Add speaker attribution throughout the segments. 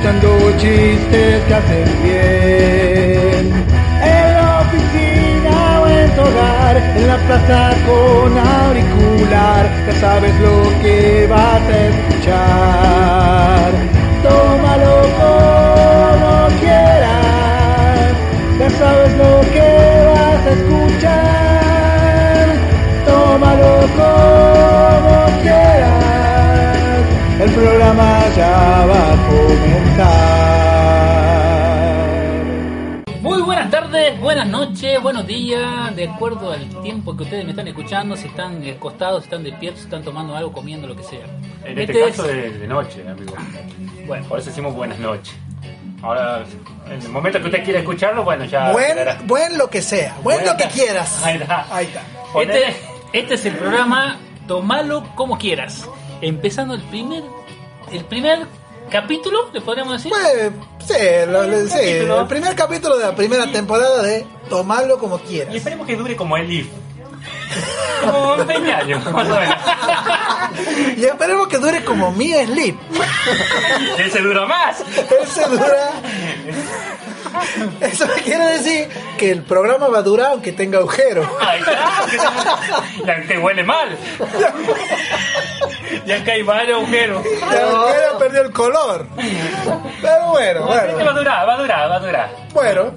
Speaker 1: escuchando chistes que hacen bien. En la oficina o en tu hogar, en la plaza con auricular, ya sabes lo que vas a escuchar. Tómalo como quieras, ya sabes lo que vas a escuchar. El programa ya va a comenzar.
Speaker 2: Muy buenas tardes, buenas noches, buenos días, de acuerdo al tiempo que ustedes me están escuchando, si están acostados, si están despiertos, si están tomando algo, comiendo, lo que sea.
Speaker 3: En este,
Speaker 2: Este
Speaker 3: caso
Speaker 2: es-
Speaker 3: de, de noche, amigo.
Speaker 2: Bueno,
Speaker 3: Por eso decimos buenas noches. Ahora, en el momento que usted quiera escucharlo, bueno, ya.
Speaker 4: Buen, buen lo que sea, buen lo que quieras.
Speaker 3: Ahí está.
Speaker 4: Ahí está.
Speaker 2: Este, este es el programa Tomalo como quieras. Empezando el primer, el primer capítulo, le podríamos decir.
Speaker 4: Pues, sí, lo- lo- sí,
Speaker 3: capítulo.
Speaker 4: el primer capítulo de la primera temporada de Tomarlo como
Speaker 3: Y
Speaker 4: quieras.
Speaker 3: esperemos que dure como el IF. Como 20 años, más o menos.
Speaker 4: Y esperemos que dure como mi sleep.
Speaker 3: Y ese dura más.
Speaker 4: Ese dura. Eso quiere decir que el programa va a durar aunque tenga agujero.
Speaker 3: Ahí está. que- La que huele mal.
Speaker 2: Ya hay varios agujeros.
Speaker 4: El agujero perdió el color. Pero bueno,
Speaker 3: Así que va a
Speaker 4: bueno.
Speaker 3: durar, va a durar, va a durar.
Speaker 4: Bueno,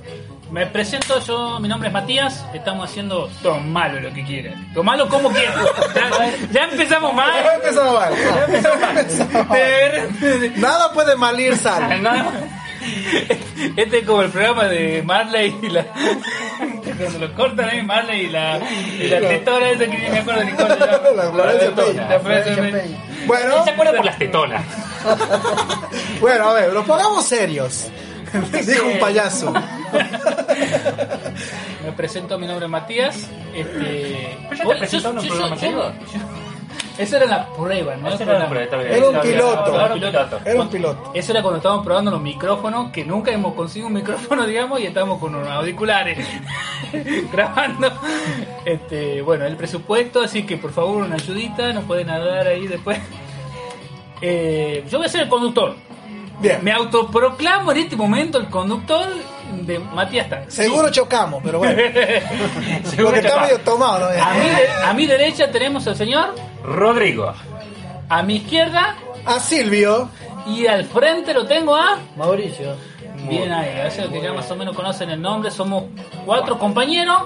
Speaker 2: Me presento, yo, mi nombre es Matías, estamos haciendo tomalo lo que quieras. Tomalo como quieras. Ya, ya empezamos
Speaker 4: ya
Speaker 2: mal.
Speaker 4: empezamos mal. Empezamos mal. Nada puede malir sal.
Speaker 3: No,
Speaker 2: Este es como el programa de Marley y la. Cuando lo cortan ahí, Marley y la. Y la tetora esa que ni me acuerdo ni cómo se llama.
Speaker 4: La Florencia Peña.
Speaker 2: La Florencia Peña.
Speaker 4: Bueno,
Speaker 3: ¿Se acuerda por las tetonas?
Speaker 4: bueno, a ver, nos pongamos serios. Dijo un payaso.
Speaker 2: Me presento, mi nombre es Matías. Este.
Speaker 3: Ya te en un programa serio.
Speaker 2: Esa era la prueba, ¿no?
Speaker 3: Esa era la prueba, bien.
Speaker 4: Era un piloto.
Speaker 3: Era un piloto.
Speaker 4: Era un piloto.
Speaker 2: Eso era cuando estábamos probando los micrófonos, que nunca hemos conseguido un micrófono, digamos, y estamos con unos auriculares grabando. Este, bueno, el presupuesto, así que por favor una ayudita, nos pueden dar ahí después. Eh, yo voy a ser el conductor.
Speaker 4: Bien.
Speaker 2: Me autoproclamo en este momento el conductor de Matías Tanz.
Speaker 4: Seguro chocamos, pero bueno.
Speaker 3: Seguro
Speaker 4: Porque
Speaker 3: que
Speaker 4: está medio tomado, ¿no?
Speaker 2: A mi, de- a mi derecha tenemos al señor,
Speaker 3: Rodrigo.
Speaker 2: a mi izquierda
Speaker 4: A Silvio.
Speaker 2: y al frente lo tengo a...
Speaker 5: Mauricio.
Speaker 2: Bien ahí, a veces que ya más o menos conocen el nombre, somos cuatro compañeros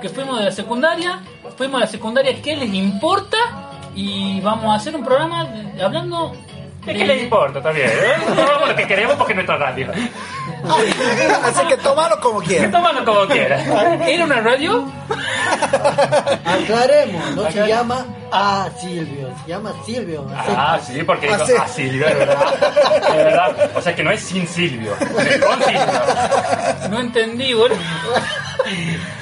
Speaker 2: que fuimos de la secundaria, fuimos a la secundaria ¿qué les importa? Y vamos a hacer un programa de- hablando
Speaker 3: ¿Es
Speaker 2: de-
Speaker 3: que le importa? Está bien. ¿eh? Lo que queremos porque es nuestra radio.
Speaker 4: Así que tomalo como quieras.
Speaker 3: Tómalo como quieras.
Speaker 2: ¿Era una radio?
Speaker 5: Aclaremos, no se llama a Silvio, se llama Silvio.
Speaker 3: Ah, sí, porque digo,
Speaker 4: Ah, sí.
Speaker 3: ah, Silvio, es verdad. Es verdad. O sea que no es sin Silvio, es con Silvio.
Speaker 2: No entendí, boludo.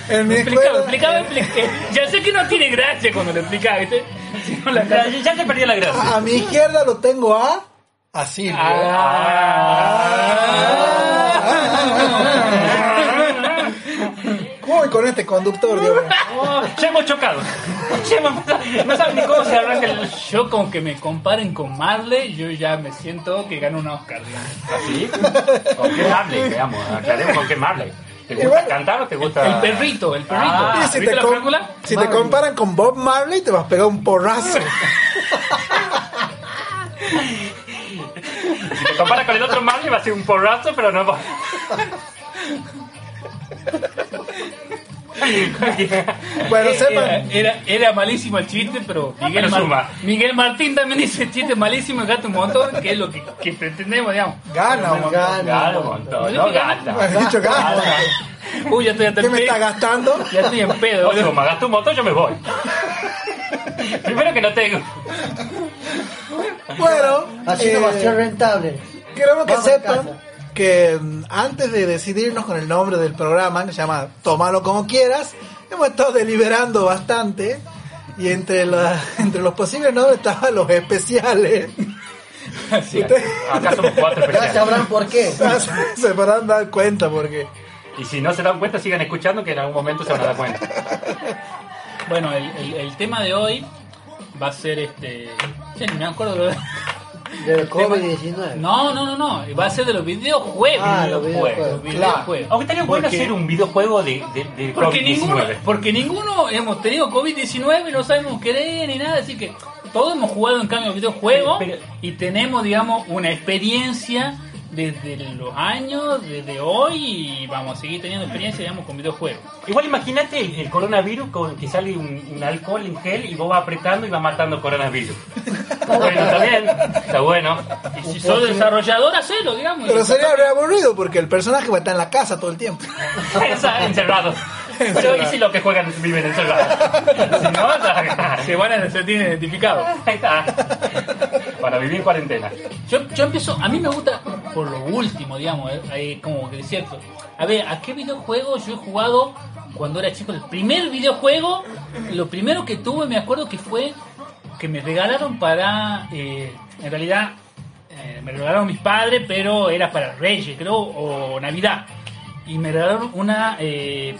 Speaker 2: Explicaba,
Speaker 4: escuela,
Speaker 2: explicaba, explicaba. Ya sé que no tiene gracia cuando lo explicaba, ¿viste? La
Speaker 3: Ya, ya se perdió la gracia.
Speaker 4: a mi izquierda lo tengo a. A Silvio. ¿Cómo voy con este conductor, Dios mío?
Speaker 3: Oh, ya hemos chocado. Ya hemos- no saben ni cómo se arranca el.
Speaker 2: Yo con que me comparen con Marley, yo ya me siento que gano un Oscar.
Speaker 3: ¿Así? ¿Con qué Marley? Veamos, aclaremos con qué Marley. ¿Te gusta
Speaker 4: bueno,
Speaker 3: cantar o te gusta.?
Speaker 2: El perrito, el perrito.
Speaker 3: Ah,
Speaker 4: si
Speaker 2: ¿Viste
Speaker 4: te,
Speaker 2: la
Speaker 4: com-
Speaker 2: película?
Speaker 4: si te comparan con Bob Marley, te vas a pegar un porrazo.
Speaker 3: Si te comparas con el otro Marley va a ser un porrazo, pero no va.
Speaker 4: Bueno,
Speaker 2: Era,
Speaker 4: sepan.
Speaker 2: era, era malísimo el chiste, pero Miguel,
Speaker 3: pero
Speaker 2: Mar-
Speaker 3: suma.
Speaker 2: Miguel Martín también dice chiste malísimo, gasta un montón, que es lo que, que pretendemos, digamos.
Speaker 4: Gana, un montón.
Speaker 3: Gana un montón, no gasta.
Speaker 4: Has dicho gana.
Speaker 2: Uy, ya estoy hasta
Speaker 4: ¿Qué me está gastando?
Speaker 2: Ya estoy en pedo,
Speaker 3: O sea, como gasto un montón, yo me voy. Primero que no tengo.
Speaker 4: Bueno,
Speaker 5: Así no va a
Speaker 4: eh,
Speaker 5: ser rentable.
Speaker 4: Queremos que sepan
Speaker 5: casa.
Speaker 4: Que mm, antes de decidirnos con el nombre del programa, que se llama Tómalo como quieras, hemos estado deliberando bastante y entre, la- entre los posibles nombres estaban los especiales.
Speaker 2: Sí.
Speaker 4: Ustedes
Speaker 3: Acá somos cuatro
Speaker 5: Ya
Speaker 3: especiales.
Speaker 5: sabrán por qué.
Speaker 4: se podrán dar cuenta porque
Speaker 3: Y si no se dan cuenta, sigan escuchando que en algún momento se van a dar cuenta.
Speaker 2: Bueno, el, el- el tema de hoy va a ser este. Ya ni me acuerdo lo de-
Speaker 5: Del COVID-19.
Speaker 2: No, no, no, no. Va a ser de los videojuegos.
Speaker 5: Ah, los
Speaker 3: videojuegos. Aunque estaría bueno hacer un videojuego de, de, de
Speaker 2: Porque ninguno,
Speaker 3: COVID-19.
Speaker 2: porque ninguno hemos tenido COVID-19 y no sabemos qué es ni nada, así que todos hemos jugado en cambio videojuegos
Speaker 3: Pero- pero-
Speaker 2: y tenemos, digamos, una experiencia desde los años, desde hoy y vamos a seguir teniendo experiencia, digamos, con videojuegos.
Speaker 3: Igual imagínate el, el coronavirus con que sale un, un alcohol en gel y vos vas apretando y vas matando coronavirus. bueno, está bien, está bueno.
Speaker 2: Y si sos desarrollador, hacelo, digamos.
Speaker 4: Pero sería re aburrido porque el personaje va a estar en la casa todo el tiempo.
Speaker 3: Está encerrado. Pero y si los que juegan viven encerrados. Si no, ya-
Speaker 2: se van a sentir identificados.
Speaker 3: ahí está. Para vivir en cuarentena.
Speaker 2: Yo, yo empiezo, a mí me gusta por lo último, digamos, eh, eh, como que es cierto. A ver, ¿a qué videojuego yo he jugado cuando era chico? El primer videojuego, lo primero que tuve, me acuerdo que fue que me regalaron para, eh, en realidad, eh, me regalaron mis padres, pero era para Reyes, creo, o Navidad. Y me regalaron una... eh,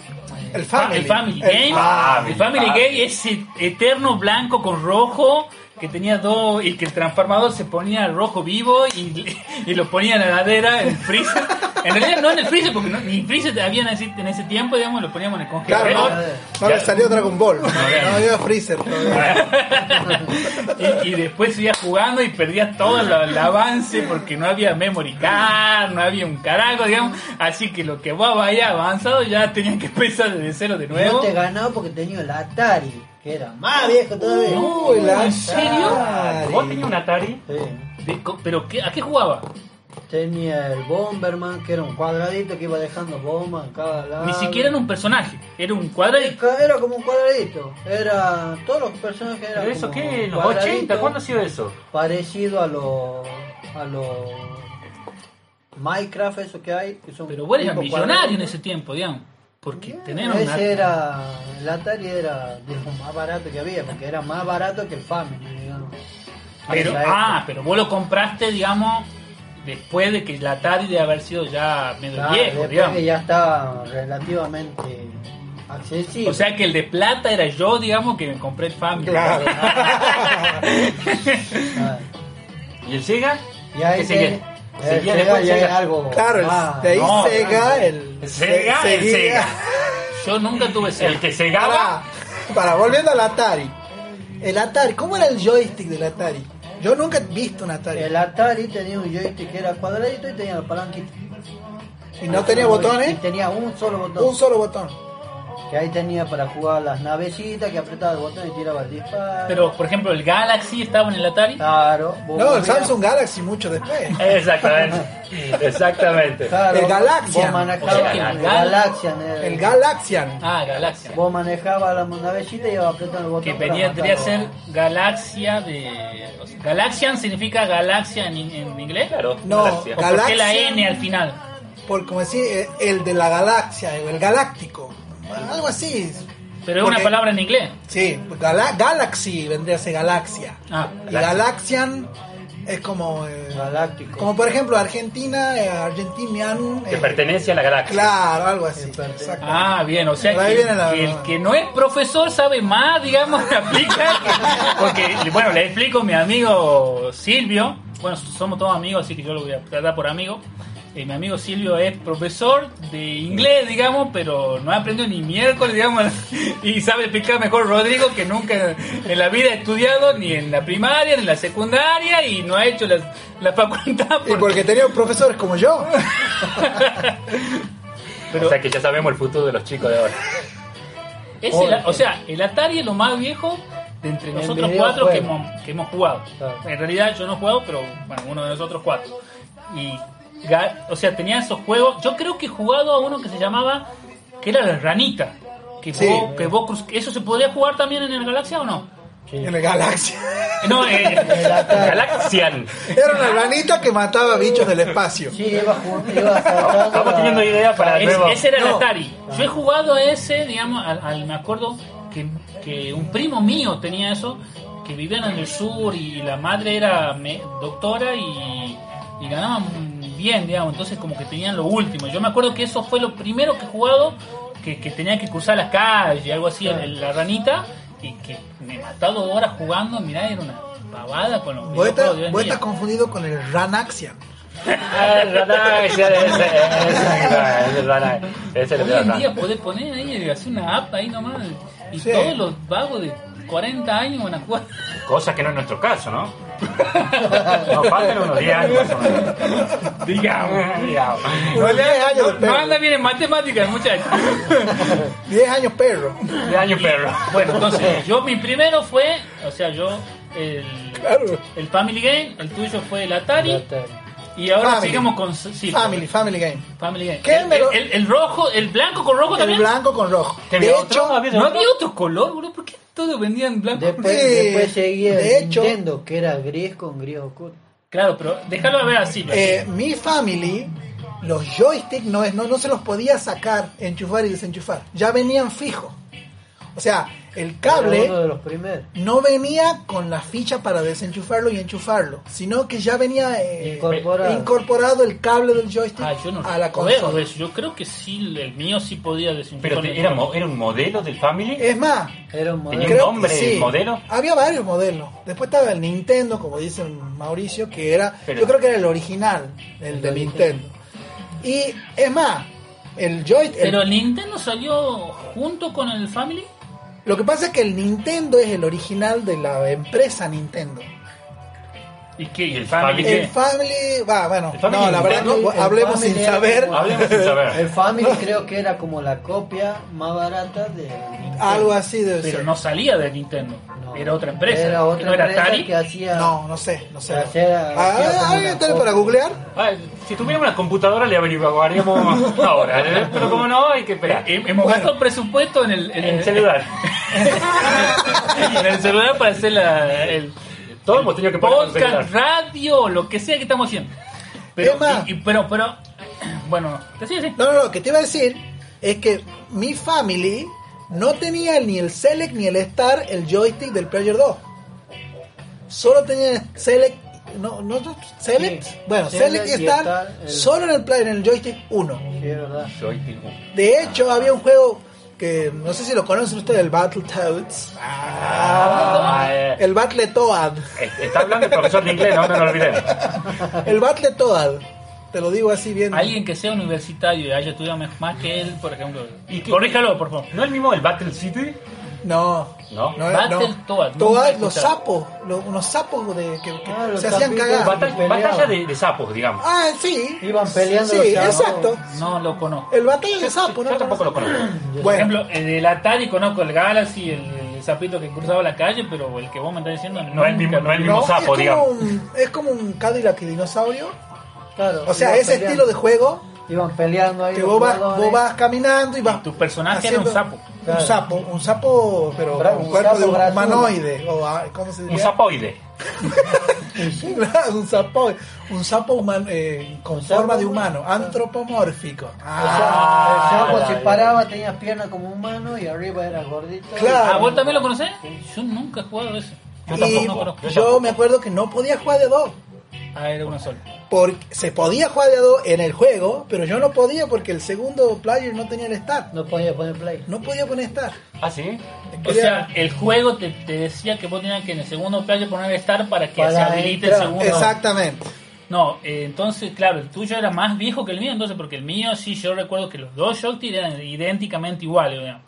Speaker 4: El Family.
Speaker 2: el Family
Speaker 4: El
Speaker 2: Game.
Speaker 3: Family.
Speaker 2: El Family Game, ese eterno blanco con rojo que tenía dos y que el transformador se ponía rojo vivo y, y lo ponía en la heladera, en el freezer. En realidad no en el freezer, porque no- ni freezer había en ese, en ese tiempo, digamos, lo poníamos en el
Speaker 4: Claro,
Speaker 2: congelador.
Speaker 4: no, no le salió Dragon Ball. No había Freezer todavía.
Speaker 2: y, y después seguías jugando y perdías todo el, el avance porque no había memory card, no había un carajo, digamos. Así que lo que vos habías avanzado ya tenías que empezar desde cero de
Speaker 5: No
Speaker 2: nuevo.
Speaker 5: te ganaba porque tenía el Atari, que era más viejo todavía.
Speaker 4: Uy,
Speaker 2: ¿En serio?
Speaker 3: ¿Vos tenías un Atari?
Speaker 5: Sí.
Speaker 2: ¿Pero qué, a qué jugaba?
Speaker 5: Tenía el Bomberman, que era un cuadradito que iba dejando bombas en cada lado.
Speaker 2: Ni siquiera era un personaje, era un cuadradito.
Speaker 5: Era como un cuadradito. Era. Todos los personajes eran.
Speaker 3: ¿Pero eso
Speaker 5: como
Speaker 3: qué? ¿Los
Speaker 5: cuadraditos,
Speaker 3: 80? ¿Cuándo ha sido eso?
Speaker 5: Parecido a los. a los. Minecraft, eso que hay. Que son
Speaker 2: Pero vos eras
Speaker 5: tipo
Speaker 2: millonario en ese tiempo, digamos. Porque
Speaker 5: Yeah,
Speaker 2: tener una...
Speaker 5: Ese era. El Atari era lo más barato que había, porque era más barato que el Family, digamos.
Speaker 2: Pero,
Speaker 5: En
Speaker 2: ah, pero vos lo compraste, digamos, después de que el Atari de haber sido ya medio
Speaker 5: Claro,
Speaker 2: viejo,
Speaker 5: después
Speaker 2: digamos.
Speaker 5: que ya estaba relativamente accesible.
Speaker 2: O sea que el de plata era yo, digamos, que me compré el Family.
Speaker 4: Claro.
Speaker 5: Ah,
Speaker 3: ¿Y el Sega?
Speaker 5: y ahí
Speaker 3: ¿Qué sigue? Seguía
Speaker 5: Sega
Speaker 3: después Sega.
Speaker 5: algo.
Speaker 4: Claro, el-
Speaker 5: más-
Speaker 4: de ahí
Speaker 2: no,
Speaker 4: Sega, el.
Speaker 3: El Sega,
Speaker 4: se-
Speaker 3: el Sega.
Speaker 2: Yo nunca tuve ese.
Speaker 3: El que segaba.
Speaker 4: Para, para, volviendo al Atari. El Atari, ¿cómo era el joystick del Atari? Yo nunca he visto un Atari.
Speaker 5: El Atari tenía un joystick que era cuadradito y tenía el palanquito.
Speaker 4: Y no tenía
Speaker 5: Y
Speaker 4: botones,
Speaker 5: tenía un solo botón.
Speaker 4: un solo botón.
Speaker 5: Que ahí tenía para jugar las navecitas, que apretaba el botón y tiraba el disparo.
Speaker 2: Pero, por ejemplo, el Galaxy estaba en el Atari.
Speaker 5: Claro. vos
Speaker 4: No, el Samsung Galaxy mucho después.
Speaker 3: Exactamente. Exactamente.
Speaker 5: Claro,
Speaker 4: El Galaxian.
Speaker 5: Vos manejabas
Speaker 2: O sea el
Speaker 5: el
Speaker 2: Gal-
Speaker 5: Galaxian. era-
Speaker 4: El Galaxian.
Speaker 2: Ah, Galaxia.
Speaker 5: Vos manejabas la navecita y ibas apretando el botón.
Speaker 2: Que venía, debería ser Galaxia de... o sea, Galaxian significa galaxia en, en inglés.
Speaker 3: Claro.
Speaker 4: No,
Speaker 3: Galaxia.
Speaker 2: ¿O por qué la. N al final?
Speaker 4: Por como decir, eh, el de la galaxia, el galáctico. Algo así.
Speaker 2: Pero es una palabra en inglés.
Speaker 4: Sí, gala- Galaxy vendría a ser galaxia.
Speaker 2: Ah,
Speaker 4: Y Galaxian es como. eh,
Speaker 5: Galáctico.
Speaker 4: como por ejemplo Argentina, eh, Argentinian.
Speaker 3: Que
Speaker 4: eh,
Speaker 3: pertenece a la galaxia.
Speaker 4: Claro, algo así.
Speaker 2: Ah, bien, o sea
Speaker 4: la-
Speaker 2: que el que no es profesor sabe más, digamos, aplica. Porque, bueno, le explico a mi amigo Silvio. Bueno, somos todos amigos, así que yo lo voy a tratar por amigo. Eh, mi amigo Silvio es profesor de inglés, digamos, pero no aprendió ni miércoles, digamos, y sabe explicar mejor Rodrigo que nunca en la vida ha estudiado, ni en la primaria, ni en la secundaria, y no ha hecho la, la facultad.
Speaker 4: Y porque tenía profesores como yo.
Speaker 2: pero-
Speaker 3: O sea que ya sabemos el futuro de los chicos de ahora.
Speaker 2: Es el- o sea, el Atari es lo más viejo de entre
Speaker 5: El
Speaker 2: nosotros cuatro que hemos, que hemos jugado.
Speaker 5: Claro.
Speaker 2: En realidad yo no he jugado, pero bueno, uno de nosotros cuatro. Y, o sea, tenía esos juegos. Yo creo que he jugado a uno que se llamaba, que era la ranita. Que
Speaker 4: Sí.
Speaker 2: vos, que vos ¿Eso se podría jugar también en el Galaxia o no?
Speaker 4: En el Galaxia.
Speaker 2: No, eh,
Speaker 3: Galaxian.
Speaker 4: Era una ranita que mataba bichos del espacio.
Speaker 5: Sí, iba. Iba saltando
Speaker 3: Estamos teniendo idea para el
Speaker 2: Es-
Speaker 3: nuevo.
Speaker 2: ese era el
Speaker 4: No.
Speaker 2: Atari. Yo he jugado a ese, digamos, al, al- me acuerdo que, que un primo mío tenía eso, que vivían en el sur y la madre era me- doctora y, y ganaban bien, digamos, entonces como que tenían lo último. Yo me acuerdo que eso fue lo primero que he jugado, que, que tenía que cruzar las calles y algo así, el- el- la ranita, y que me he matado horas jugando, mirá, era una pavada con los
Speaker 4: Vos estás,
Speaker 2: en
Speaker 4: estás confundido con el Ranaxian.
Speaker 3: Ah, el ese, ese,
Speaker 2: Hoy en día podés poner ahí, hacer una app ahí nomás. Y
Speaker 4: Sí.
Speaker 2: todos los vagos de 40 años van a jugar.
Speaker 3: Cosa que no es nuestro caso, ¿no? Nos faltan unos 10 años más o menos.
Speaker 2: Digamos.
Speaker 3: Digamos.
Speaker 4: 10 años
Speaker 2: No
Speaker 4: perro.
Speaker 2: anda bien en matemáticas, muchachos.
Speaker 4: 10 años perro.
Speaker 3: De año perro.
Speaker 2: Bueno, entonces, yo mi primero fue, o sea, yo, el,
Speaker 4: Claro.
Speaker 2: el Family Game, el tuyo fue el Atari. Y ahora
Speaker 4: Family.
Speaker 2: sigamos con. Sí,
Speaker 4: Family, Family Game.
Speaker 2: Family Game.
Speaker 4: ¿Qué
Speaker 2: El,
Speaker 4: me lo-
Speaker 2: el- el rojo, el blanco con rojo
Speaker 4: El
Speaker 2: también.
Speaker 4: blanco con rojo.
Speaker 3: ¿Qué
Speaker 4: De hecho,
Speaker 3: ¿Había
Speaker 2: No había otro color, bro. ¿Por qué todos vendían blanco?
Speaker 5: Después,
Speaker 4: Eh,
Speaker 5: después seguía
Speaker 4: de hecho-
Speaker 5: Nintendo, que era gris con gris oscuro.
Speaker 2: Claro, pero déjalo ver así.
Speaker 4: eh, mi Family, los joysticks no, es, no, no se los podía sacar, enchufar y desenchufar. Ya venían fijos. O sea, el cable
Speaker 5: de los primeros.
Speaker 4: no venía con la ficha para desenchufarlo y enchufarlo, sino que ya venía eh,
Speaker 5: Incorporado.
Speaker 4: incorporado el cable del joystick
Speaker 2: Ah, yo no
Speaker 4: a la consola.
Speaker 2: eso. Yo creo que sí, el mío sí podía desinfectar.
Speaker 3: Pero te- era, mo- era un modelo del Family.
Speaker 4: Es más,
Speaker 5: Era un
Speaker 3: Tenía
Speaker 5: modelo.
Speaker 4: creo
Speaker 3: nombre
Speaker 4: que sí.
Speaker 3: el modelo.
Speaker 4: Había varios modelos. Después estaba el Nintendo, como dice Mauricio, que era,
Speaker 3: Pero-
Speaker 4: yo creo que era el original, el de
Speaker 5: El
Speaker 4: Nintendo. Y es más, el joystick, el-
Speaker 2: Pero el Nintendo salió junto con el Family.
Speaker 4: Lo que pasa es que el Nintendo es el original de la empresa Nintendo.
Speaker 2: ¿Y qué? ¿Y el Family?
Speaker 4: El Family, va, bueno,
Speaker 3: Family
Speaker 4: no, la verdad, no, hablemos sin saber.
Speaker 5: como-
Speaker 3: Hablemos sin saber.
Speaker 5: El Family creo que era como la copia más barata del Nintendo.
Speaker 4: Algo así debe
Speaker 2: Pero
Speaker 4: ser.
Speaker 2: no salía de Nintendo.
Speaker 5: No.
Speaker 2: Era otra empresa.
Speaker 5: Era otra
Speaker 2: no era
Speaker 5: empresa
Speaker 2: Atari.
Speaker 5: que hacía...
Speaker 4: No, no sé, no sé. Ah,
Speaker 5: hacía como
Speaker 4: ¿Alguien
Speaker 5: una
Speaker 4: tiene para googlear?
Speaker 3: Ah, si tuviéramos una computadora le averiguaríamos ahora, ¿eh? pero como no, hay que esperar.
Speaker 2: Hemos
Speaker 4: Bueno.
Speaker 2: gastado presupuesto en el, en
Speaker 3: En
Speaker 2: el
Speaker 3: celular.
Speaker 2: en el celular para hacer la, el
Speaker 3: Todos hemos tenido que poner el
Speaker 2: podcast, radio, lo que sea que estamos haciendo. Pero, y- y- pero, pero, bueno, te sigue así.
Speaker 4: No, no, lo que te iba a decir es que mi family no tenía ni el Select ni el Star, el joystick del Player 2. Solo tenía el Select, no, no, Select,
Speaker 5: Sí,
Speaker 4: bueno,
Speaker 5: Select
Speaker 4: Select y Star,
Speaker 5: Star, el-
Speaker 2: solo
Speaker 4: en el, play- en el joystick 1.
Speaker 5: Sí, es verdad.
Speaker 3: Soy tipo-
Speaker 4: De hecho, había un juego que no sé si lo conocen ustedes, el Battletoads.
Speaker 3: Ah, eh,
Speaker 4: El Battletoad.
Speaker 3: Está hablando el profesor de inglés, no, no lo olvidemos.
Speaker 4: El Battletoad. Te lo digo así bien.
Speaker 2: Alguien que sea universitario y haya estudiado más que él, por ejemplo.
Speaker 3: ¿Y
Speaker 2: Corríjalo, por favor.
Speaker 3: ¿No es el mismo el Battle City?
Speaker 4: No.
Speaker 3: No.
Speaker 4: no,
Speaker 2: Battletoad, nunca
Speaker 4: Toad,
Speaker 2: he
Speaker 4: los sapos, los, unos sapos de, que, que
Speaker 5: Ah,
Speaker 4: se hacían cagar.
Speaker 5: Batalla-
Speaker 3: de, de sapos, digamos.
Speaker 4: Ah, sí.
Speaker 5: Iban peleando
Speaker 4: Sí, exacto.
Speaker 2: No lo conozco.
Speaker 4: El batalla de sapos, ¿no?
Speaker 3: Yo tampoco lo conozco.
Speaker 2: Por ejemplo, el del Atari conozco el Galaxy, el, el sapito que cruzaba la calle, pero el que vos me estás diciendo
Speaker 3: No es el mismo-
Speaker 2: nunca
Speaker 3: no es el
Speaker 2: lo
Speaker 3: mismo
Speaker 2: vi.
Speaker 4: no,
Speaker 3: sapo,
Speaker 4: es, como
Speaker 3: digamos.
Speaker 4: un, es como un Cadillac dinosaurio.
Speaker 5: Claro,
Speaker 4: O sea, ese
Speaker 5: peleando.
Speaker 4: estilo de juego
Speaker 5: Iban peleando ahí
Speaker 4: que vos vas, vos vas caminando y vas.
Speaker 2: Tu personaje era un sapo.
Speaker 5: Claro.
Speaker 4: Un sapo, un sapo, pero
Speaker 5: un
Speaker 4: cuerpo
Speaker 5: sapo
Speaker 4: de un humanoide. O, ah, ¿Cómo se
Speaker 3: Un
Speaker 4: diría?
Speaker 3: sapoide.
Speaker 4: un sapo, un sapo human- eh, con forma de
Speaker 5: humano.
Speaker 4: humano, antropomórfico.
Speaker 5: O
Speaker 4: Ah,
Speaker 5: sea, el sapo se paraba, tenía piernas como humano y arriba era gordito.
Speaker 4: Claro.
Speaker 2: Ah, ¿vos también lo conocés? Yo nunca he jugado eso.
Speaker 3: Yo
Speaker 4: y
Speaker 3: tampoco,
Speaker 2: no conozco.
Speaker 4: yo me acuerdo que no podía jugar de dos.
Speaker 2: Ah, era una sola.
Speaker 4: Porque se podía jugar de a dos en el juego, pero yo no podía porque el segundo player no tenía el start.
Speaker 5: No podía poner play.
Speaker 4: No podía poner start.
Speaker 3: Ah, sí.
Speaker 2: O sea, el juego te, te decía que vos tenías que en el segundo player poner start para que
Speaker 5: Para
Speaker 2: se habilite
Speaker 5: entrar.
Speaker 2: el segundo.
Speaker 4: Exactamente.
Speaker 2: No, eh, entonces, claro, el tuyo era más viejo que el mío, entonces, porque el mío sí, yo recuerdo que los dos joysticks eran idénticamente iguales, digamos.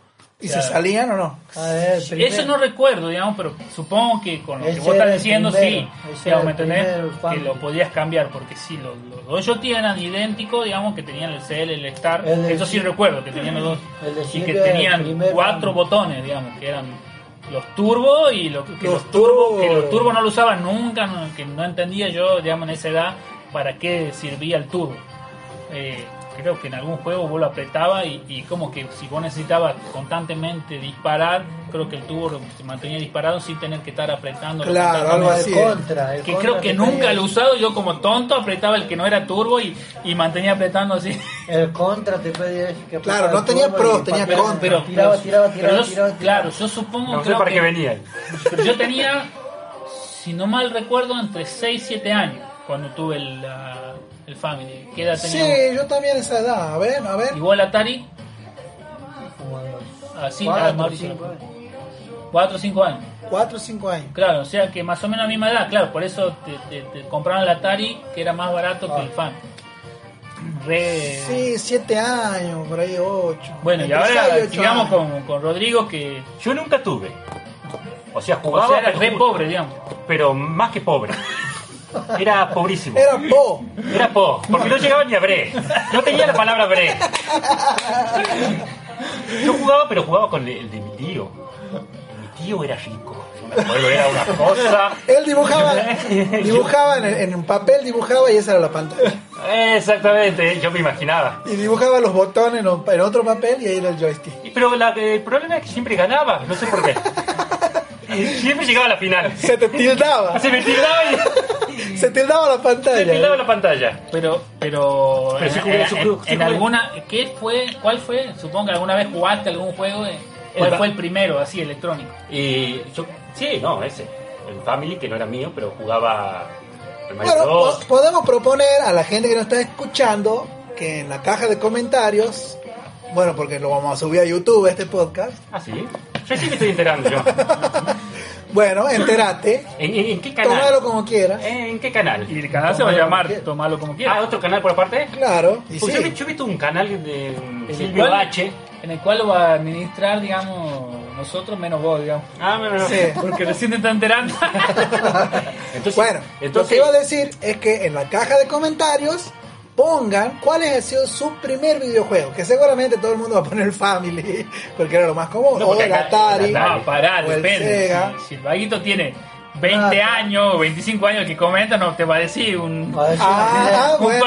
Speaker 4: ¿Y se salían o no?
Speaker 5: Ver,
Speaker 2: Eso no recuerdo, digamos, pero supongo que con lo que vos estás
Speaker 5: el
Speaker 2: diciendo,
Speaker 5: primero,
Speaker 2: sí,
Speaker 5: ese
Speaker 2: digamos, ¿me
Speaker 5: primero,
Speaker 2: Que lo podías cambiar, porque sí, los, los dos joysticks eran idénticos, digamos, que tenían el CL, el Star,
Speaker 5: El
Speaker 2: eso sí recuerdo, que tenían los dos, y que tenían cuatro botones, digamos, que eran los turbo y lo, que
Speaker 4: Los
Speaker 2: los turbo,
Speaker 4: turbo.
Speaker 2: que los turbo no lo usaban nunca, no- que no entendía yo, digamos, en esa edad, para qué servía el turbo. Eh, creo que en algún juego vos lo apretabas y, y como que si vos necesitabas constantemente disparar, creo que el turbo se mantenía disparado sin tener que estar apretando.
Speaker 4: Claro, algo
Speaker 5: el
Speaker 4: así.
Speaker 5: contra. el
Speaker 2: Que
Speaker 5: contra
Speaker 2: creo que nunca lo he usado, yo como tonto apretaba el que no era turbo y, y mantenía apretando así.
Speaker 5: El contra te pedía que
Speaker 4: Claro, no tenía pros, tenía contra.
Speaker 2: Pero,
Speaker 5: tiraba, tiraba,
Speaker 2: pero
Speaker 5: tiraba,
Speaker 2: yo-
Speaker 5: tiraba,
Speaker 2: Claro, yo supongo
Speaker 3: No sé
Speaker 2: creo
Speaker 3: para
Speaker 2: que-
Speaker 3: qué venía.
Speaker 2: pero yo tenía, si no mal recuerdo, entre 6 y 7 años cuando tuve el, la- el Family. ¿Qué edad
Speaker 4: Sí, yo también esa edad. A ver, a ver.
Speaker 2: Igual Atari, así,
Speaker 5: cuatro,
Speaker 2: ah, Mauricio.
Speaker 5: cinco años.
Speaker 2: 4 o 5 años.
Speaker 4: 4 o 5 años.
Speaker 2: Claro, o sea que más o menos a la misma edad, claro, por eso te, te- te compraron el Atari que era más barato que el fan. Re...
Speaker 4: Sí, 7 años, por ahí 8.
Speaker 2: Bueno, y ahora sigamos con, con Rodrigo que
Speaker 3: Yo nunca tuve. O sea,
Speaker 2: o
Speaker 3: jugaba,
Speaker 2: sea, era re pobre, digamos.
Speaker 3: pero más que pobre. Era pobrísimo.
Speaker 4: Era Po.
Speaker 3: Era po, porque no llegaba ni a bre. No tenía la palabra bre. Yo jugaba, pero jugaba con el de mi tío. Mi tío era rico. Era una cosa.
Speaker 4: Él dibujaba, dibujaba en, en un papel, dibujaba y esa era la pantalla.
Speaker 3: Exactamente, yo me imaginaba.
Speaker 4: Y dibujaba los botones en, otro papel y ahí era el joystick.
Speaker 3: Pero la- el problema es que siempre ganaba, no sé por qué. Siempre llegaba a la final.
Speaker 4: Se te tildaba,
Speaker 3: Se me tildaba y
Speaker 4: se tildaba la
Speaker 3: se
Speaker 4: pantalla.
Speaker 3: tildaba la pantalla.
Speaker 2: Pero, pero,
Speaker 3: Pero sí
Speaker 2: en-
Speaker 3: jugué,
Speaker 2: en,
Speaker 3: sí
Speaker 2: en-
Speaker 3: jugué, sí
Speaker 2: en
Speaker 3: jugué.
Speaker 2: alguna, ¿qué fue? ¿Cuál fue? Supongo que alguna vez jugaste algún juego. eh, ¿Cuál
Speaker 3: El-
Speaker 2: fue el primero, así, electrónico?
Speaker 3: Y yo, sí, no, ese. El Family, que no era mío, pero jugaba
Speaker 4: Bueno, po- podemos proponer a la gente que nos está escuchando que en la caja de comentarios, bueno, porque lo vamos a subir a YouTube este podcast,
Speaker 3: Ah, sí. Yo sí me estoy enterando yo.
Speaker 4: bueno, entérate,
Speaker 3: ¿En, en, en qué canal?
Speaker 4: tomalo como quieras,
Speaker 3: ¿En qué canal?
Speaker 2: Y el canal se va a llamar
Speaker 4: como.
Speaker 2: Tomalo como
Speaker 3: Ah,
Speaker 2: quieras.
Speaker 3: otro canal por aparte.
Speaker 4: claro, y
Speaker 3: Pues yo, he-
Speaker 4: sí,
Speaker 3: yo he visto un canal de Silvio H.
Speaker 2: En el cual lo va a administrar, digamos, nosotros menos vos, digamos.
Speaker 3: Ah, no, no, no.
Speaker 4: Sí.
Speaker 2: Porque recién te está enterando.
Speaker 3: Entonces,
Speaker 4: Bueno, lo que
Speaker 3: entonces,
Speaker 4: iba a decir es que en la caja de comentarios pongan cuál ha sido su primer videojuego, que seguramente todo el mundo va a poner Family, porque era lo más común,
Speaker 3: No,
Speaker 4: o el Atari,
Speaker 2: no, pará,
Speaker 4: o el
Speaker 2: depende.
Speaker 4: Sega.
Speaker 2: Si, si el vaguito tiene 20
Speaker 4: Ah,
Speaker 2: años o 25 años que comenta, no te va a decir un...
Speaker 5: Va a decir
Speaker 4: Ah,
Speaker 2: un
Speaker 4: bueno,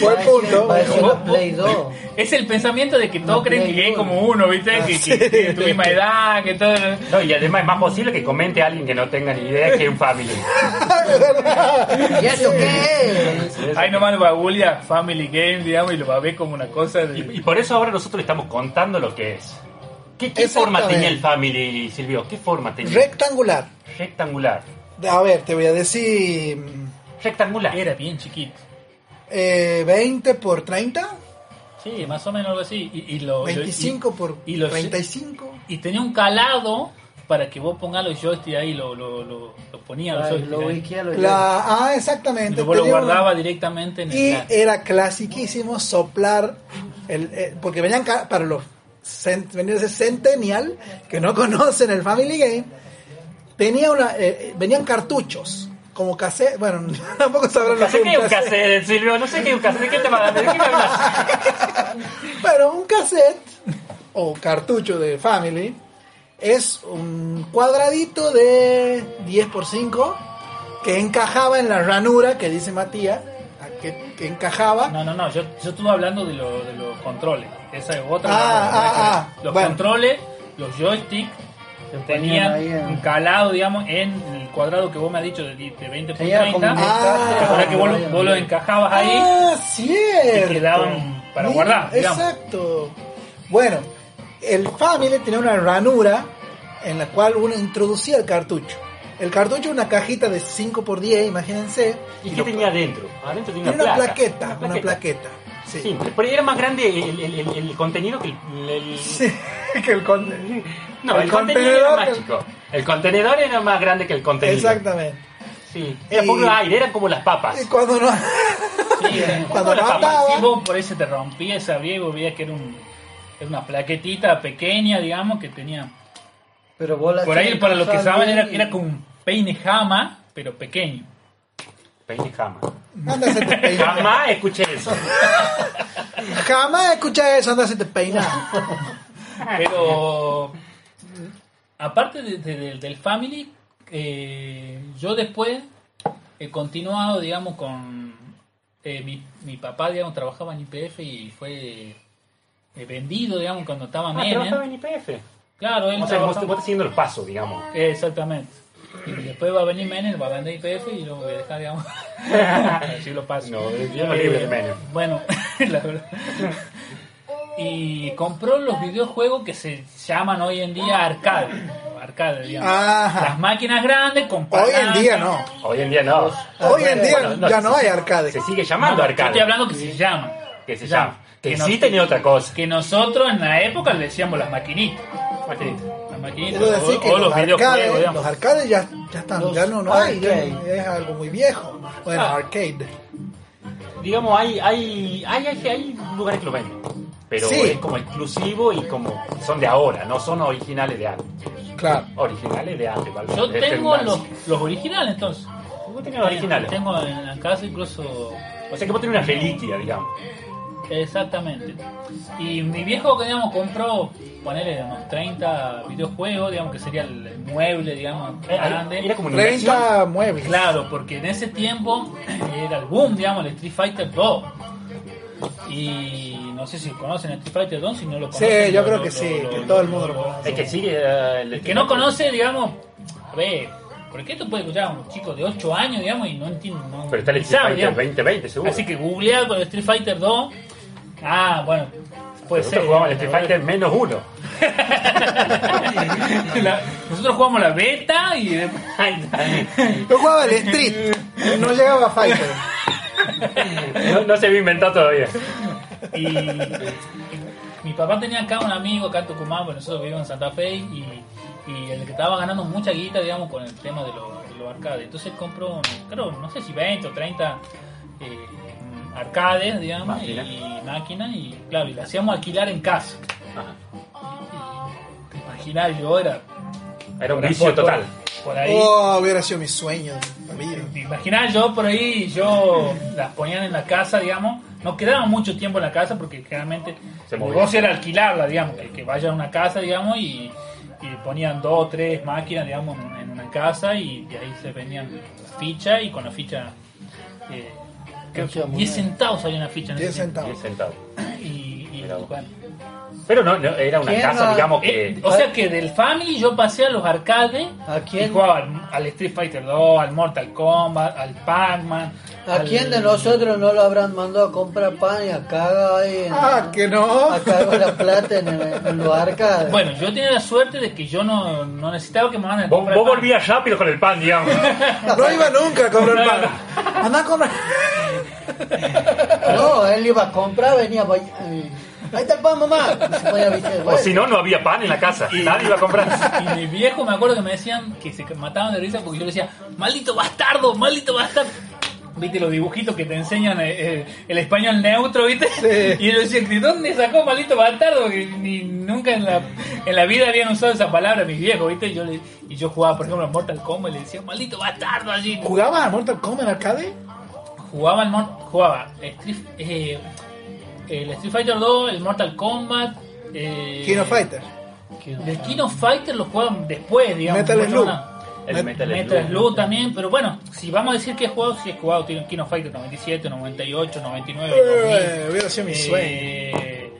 Speaker 4: buen punto.
Speaker 5: Va a decir
Speaker 2: Vos-
Speaker 5: la Play 2.
Speaker 2: Es el pensamiento de que todos
Speaker 5: No,
Speaker 2: creen que es como uno, ¿viste?
Speaker 4: Ah,
Speaker 2: que,
Speaker 4: sí.
Speaker 2: que tiene tu misma edad, que todo...
Speaker 3: no, y además es más posible que comente a alguien que no tenga ni idea que es un Family.
Speaker 5: ¿Y eso qué es?
Speaker 2: Ahí nomás lo va a googlear Family Game, digamos, y lo va a ver como una cosa de...
Speaker 3: Y, y por eso ahora nosotros le estamos contando lo que es. ¿Qué, forma tenía el Family, Silvio? ¿Qué forma tenía?
Speaker 4: Rectangular.
Speaker 3: Rectangular.
Speaker 4: A ver, te voy a decir
Speaker 3: Rectangular.
Speaker 2: Era bien chiquito.
Speaker 4: eh, 20 por 30,
Speaker 2: Sí, más o menos algo así. Y, y lo,
Speaker 4: 25 por
Speaker 2: y los-
Speaker 4: 35.
Speaker 2: y, y tenía un calado para que vos pongas los joysticks ahí, lo, lo, lo, lo ponías los joysticks
Speaker 5: Lo
Speaker 4: La, ah,
Speaker 2: Y
Speaker 4: exactamente.
Speaker 2: después lo
Speaker 4: una-
Speaker 2: guardaba directamente en el...
Speaker 4: Y era clasiquísimo soplar, el, eh, porque venían para los venían de Centennial, que no conocen el Family Game, tenía una, eh, eh, venían cartuchos, como cassette, bueno, tampoco sabrán lo que
Speaker 3: ¿Qué
Speaker 4: es
Speaker 3: un cassette, Silvio? No sé qué es un cassette. ¿De qué te va.
Speaker 4: Pero un cassette o cartucho de Family es un cuadradito de 10 por 5 que encajaba en la ranura que dice Matías, que, que encajaba.
Speaker 2: No, no, no, yo, yo estuve hablando de, lo- de los controles. Esa es otra.
Speaker 4: Ah, ah, ah,
Speaker 2: los
Speaker 4: bueno.
Speaker 2: controles, los joysticks, tenían
Speaker 5: ahí en-
Speaker 2: un calado, digamos, en el cuadrado que vos me has dicho de, de 20 por
Speaker 5: Sí, era
Speaker 2: 30.
Speaker 5: como un
Speaker 4: Ah,
Speaker 2: ¿Te acordás que vos, lo- vos lo encajabas ahí?
Speaker 4: Ah, cierto.
Speaker 2: Y quedaban para guardar, digamos.
Speaker 4: Exacto. Bueno, el Family tenía una ranura en la cual uno introducía el cartucho. El cartucho una cajita de 5 por 10 imagínense.
Speaker 3: ¿Y qué
Speaker 4: lo-
Speaker 3: tenía adentro? Adentro tenía
Speaker 4: Tenía
Speaker 3: una,
Speaker 4: una
Speaker 3: placa.
Speaker 4: plaqueta, una plaqueta. Sí.
Speaker 3: Sí, pero era más grande el, el- el- el contenido que el... el-
Speaker 4: Sí, que el con-
Speaker 3: No, el,
Speaker 4: el
Speaker 3: contenido era
Speaker 4: contenedor
Speaker 3: más chico. El contenedor era más grande que el contenido.
Speaker 4: Exactamente.
Speaker 3: Sí. Era
Speaker 4: Y-
Speaker 3: puro aire, eran como las papas.
Speaker 4: Y cuando no,
Speaker 2: Sí,
Speaker 4: cuando no andaba,
Speaker 2: Si vos por ahí se te rompía esa vieja, vos veías que era, un, era una plaquetita pequeña, digamos, que tenía.
Speaker 5: Pero vos la
Speaker 2: Por ahí, para lo que saben, era, era
Speaker 5: y-
Speaker 2: como un peine jama, pero pequeño.
Speaker 3: Peine jamás.
Speaker 4: anda a hacerte peinar.
Speaker 3: Jamás escuché eso.
Speaker 4: Jamás escucha eso, anda a hacerte peinar.
Speaker 2: Pero aparte de- de- de- del Family, eh, yo después he continuado, digamos, con eh, mi, mi papá, digamos, trabajaba en IPF y fue eh, vendido, digamos, cuando estaba
Speaker 3: Ah,
Speaker 2: Menem.
Speaker 3: trabajaba en IPF.
Speaker 2: Claro, él
Speaker 3: O sea, vos,
Speaker 2: trabajaba-
Speaker 3: vos estás siguiendo los pasos, digamos.
Speaker 2: Exactamente. Y después va a venir Menem, va a vender IPF y lo voy a dejar, digamos. Así lo paso.
Speaker 3: No, yo no libre de Menem.
Speaker 2: Bueno, la verdad. Y compró los videojuegos que se llaman hoy en día arcade. Arcade, digamos.
Speaker 4: Ajá.
Speaker 2: Las máquinas grandes con
Speaker 4: Hoy en día no.
Speaker 3: Hoy en día no.
Speaker 4: Hoy en día
Speaker 3: Bueno, no,
Speaker 4: ya no hay arcade.
Speaker 3: Se sigue
Speaker 2: No,
Speaker 3: llamando
Speaker 2: Yo
Speaker 3: arcade.
Speaker 2: estoy hablando que se llama.
Speaker 3: Que se llama. Que
Speaker 2: no-
Speaker 3: sí tenía otra cosa.
Speaker 2: Que nosotros en la época le decíamos las maquinitas.
Speaker 3: Maquinita.
Speaker 4: Quiero decir
Speaker 2: o,
Speaker 4: que
Speaker 2: o
Speaker 4: los,
Speaker 2: los videojuegos,
Speaker 4: arcades,
Speaker 2: digamos.
Speaker 4: los arcades ya, ya están,
Speaker 5: Los
Speaker 4: ya no, no hay, ya es algo muy viejo. Bueno,
Speaker 3: Ah.
Speaker 4: arcade.
Speaker 3: Digamos, hay, hay, hay, hay, hay lugares que lo venden. Pero
Speaker 4: Sí.
Speaker 3: es como exclusivo y como son de ahora, no son originales de antes.
Speaker 4: Claro.
Speaker 3: Originales de antes, ¿vale?
Speaker 2: Yo
Speaker 3: De
Speaker 2: tengo los, los originales entonces.
Speaker 3: Vos tenés los originales.
Speaker 2: Tengo en la casa incluso.
Speaker 3: O sea que vos tenés una reliquia, digamos.
Speaker 2: Exactamente. Y mi viejo, que digamos, compró, ponerle unos 30 videojuegos, digamos, que sería el, mueble, digamos, grande.
Speaker 3: Era como una inversión.
Speaker 4: 30 muebles.
Speaker 2: Claro, porque en ese tiempo era el boom, digamos, el Street Fighter 2. Y no sé si conocen el Street Fighter 2, si no lo
Speaker 4: Sí,
Speaker 2: conocen.
Speaker 4: yo
Speaker 2: lo-
Speaker 4: creo que
Speaker 2: lo-
Speaker 4: sí,
Speaker 2: lo-
Speaker 4: que
Speaker 2: lo-
Speaker 4: todo el mundo
Speaker 2: lo-
Speaker 4: conoce.
Speaker 3: Es que eh, el
Speaker 2: El que no conoce, digamos, a ver, porque esto puede escuchar a un chico de 8 años, digamos, y no entiende. No,
Speaker 3: Pero está el Street Fighter
Speaker 2: digamos.
Speaker 3: 2020, seguro.
Speaker 2: Así que googlea con el Street Fighter 2. Ah, bueno, puede ser.
Speaker 3: Nosotros jugamos el Street Fighter menos uno.
Speaker 2: La- nosotros jugamos la beta y después-
Speaker 4: Yo jugaba el Street, no llegaba a Fighter.
Speaker 3: No, no se había inventado todavía.
Speaker 2: y mi papá tenía acá un amigo acá en Tucumán, porque nosotros vivimos en Santa Fe y, y el que estaba ganando mucha guita, digamos, con el tema de los los arcades. Entonces compró, creo, no sé si 20 o 30 eh, arcades, digamos,
Speaker 3: Máquinas.
Speaker 2: y máquinas, y claro, y lo hacíamos alquilar en casa.
Speaker 3: Ajá.
Speaker 2: Te imaginas, yo era...
Speaker 3: Era un vicio
Speaker 2: por-
Speaker 3: total.
Speaker 2: Por ahí.
Speaker 4: Oh, hubiera sido mi sueño la vida.
Speaker 2: Te imaginas, yo por ahí, yo las ponían en la casa, digamos, no quedaba mucho tiempo en la casa porque generalmente
Speaker 3: Se
Speaker 2: el negocio era alquilarla, digamos, que, que vaya a una casa, digamos, y, y ponían dos o tres máquinas, digamos, en, en una casa y de ahí se vendían fichas y con la ficha, eh, creo que
Speaker 5: Ficha
Speaker 2: 10
Speaker 5: moneda.
Speaker 2: centavos había una ficha en
Speaker 4: 10
Speaker 2: ese tiempo.
Speaker 3: 10
Speaker 4: centavos.
Speaker 3: centavos.
Speaker 2: Y, y, bueno.
Speaker 3: Pero no, no, era una
Speaker 5: ¿Quién
Speaker 3: casa, digamos que.
Speaker 2: Eh, o sea que del Family yo pasé a los arcades
Speaker 5: ¿A
Speaker 2: y
Speaker 5: quién,
Speaker 2: jugaba al, al Street Fighter 2, al Mortal Kombat, al Pac-Man.
Speaker 5: ¿A
Speaker 2: al-
Speaker 5: quién de nosotros no lo habrán mandado a comprar pan y a cagar ahí? En,
Speaker 4: Ah, que no.
Speaker 5: A cagar la plata en, el- en los arcades.
Speaker 2: Bueno, yo tenía la suerte de que yo no, no necesitaba que me mandaran a
Speaker 3: Vos, vos volvías rápido con el pan, digamos.
Speaker 4: No iba nunca a comprar pan. Anda a comprar.
Speaker 5: No, él iba a comprar, venía. eh, Ahí está el pan, mamá. Y
Speaker 3: O si no, no había pan en la casa. Nadie iba a comprar.
Speaker 2: Y mi viejo me acuerdo que me decían que se mataban de risa porque yo le decía, maldito bastardo, maldito bastardo. ¿Viste los dibujitos que te enseñan eh, eh, el español neutro, viste?
Speaker 4: Sí.
Speaker 2: Y yo decía, ¿de dónde sacó maldito bastardo? Ni, nunca en la, en la vida habían usado esa palabra mis viejos, ¿viste? Y yo, le, y yo jugaba, por ejemplo, a Mortal Kombat y le decía, maldito bastardo allí.
Speaker 4: ¿Jugabas a Mortal Kombat arcade?
Speaker 2: Jugaba, el, jugaba Street, eh, el Street Fighter 2, el Mortal Kombat. Eh,
Speaker 4: King of Fighter.
Speaker 2: El King of Fighter lo jugaban después, digamos.
Speaker 4: Metal
Speaker 2: no
Speaker 4: Slug.
Speaker 3: El
Speaker 4: Met-
Speaker 3: Metal,
Speaker 2: Metal
Speaker 3: Slug.
Speaker 2: También, pero bueno, si vamos a decir que he jugado, sí he jugado of Fighter 97, 98, 99,
Speaker 4: Eh, hubiera sido mi
Speaker 2: 2000.
Speaker 4: sueño.
Speaker 2: Eh,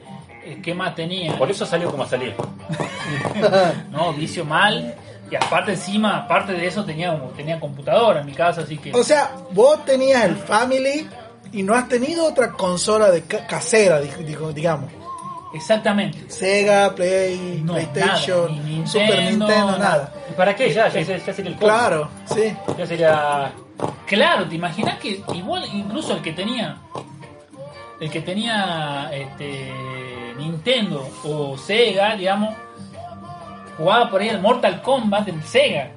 Speaker 2: eh, ¿Qué más tenía?
Speaker 3: Por eso salió como salió.
Speaker 2: No, vicio mal. Y aparte encima, aparte de eso, tenía, tenía computadora en mi casa, así que...
Speaker 4: O sea, vos tenías el Family y no has tenido otra consola de ca- casera, digamos.
Speaker 2: Exactamente.
Speaker 4: Sega, Play,
Speaker 2: No,
Speaker 4: PlayStation,
Speaker 2: nada,
Speaker 4: Super
Speaker 2: Nintendo, nada.
Speaker 4: nada.
Speaker 3: ¿Y para qué? Ya, ya, ya, ya sería el.
Speaker 4: Claro, sí.
Speaker 3: Ya sería.
Speaker 2: Claro, te imaginas que igual incluso el que tenía el que tenía este Nintendo o Sega, digamos, jugaba por ahí el Mortal Kombat en Sega.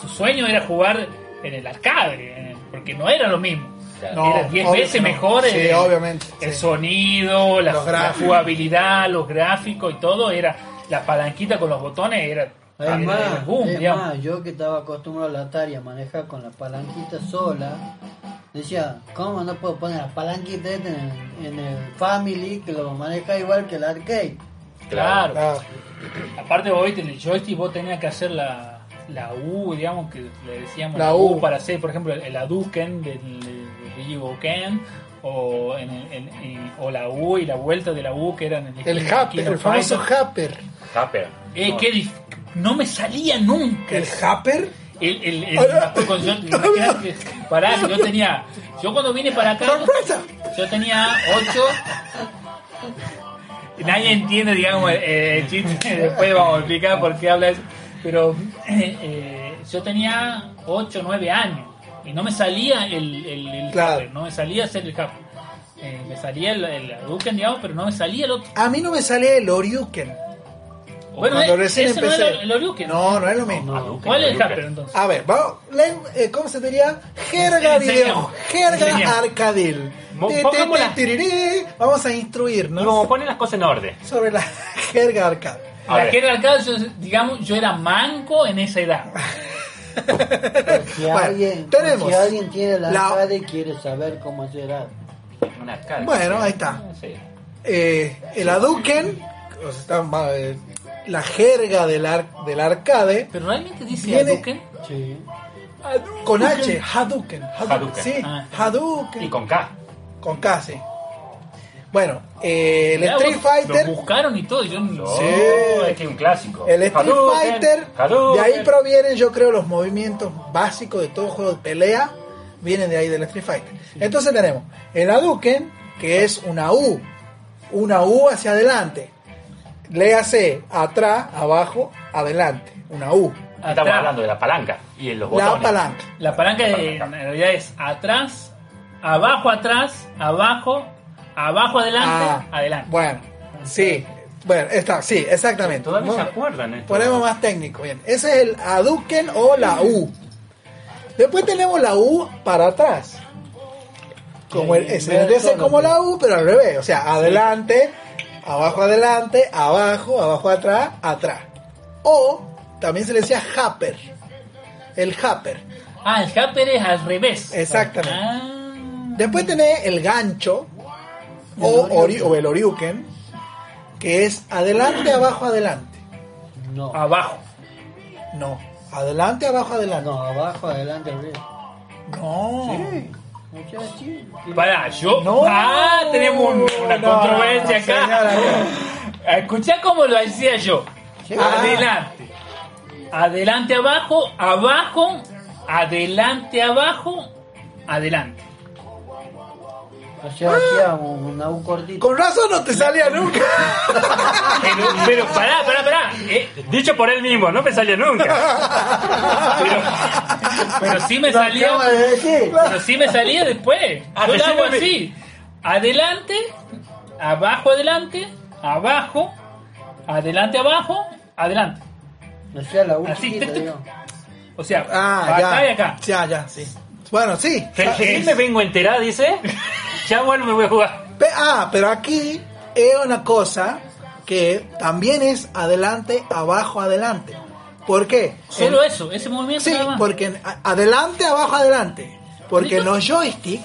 Speaker 2: Su sueño era jugar en el arcade, en- porque no era lo mismo.
Speaker 4: No,
Speaker 2: era 10
Speaker 4: obvio
Speaker 2: veces
Speaker 4: no.
Speaker 2: mejor
Speaker 4: Sí,
Speaker 2: el,
Speaker 4: obviamente,
Speaker 2: el
Speaker 4: sí.
Speaker 2: sonido, la, la jugabilidad, los gráficos y todo era la palanquita con los botones era,
Speaker 5: Es
Speaker 2: era el
Speaker 5: más,
Speaker 2: boom,
Speaker 5: es
Speaker 2: digamos.
Speaker 5: más, yo que estaba acostumbrado a la Atari a manejar con la palanquita sola, decía, ¿cómo no puedo poner la palanquita en el, en el Family que lo maneja igual que el arcade?
Speaker 2: Claro.
Speaker 4: Claro.
Speaker 2: Aparte vos viste, en el joystick vos tenías que hacer la, la U, digamos que le decíamos
Speaker 4: La
Speaker 2: la,
Speaker 4: U.
Speaker 2: U. para hacer, por ejemplo, el, el Hadouken del, Ken o, en el- en- en- o la U y la vuelta de la U que eran
Speaker 4: El
Speaker 2: King-
Speaker 4: Happer, el famoso. Happer.
Speaker 3: Happer.
Speaker 2: Eh,
Speaker 3: No,
Speaker 2: dif- no me salía nunca.
Speaker 4: ¿El Happer?
Speaker 2: El, el, el- yo, que- pará, que yo tenía, yo cuando vine para acá,
Speaker 4: ¡Sorpresa!
Speaker 2: yo tenía 8. Nadie entiende, digamos, el, el chiste. Después vamos a explicar por qué habla eso. Pero eh, yo tenía 8 o 9 años y no me salía el, el, el
Speaker 4: Claro.
Speaker 2: Happer, no me salía hacer el Happer. Eh, me salía el, el Hadouken, digamos, pero no me salía el otro.
Speaker 4: A mí no me salía el Oriuken.
Speaker 2: Bueno,
Speaker 4: cuando
Speaker 2: eh,
Speaker 4: recién
Speaker 2: ese no
Speaker 4: empecé.
Speaker 2: es el Oriuken.
Speaker 4: No, no es lo mismo.
Speaker 3: Hadouken,
Speaker 2: ¿Cuál es el. Happer entonces?
Speaker 4: A ver, vamos, len- eh, ¿cómo se diría? Jerga
Speaker 2: Enseñemos.
Speaker 4: video, jerga arcadil.
Speaker 3: Mo-
Speaker 4: tirirí. Vamos a
Speaker 3: Y como
Speaker 4: instruirnos
Speaker 3: ponen las cosas en orden.
Speaker 4: sobre la jerga arcade.
Speaker 3: A
Speaker 2: La
Speaker 3: ver.
Speaker 2: era arcade, yo, digamos, yo era manco en esa edad.
Speaker 5: Si,
Speaker 4: Bueno,
Speaker 5: alguien,
Speaker 4: tenemos
Speaker 5: si alguien tiene la
Speaker 4: la-
Speaker 5: arcade y quiere saber cómo será.
Speaker 3: Una arcade.
Speaker 4: Bueno, ahí está.
Speaker 3: Sí.
Speaker 4: Eh, el Hadouken, o sea, está ma- eh, la jerga del, ar- del arcade,
Speaker 2: Pero realmente dice
Speaker 4: Viene-
Speaker 2: Hadouken.
Speaker 5: Sí.
Speaker 4: con H, Hadouken. Hadouken.
Speaker 3: Hadouken.
Speaker 4: Sí,
Speaker 2: Ah.
Speaker 4: Hadouken.
Speaker 3: Y con K.
Speaker 4: Con K, sí. Bueno, eh, el
Speaker 2: Mirá,
Speaker 4: Street Fighter.
Speaker 2: Lo buscaron y todo. y Yo no
Speaker 3: Oh,
Speaker 4: Sí.
Speaker 3: es que es un clásico.
Speaker 4: El Street
Speaker 3: Hadouken,
Speaker 4: Fighter,
Speaker 3: Hadouken.
Speaker 4: de ahí provienen yo creo los movimientos básicos de todo juego de pelea, vienen de ahí del Street Fighter. Entonces tenemos el Hadouken, que es una U, una U hacia adelante. Léase atrás, abajo, adelante, una U.
Speaker 3: Estamos
Speaker 2: Atrás.
Speaker 3: hablando de la palanca y en los
Speaker 4: La
Speaker 3: botones.
Speaker 4: palanca.
Speaker 2: La palanca de- en realidad es atrás, abajo, atrás, abajo, abajo, adelante,
Speaker 4: Ah,
Speaker 2: adelante.
Speaker 4: Bueno, sí, bueno, está, sí, exactamente.
Speaker 3: Todavía se
Speaker 4: Bueno,
Speaker 3: acuerdan esto.
Speaker 4: Ponemos más técnico, bien. Ese es el Hadouken o la U. Después tenemos la U para atrás. Como el, se ser como la U, pero al revés. O sea, adelante, abajo, adelante, abajo, abajo, atrás, atrás. O también se le decía Happer. El Happer.
Speaker 2: Ah, el Happer es al revés.
Speaker 4: Exactamente.
Speaker 2: Ah.
Speaker 4: Después tenés el gancho o, ori- o el Oriuken, que es adelante, abajo, adelante.
Speaker 5: No.
Speaker 2: Abajo.
Speaker 4: No, adelante, abajo, adelante.
Speaker 5: No, abajo, adelante, arriba.
Speaker 4: No.
Speaker 5: Sí.
Speaker 2: Pará, yo.
Speaker 4: No.
Speaker 2: ah, tenemos un- una
Speaker 4: No,
Speaker 2: controversia acá.
Speaker 4: señora,
Speaker 2: Escuchá cómo lo hacía yo. Adelante. Adelante, abajo, abajo, adelante, abajo, adelante.
Speaker 5: Una U cortita.
Speaker 4: Con razón no te salía nunca.
Speaker 2: Pero, pero pará, pará, pará. Eh,
Speaker 3: Dicho por él mismo, no me salía nunca.
Speaker 2: pero, pero sí me salía. Pero sí me salía después.
Speaker 3: Ah,
Speaker 2: Yo lo hago así. Adelante, abajo, adelante, abajo, adelante, abajo, adelante.
Speaker 5: O sea, la U
Speaker 2: Así,
Speaker 5: chiquita.
Speaker 2: O sea,
Speaker 4: Ah,
Speaker 2: acá y
Speaker 4: ya.
Speaker 2: acá.
Speaker 4: Ya, ya, sí. Bueno, sí. Es-
Speaker 3: me vengo a enterar, dice. Ya vuelvo, me voy a jugar.
Speaker 4: Pe- Ah, pero aquí es una cosa que también es adelante, abajo, adelante. ¿Por qué?
Speaker 2: Solo
Speaker 4: En-
Speaker 2: eso, ese movimiento
Speaker 4: Sí,
Speaker 2: nada más.
Speaker 4: porque adelante, abajo, adelante. Porque en los joystick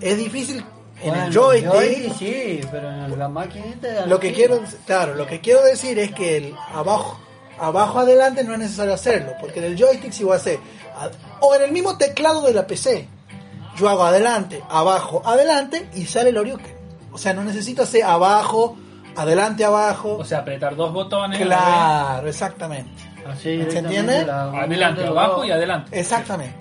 Speaker 4: es difícil. En
Speaker 5: Bueno,
Speaker 4: el joystick,
Speaker 5: sí, pero en la maquinita.
Speaker 4: lo que
Speaker 5: sí.
Speaker 4: quiero, claro, lo que quiero decir es que el abajo, abajo, adelante no es necesario hacerlo, porque en el joystick si voy a hacer, o en el mismo teclado de la PC, yo hago adelante, abajo, adelante y sale el Oriuken. O sea, no necesito hacer abajo, adelante, abajo.
Speaker 2: O sea, apretar dos botones.
Speaker 4: claro, exactamente.
Speaker 5: Así
Speaker 4: ¿Se entiende?
Speaker 5: la-
Speaker 2: Adelante,
Speaker 5: la-
Speaker 2: abajo y adelante.
Speaker 4: Exactamente.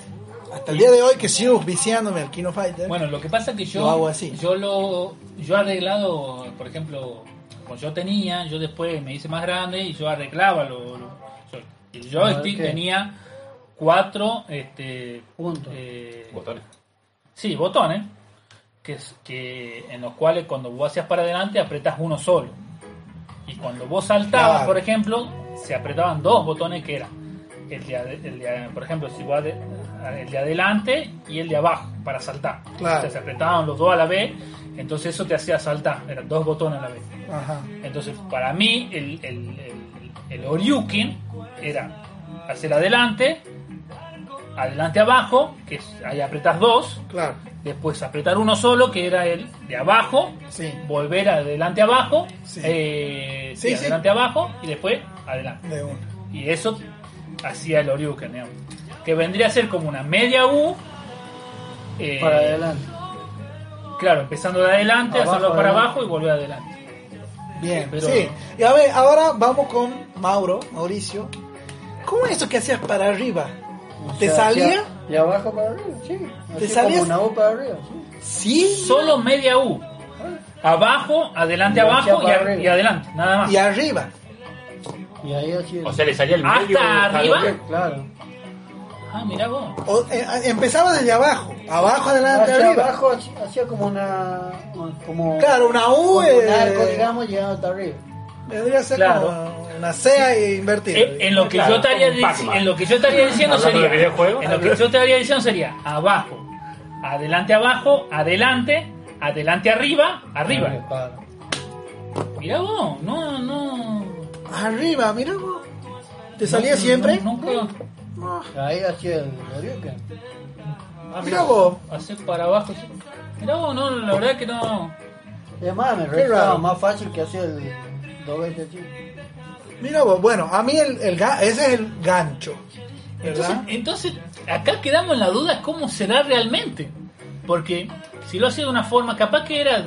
Speaker 4: Hasta el día de hoy que sigo viciándome al Kino Fighter.
Speaker 2: Bueno, lo que pasa es que yo
Speaker 4: Lo hago así.
Speaker 2: yo lo yo he arreglado, por ejemplo, como yo tenía, yo después me hice más grande y yo arreglaba lo, lo- yo- el joystick
Speaker 5: ¿qué?
Speaker 2: tenía cuatro este
Speaker 5: Puntos.
Speaker 2: eh,
Speaker 3: Botones.
Speaker 2: Sí, botones que, es- que en los cuales cuando vos hacías para adelante apretas uno solo. Y cuando vos saltabas,
Speaker 4: Claro.
Speaker 2: por ejemplo, se apretaban dos botones que eran el de, el de- por ejemplo, si vos el de adelante y el de abajo para saltar.
Speaker 4: Claro.
Speaker 2: O sea, se apretaban los dos a la vez, entonces eso te hacía saltar, eran dos botones a la vez.
Speaker 4: Ajá.
Speaker 2: Entonces, para mí, el, el, el, el Oriuken era hacer adelante, adelante abajo, que es, ahí apretas dos,
Speaker 4: Claro.
Speaker 2: después apretar uno solo, que era el de abajo,
Speaker 4: Sí.
Speaker 2: volver adelante abajo,
Speaker 4: Sí.
Speaker 2: eh, sí,
Speaker 4: Sí, sí.
Speaker 2: adelante abajo y después adelante.
Speaker 4: De uno.
Speaker 2: Y eso hacía el Oriuken, digamos. que vendría a ser como una media U. eh,
Speaker 5: Para adelante.
Speaker 2: Claro, empezando de adelante,
Speaker 5: Abajo,
Speaker 2: hacerlo para
Speaker 5: adelante.
Speaker 2: abajo y volver adelante.
Speaker 4: Bien,
Speaker 2: Pero-
Speaker 4: sí. Y a ver, ahora vamos con Mauro, Mauricio. ¿Cómo es eso que hacías para arriba?
Speaker 5: O
Speaker 4: ¿Te
Speaker 5: sea,
Speaker 4: salía?
Speaker 5: hacia- De abajo para arriba, sí.
Speaker 4: ¿Te salías?
Speaker 5: como una U para arriba, sí.
Speaker 4: Sí.
Speaker 2: Solo media U. Abajo, adelante,
Speaker 5: Y
Speaker 2: abajo y,
Speaker 5: arriba.
Speaker 2: y adelante, nada más.
Speaker 4: Y arriba.
Speaker 5: Y ahí así.
Speaker 3: O sea, le salía el
Speaker 2: ¿Hasta
Speaker 3: medio.
Speaker 2: arriba?
Speaker 3: Hadouken.
Speaker 5: Claro.
Speaker 2: Ah, mira vos.
Speaker 4: O- eh, empezaba desde abajo. Abajo, adelante,
Speaker 5: Hacia
Speaker 4: arriba.
Speaker 5: abajo hacía- hacía como una. Como,
Speaker 4: Claro, una U.
Speaker 5: como un
Speaker 4: eh,
Speaker 5: arco, digamos, llegando hasta arriba.
Speaker 4: Vendría a ser
Speaker 2: Claro.
Speaker 4: como una SEA invertida.
Speaker 2: Eh, en lo que
Speaker 3: Claro,
Speaker 2: yo estaría
Speaker 3: como un
Speaker 2: dic-
Speaker 3: Pac-Man.
Speaker 2: en lo que yo estaría diciendo sería en lo que yo estaría diciendo sería abajo adelante abajo adelante adelante arriba arriba. Mirá vos no no
Speaker 4: Arriba, mira vos. ¿Te salía
Speaker 2: no-
Speaker 4: siempre?
Speaker 2: no- nunca
Speaker 4: Ah,
Speaker 5: Ahí hacía el Shoryuken.
Speaker 4: mira vos.
Speaker 2: hacer para abajo. Mirá vos no la verdad que no
Speaker 5: Además, me resultaba más fácil que hacer el
Speaker 4: Mira. Bueno, a mí el, ese es el gancho.
Speaker 2: Entonces, entonces, acá quedamos en la duda cómo será realmente. Porque si lo hacía de una forma, capaz que era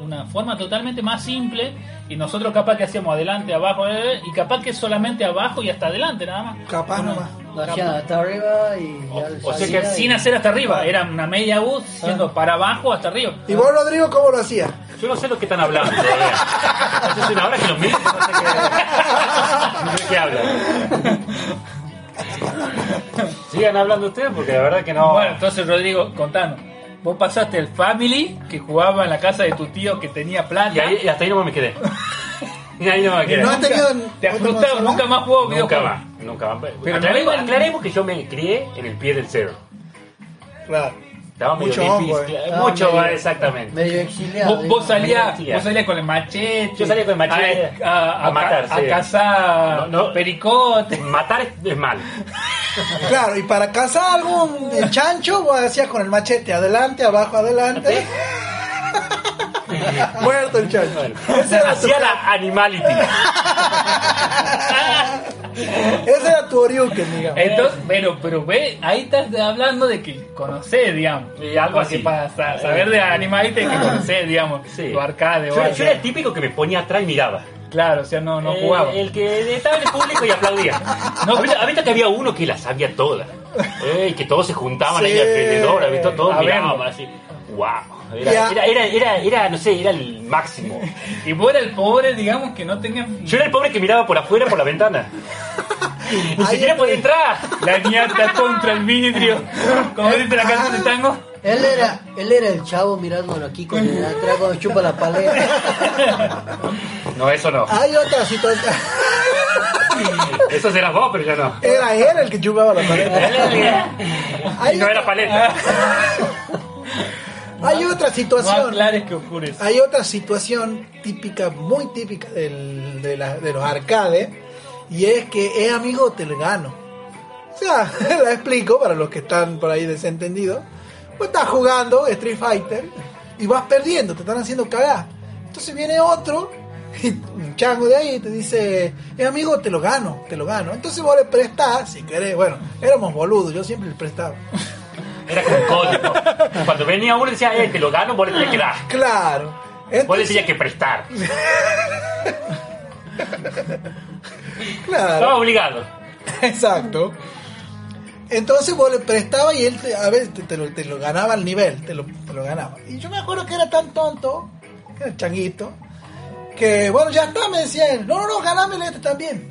Speaker 2: una forma totalmente más simple y nosotros capaz que hacíamos adelante, abajo, eh, y capaz que solamente abajo y hasta adelante nada más.
Speaker 4: Capaz nomás.
Speaker 5: Hasta arriba y ya le
Speaker 3: o sea que
Speaker 5: y-
Speaker 2: Sin hacer hasta arriba, era una media U siendo
Speaker 4: Ah.
Speaker 2: para abajo hasta arriba.
Speaker 4: ¿Y vos, Rodrigo, cómo lo hacías?
Speaker 3: Yo no sé lo que están hablando todavía. Hace una hora que lo miro, no sé qué, no sé qué hablan. Sigan hablando ustedes porque la verdad que no.
Speaker 2: Bueno, entonces Rodrigo, contanos. Vos pasaste el Family que jugaba en la casa de tu tío que tenía plata.
Speaker 3: y, ahí, y hasta ahí no me quedé. Y ahí no me quedé.
Speaker 4: ¿No has tenido en
Speaker 2: Te has frustrado, nunca más jugó
Speaker 3: Nunca más, nunca más.
Speaker 2: Pero
Speaker 3: aclaremos,
Speaker 2: no-
Speaker 3: aclaremos que yo me crié en el pie del cerro.
Speaker 4: Claro.
Speaker 3: Estaba medio
Speaker 4: Mucho
Speaker 3: difícil.
Speaker 4: hongo, eh.
Speaker 5: Estaba
Speaker 3: Mucho,
Speaker 5: medio-
Speaker 3: exactamente.
Speaker 5: Medio exiliado.
Speaker 2: Vos, vos salías
Speaker 3: Mentira.
Speaker 2: vos salías con el machete.
Speaker 3: Yo salía con el machete
Speaker 2: A, a-
Speaker 3: a matar,
Speaker 2: a
Speaker 3: sí.
Speaker 2: cazar
Speaker 3: No, no.
Speaker 2: pericote.
Speaker 3: Matar es, es mal.
Speaker 4: Claro, y para cazar algún chancho, vos hacías con el machete adelante, abajo, adelante. Muerto el chancho. Ese era tu,
Speaker 3: hacía la animality.
Speaker 4: ese era tu Oriuken, digamos.
Speaker 2: Entonces, pero, pero ve, ahí estás hablando de que conocés, digamos.
Speaker 3: Y algo así.
Speaker 2: para sa- saber de animalista hay que conocer, digamos,
Speaker 3: Sí.
Speaker 2: tu arcade o
Speaker 3: Yo,
Speaker 2: algo.
Speaker 3: yo era el típico que me ponía atrás y miraba.
Speaker 2: Claro, o sea, no, no
Speaker 3: Eh,
Speaker 2: jugaba.
Speaker 3: El que estaba en el público y aplaudía. No, ahorita, ahorita que había uno que la sabía toda. Eh, y que todos se juntaban
Speaker 4: Sí.
Speaker 3: ahí alrededor, ¿viste? todos
Speaker 2: A
Speaker 3: miraban así. Wow. Era, era, era, era, era, no sé, era el máximo.
Speaker 2: Y vos eras el pobre, digamos, que no tenía
Speaker 3: Yo era el pobre que miraba por afuera por la ventana. Ni siquiera podía entrar.
Speaker 2: la ñata contra el vidrio. Como dice la canción de tango.
Speaker 5: Él era, él era el chavo mirándolo aquí con el atrás cuando chupa la paleta.
Speaker 3: No, eso no.
Speaker 4: Hay otra situación.
Speaker 3: Eso serás vos, pero yo no.
Speaker 4: Era él el que chupaba la paleta. Hay,
Speaker 3: Y no era paleta.
Speaker 4: hay otra situación.
Speaker 2: que ocurre.
Speaker 4: Hay otra situación típica, muy típica del- de, la- de los arcades, y es que es amigo del gano. O sea, la explico para los que están por ahí desentendidos. Pues estás jugando Street Fighter y vas perdiendo, te están haciendo cagar. Entonces viene otro, y un chango de ahí, y te dice, es amigo, te lo gano, te lo gano. Entonces vos le prestás, si querés, bueno, éramos boludos, yo siempre le prestaba.
Speaker 3: Era como un código. Cuando venía uno y decía, eh, te lo gano, vos le tenías que dar.
Speaker 4: Claro.
Speaker 3: Vos le tenías que prestar.
Speaker 4: claro.
Speaker 3: Estaba obligado.
Speaker 4: Exacto. Entonces vos le prestabas y él te- a veces te, te lo, te lo ganaba al nivel, te lo, te lo ganaba. Y yo me acuerdo que era tan tonto, que era changuito, que bueno, ya está, me decía él, no, no, no, ganámele este también.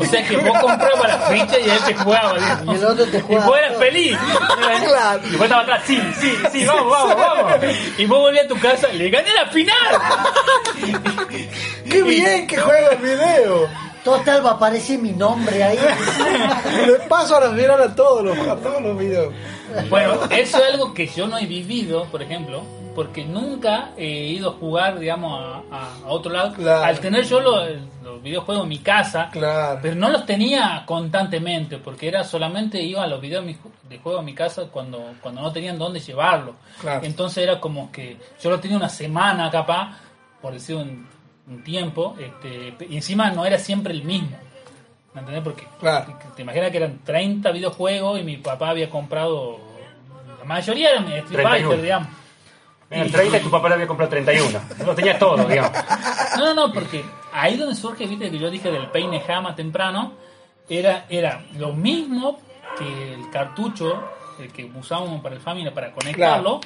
Speaker 2: O sea que vos comprabas la ficha y él te jugaba.
Speaker 5: Y el otro te
Speaker 2: Y
Speaker 5: jugaba.
Speaker 2: vos eras feliz.
Speaker 4: Claro.
Speaker 3: Y vos estabas atrás, sí, sí, sí, vamos, vamos, vamos.
Speaker 2: Y vos volvías a tu casa, le gané la final.
Speaker 4: ¡Qué bien que juega el video!
Speaker 5: Total, va a aparecer mi nombre ahí.
Speaker 4: Le paso a las mirar a todos los, a todos los videos.
Speaker 2: Bueno, eso es algo que yo no he vivido, por ejemplo, porque nunca he ido a jugar, digamos, a, a- a otro lado.
Speaker 4: Claro.
Speaker 2: Al tener yo los, los videojuegos en mi casa,
Speaker 4: Claro.
Speaker 2: pero no los tenía constantemente, porque era solamente iba a los videos de juego en mi casa cuando, cuando no tenían dónde llevarlo.
Speaker 4: Claro.
Speaker 2: Entonces era como que yo lo tenía una semana capaz, por decir un, un tiempo, este, y encima no era siempre el mismo. ¿Me entendés? Porque
Speaker 4: Claro.
Speaker 2: te- imaginas que eran 30 videojuegos y mi papá había comprado. La mayoría eran Street
Speaker 3: 31.
Speaker 2: Fighter, digamos.
Speaker 3: En el 30 y tu papá le había comprado 31. Lo tenías todo, digamos.
Speaker 2: No, no, no, porque ahí donde surge, viste, que yo dije del peine jama temprano, era, era lo mismo que el cartucho el que usábamos para el Family para conectarlo,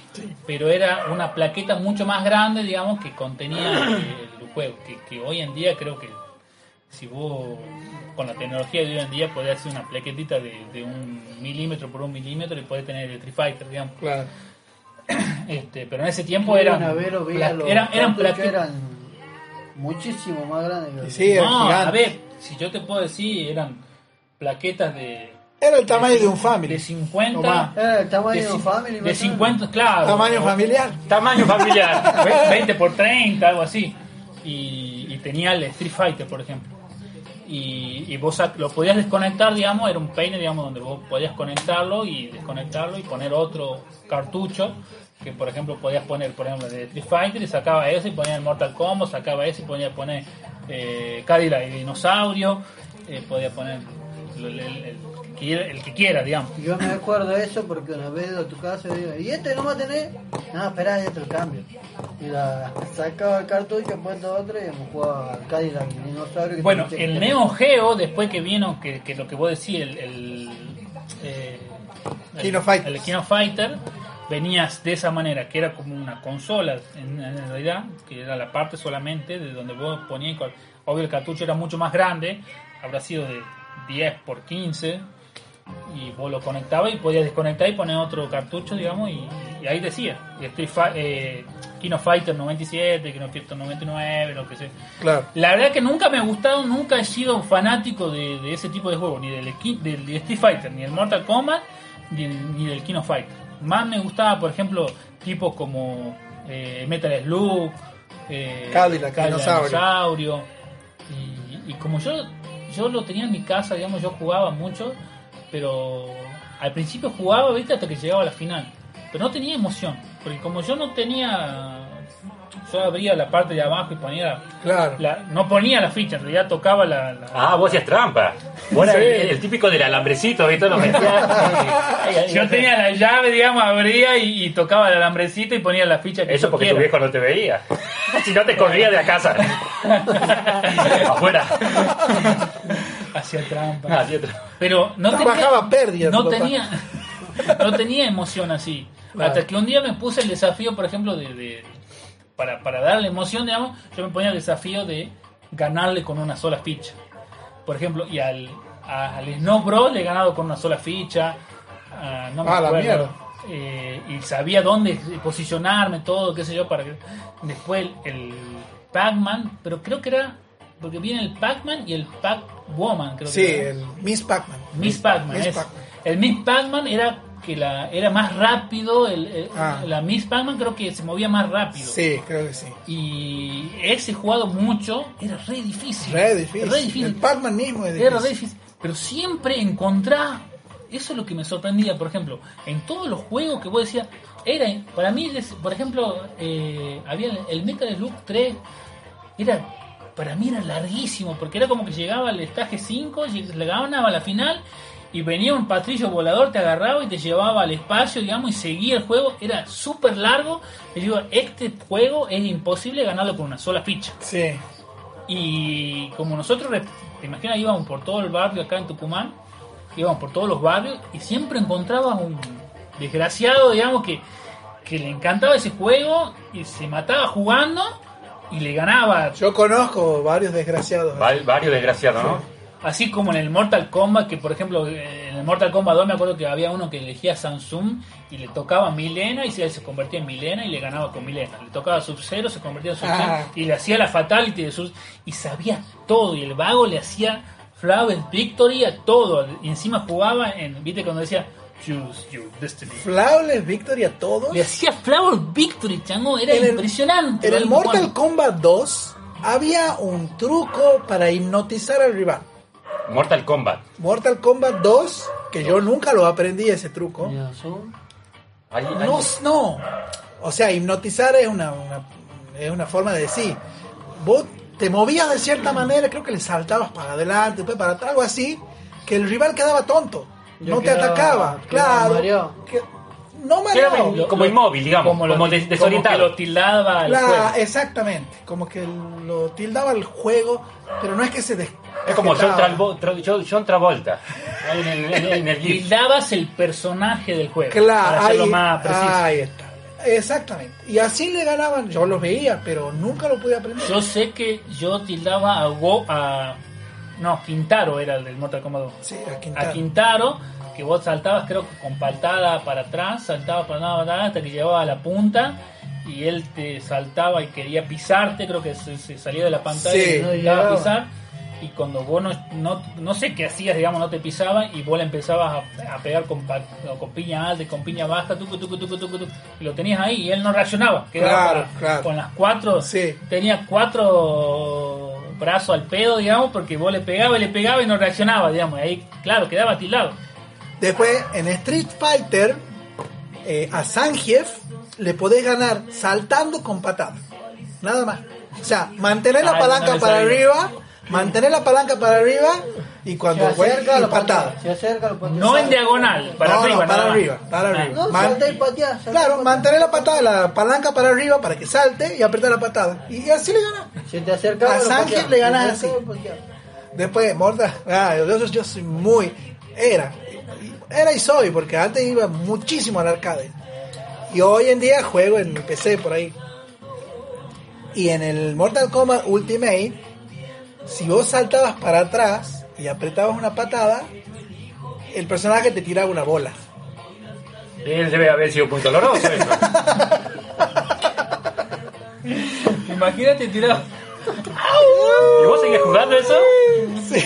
Speaker 2: pero era una plaqueta mucho más grande, digamos, que contenía el juego. Que, que hoy en día creo que si vos con la tecnología de hoy en día podés hacer una plaquetita de, de un milímetro por un milímetro y podés tener el Street Fighter, digamos.
Speaker 4: Claro.
Speaker 2: Este, pero en ese tiempo eran,
Speaker 5: ver
Speaker 2: pla-
Speaker 5: los
Speaker 2: eran, eran
Speaker 5: eran muchísimo más grande que
Speaker 4: Y sí,
Speaker 2: no, a ver, si yo te puedo decir, eran plaquetas de.
Speaker 4: Era el tamaño de un
Speaker 2: De
Speaker 4: family.
Speaker 2: 50.
Speaker 4: O más.
Speaker 5: Era el tamaño
Speaker 2: de,
Speaker 5: de un family.
Speaker 2: de
Speaker 5: más o menos.
Speaker 2: 50, claro.
Speaker 4: Tamaño familiar.
Speaker 3: Tamaño familiar.
Speaker 2: ve- 20 por 30, algo así. Y, tenía el Street Fighter, por ejemplo. Y, y vos lo podías desconectar, digamos, era un peine, digamos, donde vos podías conectarlo y desconectarlo y poner otro cartucho. Que por ejemplo podías poner, por ejemplo, de Street Fighter y sacaba ese y ponía el Mortal Kombat, sacaba ese y ponía poner eh, Cadillac y Dinosaurio, eh, podía poner el, quiera, el que quiera, digamos.
Speaker 5: Yo me acuerdo de eso porque una vez a tu casa y digo, ¿y este no va a tener? No, espera, ya te lo cambio. Y la sacaba el cartucho, puesto otro y me jugaba al Cadillac dinosaurio. que
Speaker 2: Bueno, el Neo Geo, después que vino, que, que lo que vos decís, el, el, eh, el-
Speaker 4: Kino Fighter.
Speaker 2: el Kino Fighter, venías de esa manera, que era como una consola en, en realidad, que era la parte solamente de donde vos ponías, obvio el cartucho era mucho más grande, habrá sido de 10 por 15, y vos lo conectabas y podías desconectar y poner otro cartucho, digamos, y, y ahí decía, Street Fi- eh, Kino Fighter 97, Kino Fighter 99, lo que sea.
Speaker 4: Claro.
Speaker 2: La verdad que nunca me ha gustado, nunca he sido fanático de, de ese tipo de juegos, ni del, del, de Street Fighter, ni del Mortal Kombat, ni, ni del Kino Fighter. Más me gustaba, por ejemplo, tipos como eh, Metal Slug, eh,
Speaker 4: Cadillac, Dinosaurio.
Speaker 2: Dinosaurio. Y, y como yo, yo lo tenía en mi casa, digamos, yo jugaba mucho, pero al principio jugaba, viste, hasta que llegaba a la final. Pero no tenía emoción, porque como yo no tenía... Yo abría la parte de abajo y ponía
Speaker 4: Claro.
Speaker 2: la- no ponía la ficha, en realidad tocaba la. la-
Speaker 3: Ah, vos hacías trampa. Vos
Speaker 2: Sí.
Speaker 3: el, el típico del alambrecito, ¿viste? Lo metías.
Speaker 2: yo tenía la llave, digamos, abría y, y tocaba el alambrecito y ponía la ficha que
Speaker 3: Eso porque tu viejo no te veía. Si no te corría de la casa. Afuera.
Speaker 2: Hacía trampa.
Speaker 3: Ah, otra.
Speaker 2: Pero no
Speaker 4: Trabajaba pérdida,
Speaker 2: No
Speaker 4: tu papá.
Speaker 2: tenía, no tenía emoción así.
Speaker 4: Claro.
Speaker 2: Hasta que un día me puse el desafío, por ejemplo, de, de- para, para darle emoción, digamos, yo me ponía el desafío de ganarle con una sola ficha. Por ejemplo, y al, a- al Snow Bros le he ganado con una sola ficha. ah, no me
Speaker 4: Ah, la
Speaker 2: acuerdo.
Speaker 4: mierda.
Speaker 2: Eh, y sabía dónde posicionarme, todo, qué sé yo, para que. Después el, el Pac-Man, pero creo que era. Porque viene el Pac-Man y el Pac-Woman, creo
Speaker 4: Sí,
Speaker 2: que era.
Speaker 4: el Miss Pac-Man.
Speaker 2: Miss Pac-Man.
Speaker 4: Pac-Man.
Speaker 2: El Miss Pac-Man era que la era más rápido. El, el-
Speaker 4: Ah.
Speaker 2: La Miss Pac-Man creo que se movía más rápido.
Speaker 4: Sí, creo que sí.
Speaker 2: Y ese jugado mucho era re difícil.
Speaker 4: Re difícil.
Speaker 2: Re difícil.
Speaker 4: El Pac-Man mismo es
Speaker 2: Era re
Speaker 4: difícil.
Speaker 2: Pero siempre encontrás. Eso es lo que me sorprendía, por ejemplo, en todos los juegos que vos decías, era, para mí, por ejemplo, eh, había el- el Metal Slug 3, era, para mí era larguísimo, porque era como que llegaba al estaje 5, lleg- le ganaba a la final, y venía un patrillo volador, te agarraba y te llevaba al espacio, digamos, y seguía el juego, era súper largo, y digo, este juego es imposible ganarlo con una sola ficha.
Speaker 4: Sí.
Speaker 2: Y como nosotros, te imaginas, íbamos por todo el barrio acá en Tucumán, íbamos por todos los barrios y siempre encontrabas un desgraciado, digamos, que, que le encantaba ese juego y se mataba jugando y le ganaba.
Speaker 4: Yo conozco varios desgraciados.
Speaker 3: Va- Varios desgraciados, ¿no?
Speaker 2: Así como en el Mortal Kombat, que por ejemplo en el Mortal Kombat 2 me acuerdo que había uno que elegía Samsung y le tocaba Milena y se, convertía en Milena y le ganaba con Milena. Le tocaba Sub-Zero, se convertía en Sub-Zero
Speaker 4: Ah.
Speaker 2: y le hacía la Fatality de Sub y sabía todo. Y el vago le hacía Flawless Victory a todo. Y encima jugaba en, viste cuando decía Choose Your Destiny.
Speaker 4: Flawless Victory a todos.
Speaker 2: Le hacía Flawless Victory, chango, era
Speaker 4: En el-
Speaker 2: impresionante.
Speaker 4: En el. Mortal
Speaker 2: Cuando-
Speaker 4: Kombat 2 había un truco para hipnotizar al rival.
Speaker 3: Mortal Kombat.
Speaker 4: Mortal Kombat 2, que yo nunca lo aprendí ese truco.
Speaker 3: Hay- hay-
Speaker 4: No, no. O sea, hipnotizar es una, una- es una forma de decir. Vos te movías de cierta manera, creo que le saltabas para adelante, para atrás, algo así, que el rival quedaba tonto.
Speaker 5: Yo
Speaker 4: no te atacaba. Claro.
Speaker 5: mareado.
Speaker 4: que- no
Speaker 3: Quedaba
Speaker 4: mareado.
Speaker 3: in- como inmóvil, digamos, como,
Speaker 2: lo-
Speaker 3: des-
Speaker 2: como
Speaker 3: desorientado.
Speaker 2: que lo tildaba al
Speaker 4: La-
Speaker 2: juego.
Speaker 4: exactamente. Como que lo tildaba el juego, pero no es que se des-
Speaker 3: Es como John,
Speaker 4: desquetaba.
Speaker 3: Tralvo- Tra- John- John Travolta. En el, en el- en el GIF.
Speaker 2: Tildabas el personaje del juego.
Speaker 4: Claro,
Speaker 2: para hacerlo
Speaker 4: ahí,
Speaker 2: más preciso.
Speaker 4: ahí está. Exactamente. Y así le ganaban. Yo los veía, pero nunca lo pude aprender.
Speaker 2: Yo sé que yo tildaba a Go, a no, Quintaro era el del Mortal Kombat 2.
Speaker 4: Sí, a Quintaro.
Speaker 2: A Quintaro, que vos saltabas creo que con paltada para atrás, saltabas para nada, para hasta que llegaba a la punta y él te saltaba y quería pisarte, creo que se, se salía de la pantalla
Speaker 4: Sí.
Speaker 2: y
Speaker 5: No llegaba.
Speaker 2: pisar. Y cuando vos no, no, no sé qué hacías, digamos, no te pisaba y vos le empezabas a, a pegar con, pa- con piña alta y con piña baja, tucu, tucu, tucu, y lo tenías ahí y él no reaccionaba. Quedaba
Speaker 4: Claro,
Speaker 2: para-
Speaker 4: claro.
Speaker 2: Con las cuatro,
Speaker 4: Sí.
Speaker 2: tenía cuatro brazos al pedo, digamos, porque vos le pegabas y le pegaba y no reaccionaba, digamos, y ahí, claro, quedaba tildado.
Speaker 4: Después, en Street Fighter, eh, a Zangief le podés ganar saltando con patadas. Nada más. O sea, mantener la
Speaker 2: Ay,
Speaker 4: palanca
Speaker 2: no
Speaker 4: para arriba, mantener la palanca para arriba y
Speaker 5: Se
Speaker 4: cuando juegues
Speaker 5: acerca,
Speaker 4: y patada.
Speaker 5: Se acerca.
Speaker 2: No en diagonal, para
Speaker 4: No, no,
Speaker 2: arriba.
Speaker 4: para arriba, para
Speaker 2: Ah.
Speaker 4: arriba.
Speaker 5: No,
Speaker 4: Man-
Speaker 5: salta y patea.
Speaker 4: Claro,
Speaker 5: patea.
Speaker 4: mantener la patada, la palanca para arriba para que salte y apretar la patada. Y así le ganas.
Speaker 5: Se te acerca.
Speaker 4: A Sánchez le ganas
Speaker 5: Se
Speaker 4: así. Después, Mortal, ah, yo, yo- yo soy muy, era, era y soy, porque antes iba muchísimo al arcade. Y hoy en día juego en mi PC por ahí. Y en el Mortal Kombat Ultimate, si vos saltabas para atrás y apretabas una patada, el personaje te tiraba una bola.
Speaker 3: Él debe haber sido muy doloroso eso.
Speaker 2: Imagínate tirar.
Speaker 3: ¿Y vos seguías jugando eso?
Speaker 4: Sí.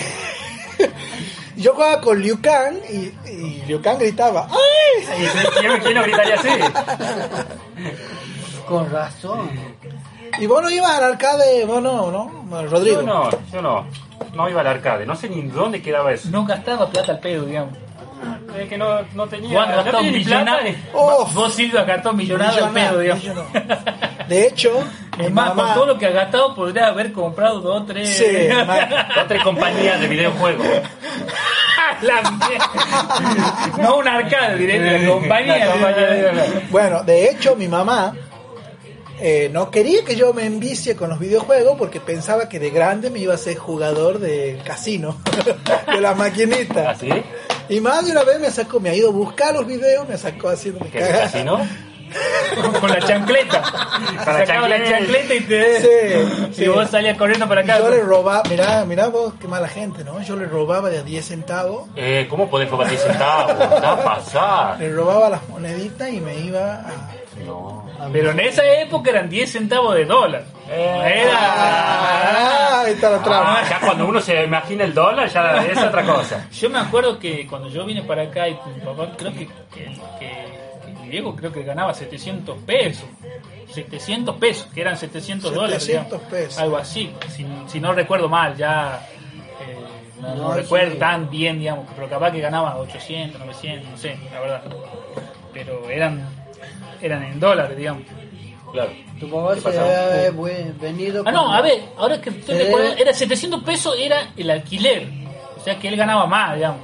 Speaker 4: Yo jugaba con Liu Kang y, y Liu Kang gritaba ¡Ay!
Speaker 3: ¿Y quién, quién no gritaría así?
Speaker 5: Con razón.
Speaker 4: Y vos no ibas al arcade, vos no, ¿no? Rodrigo.
Speaker 3: Yo no, yo no. No iba al arcade. No sé ni dónde quedaba eso.
Speaker 2: No gastaba plata al pedo, digamos.
Speaker 3: Es que no, no tenía,
Speaker 2: Juan
Speaker 3: no
Speaker 2: gastó
Speaker 3: tenía ni plata.
Speaker 2: millonario.
Speaker 4: Oh.
Speaker 2: Vos Silvia gastó millonario al pedo, digamos.
Speaker 4: De hecho,
Speaker 2: Es más,
Speaker 4: mamá-
Speaker 2: con todo lo que ha gastado podría haber comprado dos, tres.
Speaker 4: Sí, ma-
Speaker 3: Otra compañía de videojuegos.
Speaker 2: La no un arcade, directo, la compañía.
Speaker 3: La compañía.
Speaker 4: Bueno, de hecho, mi mamá eh, no quería que yo me envicie con los videojuegos porque pensaba que de grande me iba a ser jugador del casino, de las maquinitas.
Speaker 3: ¿Así?
Speaker 4: Y más de una vez me sacó, me ha ido a buscar los videos, me sacó haciendo
Speaker 3: ¿Qué es así, no?
Speaker 2: Con la chancleta.
Speaker 3: la
Speaker 2: Sacaba la
Speaker 3: chancleta.
Speaker 2: chancleta y te.
Speaker 4: Sí,
Speaker 2: y
Speaker 4: sí.
Speaker 2: vos salías corriendo para
Speaker 4: Y
Speaker 2: acá.
Speaker 4: yo le robaba, mirá, mirá vos, qué mala gente, ¿no? Yo le robaba de a 10 centavos,
Speaker 3: Eh, ¿Cómo podés robar 10 centavos? ¿Qué va a pasar?
Speaker 4: le robaba las moneditas y me iba a...
Speaker 3: No.
Speaker 2: Pero en esa época eran 10 centavos de dólar.
Speaker 3: Eh.
Speaker 4: Ah, ahí está la trampa.
Speaker 3: Ah, ya cuando uno se imagina el dólar, ya es otra cosa.
Speaker 2: Yo me acuerdo que cuando yo vine para acá y mi papá, creo que, que, que- que mi viejo creo que ganaba 700 pesos. 700 pesos, que eran 700 dólares.
Speaker 4: 700
Speaker 2: digamos.
Speaker 4: pesos.
Speaker 2: Algo así, si, si no recuerdo mal, ya eh, no, no
Speaker 5: No,
Speaker 2: recuerdo
Speaker 5: sí.
Speaker 2: tan bien, digamos, pero capaz que ganaba 800, 900, no sé, la verdad. Pero eran, eran en dólares, digamos.
Speaker 3: Claro.
Speaker 5: Tu papá
Speaker 3: ¿Qué
Speaker 5: se
Speaker 3: pasaba?
Speaker 5: debe haber venido.
Speaker 2: Ah, no, a ver, ahora que estoy
Speaker 5: Sí.
Speaker 2: recordando, era 700 pesos era el alquiler. O sea que él ganaba más, digamos.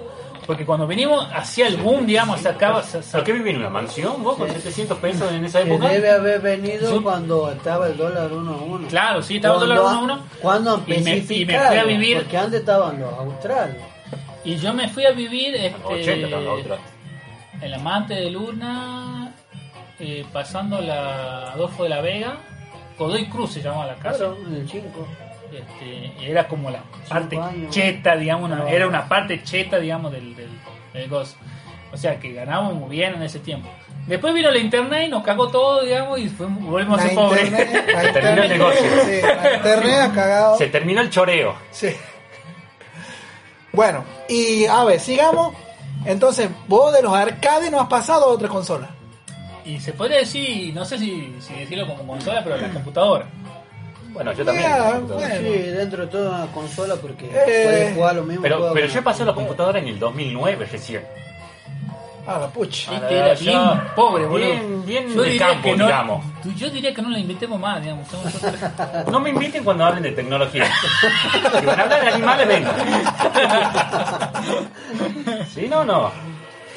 Speaker 2: Porque cuando venimos hacía el boom, digamos, sacaba. sa- sa-
Speaker 3: ¿Por qué vivís en una mansión vos con 700 pesos en esa
Speaker 5: Que
Speaker 3: época?
Speaker 5: debe haber venido cuando estaba el dólar uno a uno.
Speaker 2: Claro, sí, estaba el dólar uno a uno.
Speaker 5: Cuando
Speaker 2: Y me- y me fui a vivir-
Speaker 5: Porque antes estaban los australes.
Speaker 2: Y yo me fui a vivir este,
Speaker 3: 80 están la otra.
Speaker 2: en la Mante de Luna, eh, pasando la Adolfo de la Vega. Godoy Cruz se llamaba la casa.
Speaker 5: Claro, en el 5.
Speaker 2: Este, era como la parte
Speaker 5: años.
Speaker 2: cheta, digamos, una- era una parte cheta, digamos, del, del, del gozo. O sea que ganábamos muy bien en ese tiempo. Después vino la internet y nos cagó todo, digamos, y fuimos, volvimos a ser pobres.
Speaker 3: Se terminó el negocio.
Speaker 4: Sí, la internet ha cagado.
Speaker 3: Se terminó el choreo.
Speaker 4: Sí. Bueno, y a ver, sigamos. Entonces, vos de los arcades no has pasado a otra consola.
Speaker 2: Y se podría decir, no sé si, si decirlo como consola, pero la computadora.
Speaker 3: Bueno, yo también.
Speaker 4: Ya,
Speaker 3: Entonces,
Speaker 4: bueno.
Speaker 5: Sí, dentro de toda una consola porque
Speaker 4: Eh,
Speaker 5: puedes jugar lo mismo.
Speaker 3: Pero, yo pasé a la computadora en el 2009 recién.
Speaker 4: Ah, la pucha.
Speaker 3: Ah,
Speaker 2: Viste, era
Speaker 3: ya.
Speaker 2: bien pobre, boludo.
Speaker 3: Bien- bien de
Speaker 2: diría
Speaker 3: campo,
Speaker 2: que no-
Speaker 3: digamos.
Speaker 2: tú- Yo diría que no la invitemos más, digamos. somos nosotros.
Speaker 3: No me inviten cuando hablen de tecnología. Si van a hablar de animales, vengan. Sí, no, no.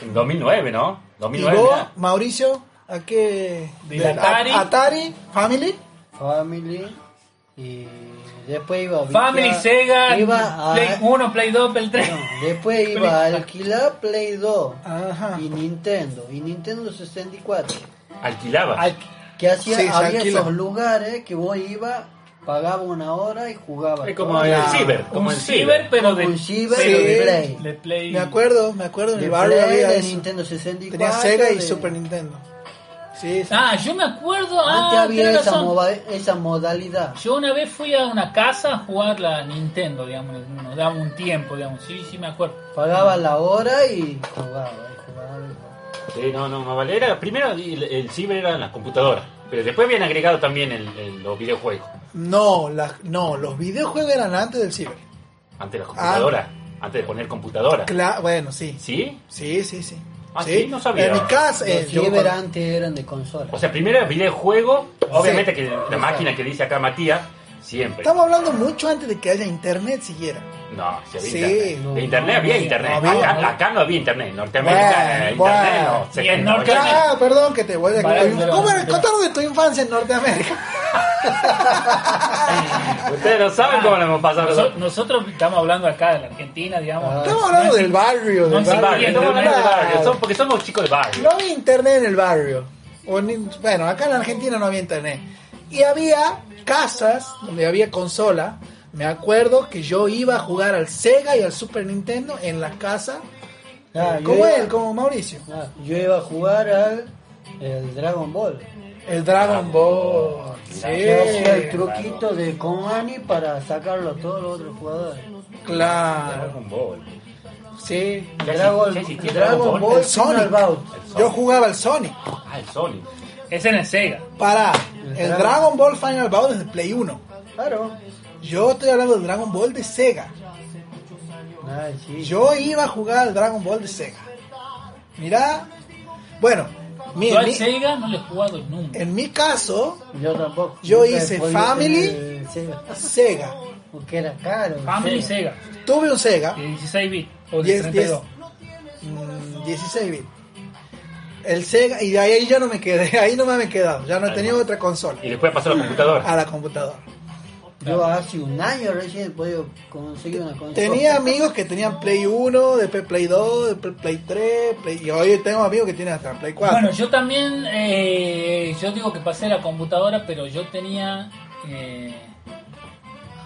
Speaker 3: En 2009, ¿no?
Speaker 4: ¿Y
Speaker 3: 2009.
Speaker 4: vos. Mauricio, a qué?
Speaker 2: Del
Speaker 4: del
Speaker 2: Atari.
Speaker 4: Atari, Family.
Speaker 5: Family y después iba a
Speaker 2: Family,
Speaker 5: viciar-
Speaker 2: Sega,
Speaker 5: iba a,
Speaker 2: Play 1, Play 2, Play 3.
Speaker 5: no, después iba a alquilar Play 2
Speaker 4: Ajá.
Speaker 5: y Nintendo y Nintendo 64
Speaker 3: Alquilaba.
Speaker 2: Al-
Speaker 5: que hacía
Speaker 4: Sí,
Speaker 5: había
Speaker 4: alquila.
Speaker 5: esos lugares que vos ibas pagaba una hora y jugaba
Speaker 3: Es como el ciber. Como
Speaker 2: un
Speaker 3: el
Speaker 2: ciber,
Speaker 3: ciber.
Speaker 2: pero
Speaker 5: Como
Speaker 2: de,
Speaker 5: un ciber
Speaker 4: Sí.
Speaker 5: de Play
Speaker 2: de Play.
Speaker 4: Me acuerdo, me acuerdo en
Speaker 5: de
Speaker 4: el barrio había
Speaker 5: de
Speaker 4: eso.
Speaker 5: Nintendo 64
Speaker 4: Tenía Sega y
Speaker 5: de-
Speaker 4: Super Nintendo. Sí, sí.
Speaker 2: Ah, yo me acuerdo.
Speaker 5: Antes
Speaker 2: ah,
Speaker 5: había esa, mova- esa modalidad.
Speaker 2: Yo una vez fui a una casa a jugar la Nintendo, digamos, nos daba un tiempo, digamos, sí, sí me acuerdo.
Speaker 5: Pagaba la hora y jugaba, y jugaba, y jugaba.
Speaker 3: Sí, no, no, más vale. Era, primero el, el ciber era en las computadoras, pero después habían agregado también el- el- los videojuegos.
Speaker 4: No, las- no, los videojuegos eran antes del ciber.
Speaker 3: Antes de las computadoras, antes de poner computadora.
Speaker 4: Cla- bueno, sí.
Speaker 3: ¿Sí?
Speaker 4: Sí, sí, sí.
Speaker 3: Ah, sí, no sabía.
Speaker 4: En mi casa, eh,
Speaker 5: Los
Speaker 4: yo
Speaker 5: antes eran de consola.
Speaker 3: O sea, primero el videojuego, obviamente
Speaker 4: Sí.
Speaker 3: que la máquina que dice acá Matías, siempre.
Speaker 4: Estamos hablando mucho antes de que haya internet siquiera.
Speaker 3: No, si había
Speaker 4: Sí.
Speaker 3: internet. De internet había internet.
Speaker 4: No había,
Speaker 3: acá,
Speaker 4: no.
Speaker 3: acá no había internet. En Norteamérica,
Speaker 4: Bueno,
Speaker 3: internet
Speaker 4: bueno.
Speaker 3: no.
Speaker 2: En
Speaker 3: 70,
Speaker 2: Norteamérica-
Speaker 3: 80.
Speaker 4: Ah, perdón que te voy a...
Speaker 2: Vale,
Speaker 4: ¿Cómo de tu infancia en Norteamérica.
Speaker 3: Ustedes no saben cómo lo hemos pasado.
Speaker 2: Noso- nosotros estamos hablando acá de la Argentina, digamos.
Speaker 5: Ah,
Speaker 4: Estamos hablando
Speaker 2: No
Speaker 4: del barrio,
Speaker 2: no
Speaker 4: del
Speaker 3: Barrio,
Speaker 4: barrio.
Speaker 3: estamos hablando del barrio, porque somos chicos del barrio.
Speaker 4: No había internet en el barrio. O ni- bueno, acá en Argentina no había internet. Y había casas donde había consola. Me acuerdo que yo iba a jugar al Sega y al Super Nintendo en la casa.
Speaker 5: Ah,
Speaker 4: como
Speaker 5: iba-
Speaker 4: él, como Mauricio.
Speaker 5: Ah, yo iba a jugar al el Dragon Ball.
Speaker 4: El Dragon Ball. Sí.
Speaker 5: Hacía el truquito de Konami para sacarlo a todos los otros jugadores.
Speaker 4: Claro.
Speaker 3: Dragon Ball.
Speaker 4: Sí.
Speaker 5: Dragon, Dragon
Speaker 3: Ball.
Speaker 5: Ball
Speaker 4: El Sonic. Yo jugaba al Sonic.
Speaker 3: Ah, el Sonic.
Speaker 2: Es en el Sega.
Speaker 4: Para
Speaker 5: El Dragon-
Speaker 4: Ball Final Bout es de Play 1.
Speaker 5: Claro.
Speaker 4: Yo estoy hablando del Dragon Ball de Sega.
Speaker 5: Ay, sí.
Speaker 4: Yo iba a jugar al Dragon Ball de Sega. Mirá. Bueno, mi-
Speaker 2: Yo al
Speaker 4: mi-
Speaker 2: Sega no le he jugado nunca.
Speaker 4: en mi caso,
Speaker 5: Yo tampoco.
Speaker 4: Yo hice Family.
Speaker 5: el Sega,
Speaker 4: Sega.
Speaker 5: Porque era caro.
Speaker 2: Family
Speaker 5: Sega.
Speaker 2: Sega.
Speaker 4: Tuve un Sega,
Speaker 2: De 16 bits o de
Speaker 4: Diez-
Speaker 2: 32.
Speaker 4: mm, 16 bits. El Sega, y de ahí ya no me quedé, ahí no me he quedado, ya no he tenido otra consola.
Speaker 3: Y después pasó a la computadora.
Speaker 4: A la computadora.
Speaker 5: Yo hace un año recién he podido conseguir una consola.
Speaker 4: Tenía amigos que tenían Play 1, después Play 2, después Play 3, Play- y hoy tengo amigos que tienen hasta Play 4.
Speaker 2: Bueno, yo también, eh, yo digo que pasé la computadora, pero yo tenía, eh,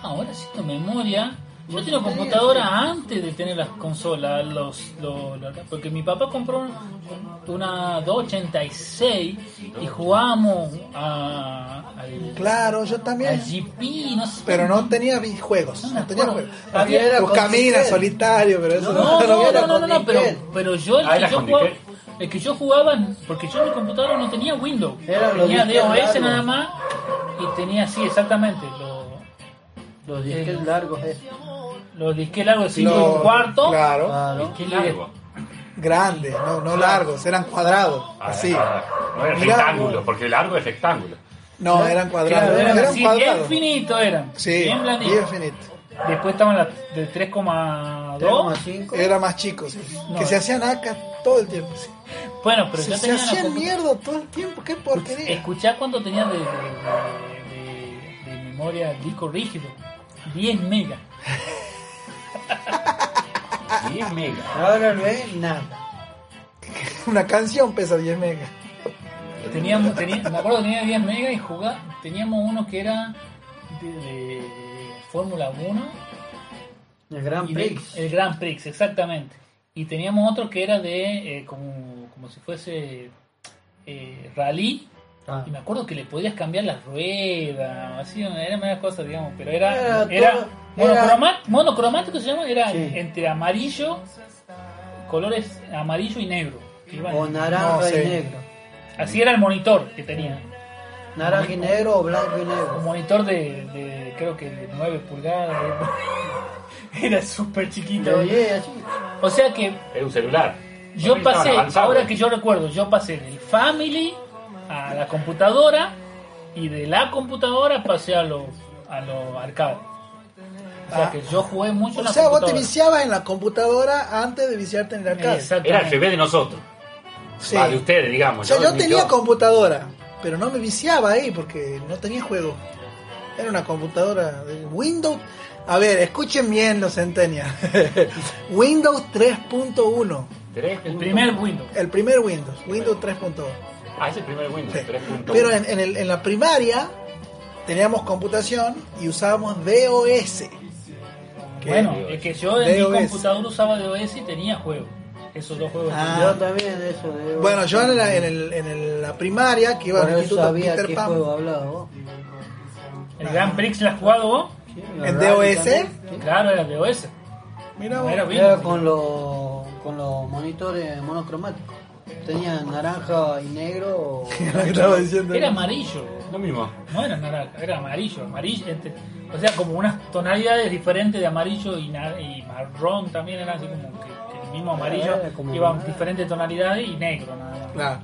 Speaker 2: ah, ahora tu memoria, yo tenía computadora antes de tener las consolas, los, los- los- porque mi papá compró una 286 y jugábamos a, al,
Speaker 4: claro, yo
Speaker 2: al
Speaker 4: también.
Speaker 2: GP, no sé.
Speaker 4: Pero no tenía videojuegos,
Speaker 2: No
Speaker 4: tenía juegos.
Speaker 5: Había era
Speaker 4: camina solitario, pero eso
Speaker 5: No,
Speaker 2: No, no,
Speaker 5: era
Speaker 2: no, no, no, no, pero, pero yo el
Speaker 3: Ah,
Speaker 2: que
Speaker 3: era
Speaker 2: yo jugaba, el que yo jugaba, porque yo en mi computadora no tenía Windows,
Speaker 5: Eran los
Speaker 2: tenía DOS nada más y tenía, sí, exactamente, los,
Speaker 5: Los disquetes largos, eh.
Speaker 2: Los disques largos de 5 y un cuarto.
Speaker 4: Claro,
Speaker 5: Claro.
Speaker 3: Largo.
Speaker 4: grandes, no, no largos, eran cuadrados,
Speaker 3: Ah,
Speaker 4: así.
Speaker 3: ah, No era
Speaker 4: Mirá,
Speaker 3: rectángulo, porque largo es rectángulo.
Speaker 4: No, eran cuadrados,
Speaker 2: Claro, eran
Speaker 4: eran
Speaker 2: así, bien
Speaker 4: cuadrados.
Speaker 2: finitos eran,
Speaker 4: Sí,
Speaker 2: bien blanditos.
Speaker 4: bien finito.
Speaker 2: Después estaban las de 3,2.
Speaker 5: 3,5.
Speaker 4: Era más chico, sí.
Speaker 2: No.
Speaker 4: que se hacían acá todo el tiempo. sí.
Speaker 2: Bueno, pero
Speaker 4: Se,
Speaker 2: yo
Speaker 4: se hacían mierda todo el tiempo, qué porquería.
Speaker 2: Escuchá cuánto tenía de, de, de- de- de memoria disco rígido. 10 megas.
Speaker 3: 10 megas.
Speaker 5: Ahora no es nada.
Speaker 4: Una canción pesa 10 megas.
Speaker 2: Teníamos, tenía- me acuerdo que tenía 10 megas y jugaba, teníamos uno que era de, de Fórmula 1
Speaker 5: El Grand
Speaker 2: y de-
Speaker 5: Prix.
Speaker 2: el Grand Prix, exactamente. Y teníamos otro que era de eh, como, como si fuese eh, rally.
Speaker 5: Ah.
Speaker 2: Y me acuerdo que le podías cambiar las ruedas, así, eran varias cosas, digamos, pero era,
Speaker 5: Era
Speaker 2: era,
Speaker 5: todo-
Speaker 2: monocroma- monocromático, se llama, era
Speaker 5: Sí.
Speaker 2: entre amarillo, colores amarillo y negro.
Speaker 5: O naranja
Speaker 4: No sé.
Speaker 5: y negro.
Speaker 2: Así era el monitor que tenía.
Speaker 5: Naranja y negro o blanco y
Speaker 2: Un
Speaker 5: negro.
Speaker 2: monitor de, de creo que de 9 pulgadas. Era súper chiquito.
Speaker 5: De 10, así.
Speaker 2: O sea que
Speaker 3: Era un celular.
Speaker 2: yo pasé, ahora que yo recuerdo, yo pasé del Family a la computadora y de la computadora pasé a los a los arcades. O sea
Speaker 4: Ah.
Speaker 2: que yo jugué mucho en
Speaker 4: O
Speaker 2: la
Speaker 4: sea, vos te viciabas en la computadora antes de viciarte en el arcade.
Speaker 3: Era al revés de nosotros.
Speaker 4: Sí.
Speaker 3: De ustedes, digamos.
Speaker 4: O sea, yo tenía computadora, pero no me viciaba ahí porque no tenía juego. Era una computadora de Windows. A ver, escuchen bien los centenias. Windows 3.1.
Speaker 3: Tres
Speaker 2: El primer Windows.
Speaker 4: El primer Windows. Windows 3.1.
Speaker 3: Ah, es el primer Windows.
Speaker 4: Sí.
Speaker 3: tres puntos.
Speaker 4: Pero en, en el- en la primaria teníamos computación y usábamos DOS.
Speaker 2: Bueno, es que yo en mi
Speaker 4: DOS.
Speaker 2: computadora usaba DOS y tenía juegos. esos dos juegos.
Speaker 4: Ah.
Speaker 5: Yo también de eso. De
Speaker 4: Bueno, yo en la, en el- en el- la primaria, que iba al instituto
Speaker 5: sabía
Speaker 4: Peter
Speaker 5: qué
Speaker 4: Pan,
Speaker 5: juego hablaba vos.
Speaker 2: ¿El Grand Prix lo has jugado vos?
Speaker 5: Sí,
Speaker 4: ¿En
Speaker 5: la
Speaker 4: DOS?
Speaker 2: Claro, era de OS.
Speaker 4: mira
Speaker 2: No
Speaker 4: vos.
Speaker 2: era.
Speaker 5: Era con los con los monitores monocromáticos. Tenía naranja y negro. o-
Speaker 4: estaba diciendo.
Speaker 2: Era amarillo.
Speaker 3: Lo mismo.
Speaker 2: No era naranja, era amarillo, amarillo. o sea, como unas tonalidades diferentes de amarillo y, na- y marrón también era así como que, que el mismo amarillo
Speaker 5: Era como-
Speaker 2: iban diferentes tonalidades y negro nada más.
Speaker 4: Claro.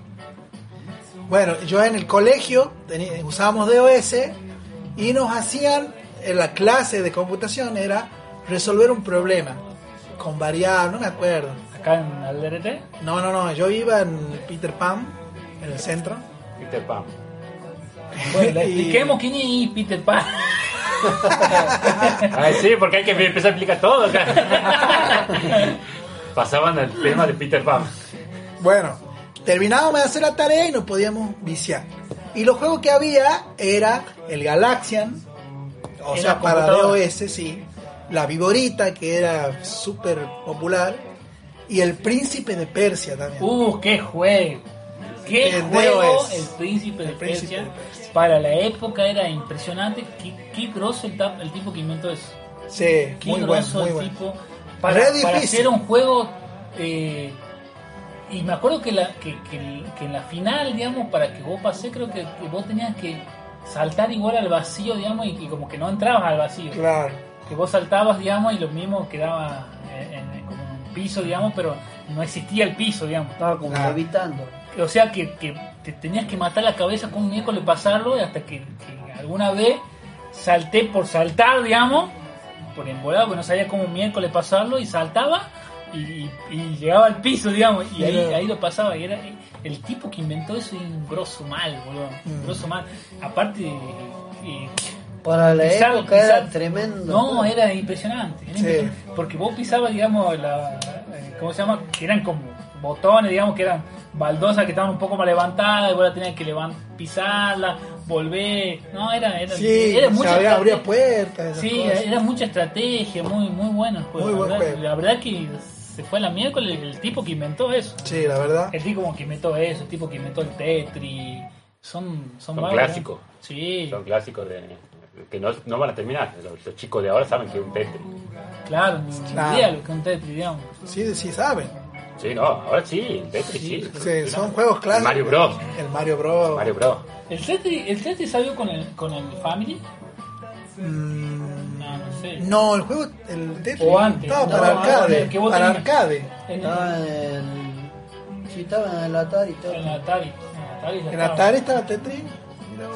Speaker 4: Bueno, yo en el colegio usábamos DOS y nos hacían, en la clase de computación era resolver un problema con variables, no me acuerdo.
Speaker 2: Acá en el DRT.
Speaker 4: No, no, no, yo iba en Peter Pan, en el centro.
Speaker 3: Peter Pan.
Speaker 2: Bueno, le
Speaker 4: Y-
Speaker 2: expliquemos quién es Peter Pan.
Speaker 3: Ay, sí, porque hay que empezar a explicar todo acá. Pasaban al tema de Peter Pan.
Speaker 4: Bueno, terminábamos de hacer la tarea y nos podíamos viciar. Y los juegos que había era el Galaxian, o sea, para. DOS, sí. La Viborita, que era súper popular. Y el Príncipe de Persia también.
Speaker 2: Uh, qué juego. Qué
Speaker 4: El
Speaker 2: juego
Speaker 4: DOS.
Speaker 2: el príncipe de
Speaker 4: El Príncipe
Speaker 2: Persia.
Speaker 4: de Persia.
Speaker 2: Para la época era impresionante. Qué, qué grosso el, el tipo que inventó eso.
Speaker 4: sí,
Speaker 2: Qué
Speaker 4: muy
Speaker 2: grosso
Speaker 4: muy
Speaker 2: el tipo. Para, hacer un juego. eh, y me acuerdo que, la, que, que- que en la final, digamos, para que vos pasé, creo que, que vos tenías que saltar igual al vacío, digamos, y, y como que no entrabas al vacío.
Speaker 4: Claro.
Speaker 2: Que vos saltabas, digamos, y lo mismo quedaba en, en- en piso, digamos, pero no existía el piso, digamos.
Speaker 5: Estaba como
Speaker 4: Ah.
Speaker 5: levitando.
Speaker 2: O sea que, que te tenías que matar la cabeza con un miércoles pasarlo y hasta que, que alguna vez salté por saltar, digamos, por embolado, porque no sabía cómo un miércoles pasarlo y saltaba y, y- y llegaba al piso, digamos, y ahí, ahí lo pasaba. Y era el tipo que inventó eso es un grosso mal, boludo. Un
Speaker 4: Mm.
Speaker 2: grosso mal. Aparte, eh,
Speaker 5: Para la
Speaker 2: Pisar-
Speaker 5: época era tremendo.
Speaker 2: no, era impresionante, era
Speaker 4: Sí.
Speaker 2: impresionante. Porque vos pisabas, digamos, la, eh, ¿cómo se llama? Que eran como botones, digamos, que eran baldosas que estaban un poco más levantadas, y vos la tenías que pisarla, volver. No, era, era,
Speaker 4: Sí,
Speaker 2: era mucha
Speaker 4: abría, puertas.
Speaker 2: Sí,
Speaker 4: cosas.
Speaker 2: era mucha estrategia, muy muy bueno el juego.
Speaker 4: Muy
Speaker 2: la,
Speaker 4: buen
Speaker 2: verdad,
Speaker 4: juego.
Speaker 2: la verdad que se fue a la miércoles el tipo que inventó eso.
Speaker 4: Sí, la verdad.
Speaker 2: El tipo que inventó eso, el tipo que inventó el Tetris. Son, son,
Speaker 3: Son clásicos.
Speaker 2: Sí,
Speaker 3: Son clásicos de, que no, no van a terminar. Los, los chicos de ahora saben que es un Tetris.
Speaker 2: claro,
Speaker 4: Claro.
Speaker 2: lo que es un Tetris, digamos.
Speaker 4: Sí, sí saben.
Speaker 3: Sí, no, ahora sí, el Tetris sí.
Speaker 4: Sí, son juegos clásicos.
Speaker 3: Mario Bros.
Speaker 4: El Mario Bros.
Speaker 3: Mario Bros.
Speaker 2: ¿El Tetris, el Tetris salió con el, con el Family?
Speaker 4: Mm,
Speaker 2: No, no sé.
Speaker 4: no, el juego, el Tetris
Speaker 2: O antes.
Speaker 4: estaba
Speaker 2: No,
Speaker 4: para arcade.
Speaker 2: que vos
Speaker 4: Para
Speaker 2: tenías.
Speaker 4: arcade.
Speaker 2: En,
Speaker 5: Estaba en el. Sí, estaba en el Atari todo.
Speaker 2: en Atari. En Atari,
Speaker 4: En
Speaker 2: estaba.
Speaker 4: Atari estaba Tetris.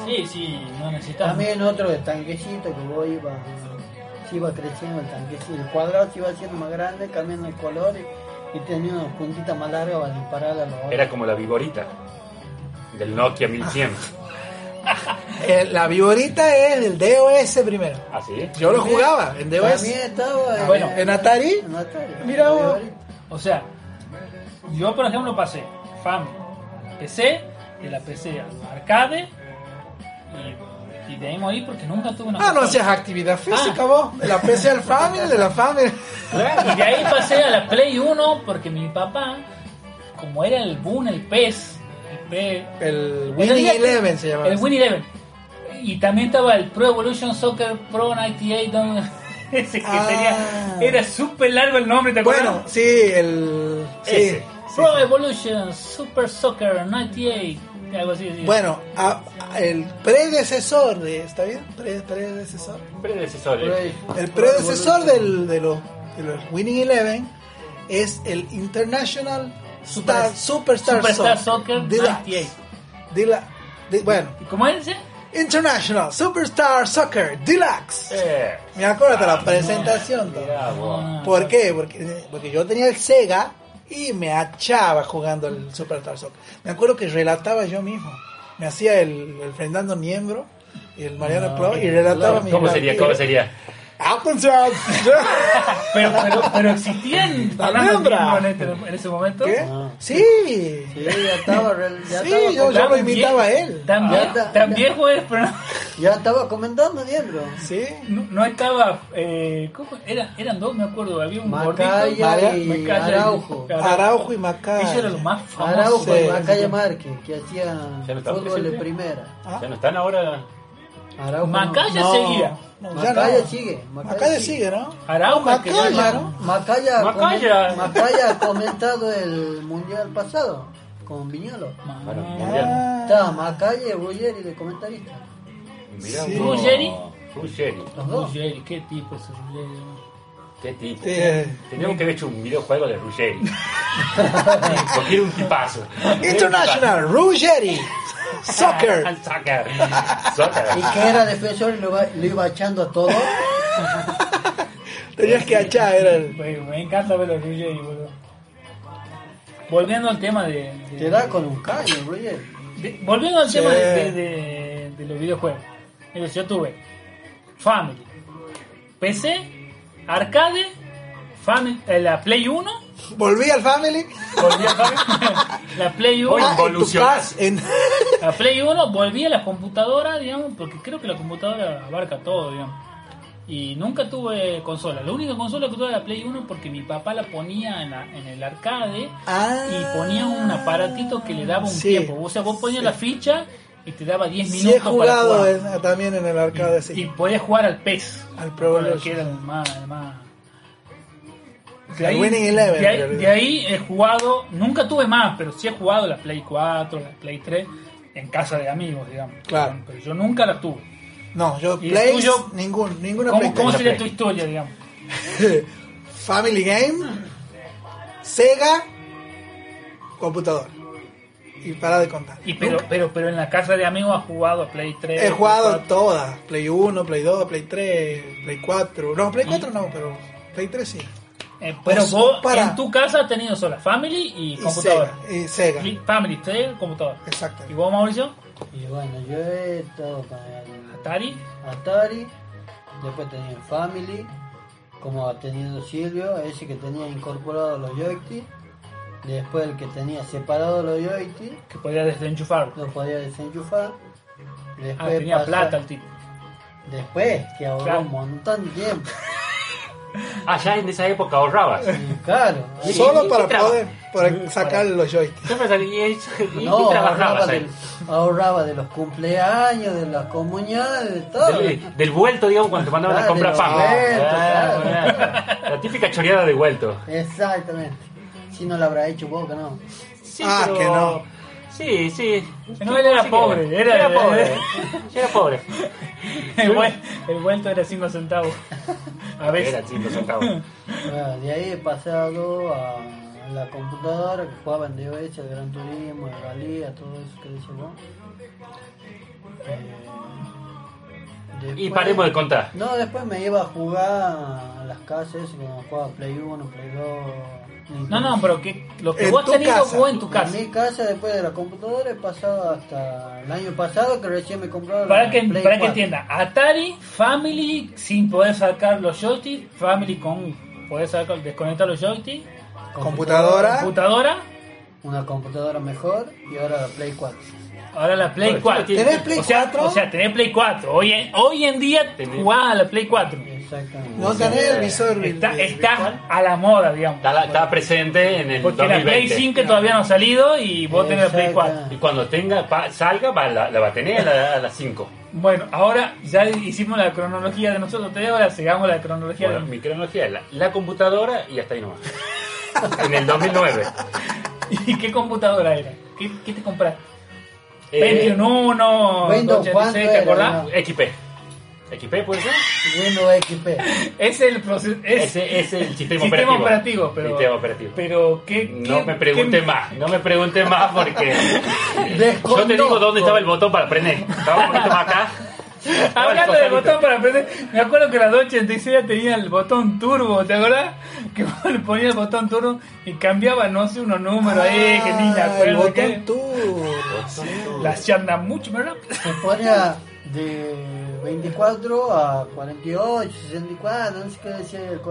Speaker 2: Sí, sí, no necesitaba.
Speaker 5: También otro de tanquecito que vos iba, se iba creciendo el tanquecito. El cuadrado se iba haciendo más grande, cambiando el color y, y tenía unas puntitas más largas para disparar a los otros.
Speaker 3: Era como la viborita del Nokia 1100.
Speaker 4: Eh, la viborita es del DOS primero.
Speaker 3: ¿Así?
Speaker 4: Yo lo jugaba en DOS.
Speaker 5: También estaba en,
Speaker 2: Bueno,
Speaker 4: ¿En Atari?
Speaker 5: en Atari.
Speaker 4: Mira vos.
Speaker 2: O sea, yo por ejemplo pasé Family, PC, de la PC al arcade y, y de ahí morí porque nunca tuve una
Speaker 4: Ah, no hacías actividad física
Speaker 2: Ah.
Speaker 4: vos. De la PC al Family, de la Family.
Speaker 2: Y de ahí pasé a la Play 1 porque mi papá, como era el boom, el PES, el
Speaker 4: el- Eleven se llamaba.
Speaker 2: el Win Eleven. Y también estaba el Pro Evolution Soccer Pro 98. donde- Ese que
Speaker 4: Ah.
Speaker 2: tenía. Era súper largo el nombre, ¿te acuerdas?
Speaker 4: Bueno, sí, el. Sí.
Speaker 3: Ese.
Speaker 2: Pro Evolution Super Soccer 98. Algo así. así.
Speaker 4: Bueno, a- a- el predecesor de. ¿Está bien? Pre- predecesor.
Speaker 3: Predecesor. Eh.
Speaker 4: El predecesor del, de, los, de los Winning Eleven es el International Star, Superstar,
Speaker 2: Superstar
Speaker 4: Soccer,
Speaker 2: Soccer
Speaker 4: Deluxe.
Speaker 2: 98.
Speaker 4: Dela- de- bueno,
Speaker 2: ¿Y ¿Cómo es ese?
Speaker 4: International Superstar Soccer Deluxe.
Speaker 3: Eh,
Speaker 4: Me acuerdo de la presentación. todo.
Speaker 3: mirá vos.
Speaker 2: Ah,
Speaker 4: ¿Por qué? Porque, porque yo tenía el Sega y me achaba jugando el Superstar Soccer. Me acuerdo que relataba yo mismo. Me hacía el, el Fernando Niembro y el Mariano Pro y relataba mi
Speaker 3: ¿Cómo sería? ¿Cómo sería?
Speaker 4: Applejack.
Speaker 2: Pero, pero, pero existían. Miembro en, este- en ese momento.
Speaker 4: ¿Qué?
Speaker 5: Ah.
Speaker 4: Sí.
Speaker 5: Sí, ya estaba, ya
Speaker 4: Sí,
Speaker 5: estaba,
Speaker 4: yo, yo lo
Speaker 2: También-
Speaker 4: imitaba a él.
Speaker 2: También,
Speaker 5: está.
Speaker 2: también fue, pero no,
Speaker 5: ya estaba comentando, miembro.
Speaker 4: Sí.
Speaker 2: no- no estaba. Eh, ¿cómo? Era, eran dos, me acuerdo. Había un
Speaker 5: Macaya
Speaker 2: gordito.
Speaker 5: y
Speaker 2: Macaya
Speaker 5: Araujo.
Speaker 4: Araujo y Macay.
Speaker 2: Ellos eran los más famosos.
Speaker 5: Araujo
Speaker 4: sí.
Speaker 5: y Macaya Márquez, que hacían
Speaker 3: ¿Ya no estaba
Speaker 5: fútbol de primera.
Speaker 4: Ah,
Speaker 3: Ya no están ahora.
Speaker 5: Araujo.
Speaker 2: Macaya
Speaker 4: no,
Speaker 2: seguía.
Speaker 4: No,
Speaker 5: Macaya
Speaker 4: no.
Speaker 5: sigue.
Speaker 4: Macaya sigue, ¿no?
Speaker 2: Araujo,
Speaker 4: No,
Speaker 2: que
Speaker 4: Macaya,
Speaker 2: ya-
Speaker 4: ¿no?
Speaker 5: Macaya,
Speaker 3: Macaya.
Speaker 5: Macaya ha comentado el mundial pasado con Viñolo.
Speaker 3: Bueno,
Speaker 2: Ah.
Speaker 3: mundial.
Speaker 4: Ah,
Speaker 5: Estaba Macaya y Ruggeri de comentarista.
Speaker 3: Mirá
Speaker 4: Sí.
Speaker 2: Ruggeri.
Speaker 3: Ruggeri.
Speaker 2: Ruggeri, qué tipo ese Ruggeri.
Speaker 3: Qué tipo.
Speaker 4: Sí, eh.
Speaker 3: Teníamos que haber hecho un videojuego de Ruggeri. Porque era un tipazo.
Speaker 4: International Ruggeri Soccer.
Speaker 3: Soccer. Soccer.
Speaker 5: Y que era defensor y lo, iba echando a todos.
Speaker 4: Tenías que achar, era el.
Speaker 2: Bueno, me encanta ver a Ruggeri, boludo. Volviendo al tema de. de-
Speaker 5: Te da con un caño, Ruggeri.
Speaker 2: volviendo al
Speaker 4: Sí.
Speaker 2: tema de, de- de- de los videojuegos. Yo tuve Family, PC, Arcade, Family, eh, la Play 1,
Speaker 4: Volví al Family.
Speaker 2: volví a Family, la Play 1,
Speaker 3: Oye,
Speaker 4: Ah, en tu
Speaker 3: Evolucionás.
Speaker 4: casa. En...
Speaker 2: la Play 1, volví a la computadora, digamos, porque creo que la computadora abarca todo, digamos. Y nunca tuve consola. La única consola que tuve era la Play 1 porque mi papá la ponía en, la- en el arcade
Speaker 4: Ah,
Speaker 2: y ponía un aparatito que le daba un
Speaker 4: sí,
Speaker 2: tiempo. O sea, vos ponías
Speaker 4: sí.
Speaker 2: la ficha y te daba 10
Speaker 4: Sí
Speaker 2: minutos
Speaker 4: he jugado
Speaker 2: para jugar.
Speaker 4: en- también en el arcade,
Speaker 2: Y
Speaker 4: sí.
Speaker 2: podías jugar al PES.
Speaker 4: Al Pro Evolution.
Speaker 2: que era el más, el más- De
Speaker 4: Al
Speaker 2: ahí,
Speaker 4: Winning Eleven,
Speaker 2: de ahí- de he jugado, nunca tuve más, pero sí he jugado la Play 4, la Play 3 en casa de amigos, digamos.
Speaker 4: Claro.
Speaker 2: Pero yo nunca la tuve.
Speaker 4: No, yo
Speaker 2: ¿Y
Speaker 4: Play, ningún, ninguna
Speaker 2: ¿Cómo,
Speaker 4: Play.
Speaker 2: cómo
Speaker 3: Play.
Speaker 2: sería tu historia, digamos?
Speaker 4: Family Game, Sega, computador. Y para de contar.
Speaker 2: Y pero, pero, pero en la casa de amigos has jugado Play 3.
Speaker 4: He jugado
Speaker 2: Play 4.
Speaker 4: todas. Play 1, Play 2, Play 3, Play 4. No, Play 4 no, pero Play 3 sí.
Speaker 2: Eh, pero
Speaker 4: Pues,
Speaker 2: vos
Speaker 4: para-
Speaker 2: en tu casa has tenido sola Family y,
Speaker 4: Y
Speaker 2: computadora.
Speaker 4: Sega. Y Sega.
Speaker 2: Y Family, usted, computadora.
Speaker 4: Exacto.
Speaker 2: ¿Y vos, Mauricio?
Speaker 5: Y bueno, yo he estado con el
Speaker 2: Atari.
Speaker 5: Atari, después tenía el Family, como ha tenido Silvio, ese que tenía incorporado los joysticks, después el que tenía separado los joysticks,
Speaker 2: Que podía desenchufar.
Speaker 5: lo podía desenchufar,
Speaker 2: Ah,
Speaker 5: después
Speaker 2: tenía
Speaker 5: pasa-
Speaker 2: plata el tipo.
Speaker 5: después que ahorró
Speaker 2: Claro.
Speaker 5: un montón de tiempo,
Speaker 3: Ah, ya en esa época ahorrabas.
Speaker 5: y claro,
Speaker 3: ¿Y-
Speaker 4: Solo
Speaker 3: y
Speaker 4: para poder, para sacar los joysticks.
Speaker 3: ¿y,
Speaker 5: no, ahorraba, del- ahorraba de los cumpleaños, de las comuniones, de todo.
Speaker 3: Del, del vuelto, digamos, cuando te mandaban a
Speaker 5: Claro,
Speaker 3: comprar pan.
Speaker 5: vueltos,
Speaker 3: Ah,
Speaker 5: claro.
Speaker 3: La típica choreada de vuelto.
Speaker 5: Exactamente. Si no lo habrá hecho vos, que no.
Speaker 3: Sí,
Speaker 4: Ah,
Speaker 3: pero-
Speaker 4: que no.
Speaker 3: Sí, sí.
Speaker 2: No, él era
Speaker 3: Sí que
Speaker 2: pobre, era-
Speaker 3: Era pobre. Era pobre.
Speaker 2: El, vuel- el vuelto era 5 centavos. A veces.
Speaker 3: Era 5 centavos.
Speaker 5: Bueno, de ahí he pasado a la computadora que jugaba en DOS, el Gran Turismo, el Rally, a todo eso que dice vos. Eh,
Speaker 3: Y paremos de contar.
Speaker 5: No, después me iba a jugar a las casas, como jugaba Play 1, Play 2.
Speaker 2: No, no, pero que lo que
Speaker 4: En
Speaker 2: vos tenido
Speaker 4: casa.
Speaker 2: vos en tu
Speaker 5: En
Speaker 2: casa.
Speaker 5: mi casa, después de la computadora, he pasado hasta el año pasado que recién me compraron
Speaker 2: Para que,
Speaker 5: Play
Speaker 2: para que
Speaker 5: 4.
Speaker 2: entienda, Atari, Family, sin poder sacar los joysticks, Family con poder sacar, desconectar los joysticks,
Speaker 4: Computadora.
Speaker 2: computadora,
Speaker 5: Una computadora mejor y ahora la Play 4.
Speaker 2: Ahora la Play
Speaker 3: Bueno,
Speaker 2: 4.
Speaker 3: tiene-
Speaker 4: ¿Tenés Play
Speaker 2: o sea,
Speaker 4: 4?
Speaker 2: O sea, tenés Play 4. Hoy en, hoy en día
Speaker 3: Tenés-
Speaker 2: jugás a la Play 4.
Speaker 5: Exactamente.
Speaker 4: No tenés el visor
Speaker 2: Está, está a la moda, digamos.
Speaker 3: Está, la- está presente en el
Speaker 2: Porque la
Speaker 3: 2020.
Speaker 2: Play 5 todavía no ha salido y vos tenés la Play
Speaker 5: Exacto.
Speaker 2: 4.
Speaker 3: Y cuando tenga, pa- salga, va, la, la va a tener a la- a las 5.
Speaker 2: Bueno, ahora ya hicimos la cronología de nosotros tres, ahora sigamos la cronología
Speaker 3: Bueno,
Speaker 2: de...
Speaker 3: mi cronología es la, la computadora y hasta ahí nomás. en el 2009.
Speaker 2: ¿Y qué computadora era? ¿Qué, qué te compraste?
Speaker 3: Eh,
Speaker 2: Pentium 1,
Speaker 5: Windows,
Speaker 2: 286,
Speaker 5: ¿cuánto
Speaker 2: ¿te
Speaker 5: era?
Speaker 2: acordás?
Speaker 5: No.
Speaker 3: XP. ¿XP puede ser?
Speaker 5: Windows XP.
Speaker 2: Es el proceso... Es
Speaker 3: Ese es el sistema,
Speaker 2: sistema
Speaker 3: operativo.
Speaker 2: operativo, pero...
Speaker 3: Sistema operativo.
Speaker 2: Pero, ¿qué,
Speaker 3: No me pregunte
Speaker 2: qué-
Speaker 3: más, no me pregunte más porque yo te digo dónde estaba el botón para prender. Estaba un poquito más acá.
Speaker 2: Hablando del
Speaker 3: costadito.
Speaker 2: botón para aprender, me acuerdo que la 286 tenía el botón turbo, ¿te acuerdas? Que vos le ponías el botón turbo y cambiaba, no sé, unos números ahí, que ni me
Speaker 4: Ah, el botón
Speaker 2: que-
Speaker 4: tour. Sí.
Speaker 2: Las charlas mucho más rápido.
Speaker 5: Se ponía, de 24 a 48, 64, no sé qué decía el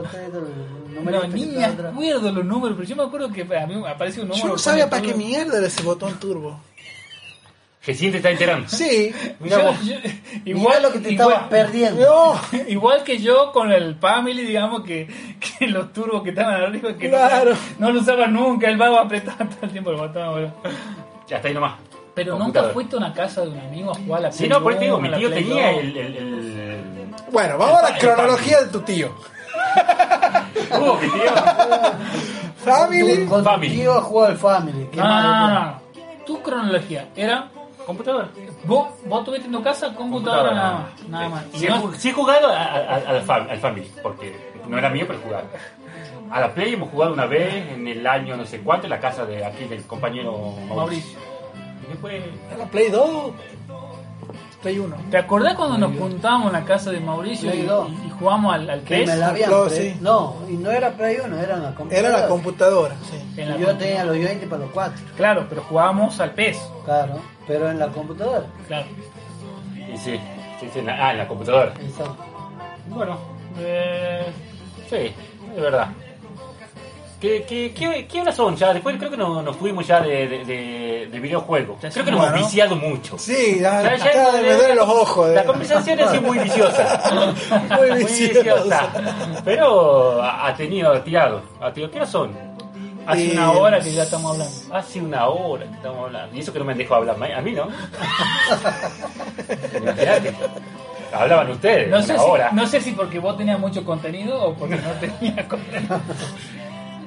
Speaker 5: número.
Speaker 2: No, ni me acuerdo los números, pero yo me acuerdo que a mí me apareció un número.
Speaker 4: Yo no sabía para qué
Speaker 2: turbo.
Speaker 4: mierda era ese botón turbo.
Speaker 3: Recién te está enterando.
Speaker 4: Sí.
Speaker 3: Mirá
Speaker 2: Yo-
Speaker 3: vos.
Speaker 2: yo-
Speaker 5: Igual lo que te
Speaker 2: igual-
Speaker 5: estabas perdiendo.
Speaker 4: No.
Speaker 2: Igual que yo con el Family, digamos que, que los turbos que estaban arriba, que
Speaker 4: Claro.
Speaker 2: no, no lo usaban nunca, el vago apretaba todo el tiempo el botón. bueno.
Speaker 3: Ya está ahí nomás.
Speaker 2: Pero nunca fuiste a una casa de un amigo a jugar a la
Speaker 3: Sí,
Speaker 2: Play
Speaker 3: no, por eso te digo,
Speaker 2: 1,
Speaker 3: mi tío tenía
Speaker 2: 2.
Speaker 3: el. el, el...
Speaker 4: Bueno, vamos a la cronología de tu tío.
Speaker 3: Uh, mi tío.
Speaker 4: Family.
Speaker 5: Con
Speaker 3: Family.
Speaker 5: tío jugó al Family. qué
Speaker 2: no. Tu cronología era.
Speaker 3: Computadora.
Speaker 2: Vos, vos tuviste en tu casa computadora nada más. Nada más.
Speaker 3: Sí, he
Speaker 2: no-
Speaker 3: jug- sí he jugado a- a- a- al, fam- al Family, porque no era mío, pero jugaba. A la Play hemos jugado una vez en el año no sé cuánto, en la casa de aquí del compañero Mauricio. Después,
Speaker 4: ¿Era Play 2? Play 1.
Speaker 2: ¿Te acordás cuando nos juntábamos en la casa de Mauricio y, y jugamos al, al
Speaker 5: Que me la habían
Speaker 4: Claro,
Speaker 5: pre-
Speaker 4: sí.
Speaker 5: No, y no era Play 1, era la computadora.
Speaker 4: Era la computadora, sí.
Speaker 2: La
Speaker 5: Yo tenía los 20 para los 4,
Speaker 2: Claro, pero jugábamos al PES.
Speaker 5: claro, pero en la computadora.
Speaker 2: Claro.
Speaker 3: y sí, sí, sí, en la, ah, en la computadora.
Speaker 5: Exacto.
Speaker 3: Bueno, eh, sí, es verdad. ¿Qué, qué, qué, qué horas son ya? Después creo que nos, nos fuimos ya de, de, de, de videojuegos.
Speaker 2: Ya
Speaker 3: Creo que nos hemos viciado mucho.
Speaker 4: Sí, ya,
Speaker 3: Ya- ya-
Speaker 4: acá me duelen los ojos.
Speaker 3: La
Speaker 4: eh.
Speaker 3: conversación ha sido muy viciosa.
Speaker 4: Muy
Speaker 3: Muy
Speaker 4: viciosa.
Speaker 3: Pero ha ha tenido tirado. Ha tenido, ¿Qué horas son?
Speaker 2: Hace
Speaker 4: Y-
Speaker 2: una hora que ya estamos hablando.
Speaker 3: Hace una hora que estamos hablando. Y eso que no me han dejado hablar. A mí no. Imagínate. Hablaban ustedes.
Speaker 2: No sé,
Speaker 3: una
Speaker 2: si,
Speaker 3: hora.
Speaker 2: no sé si porque vos tenías mucho contenido o porque no tenías contenido.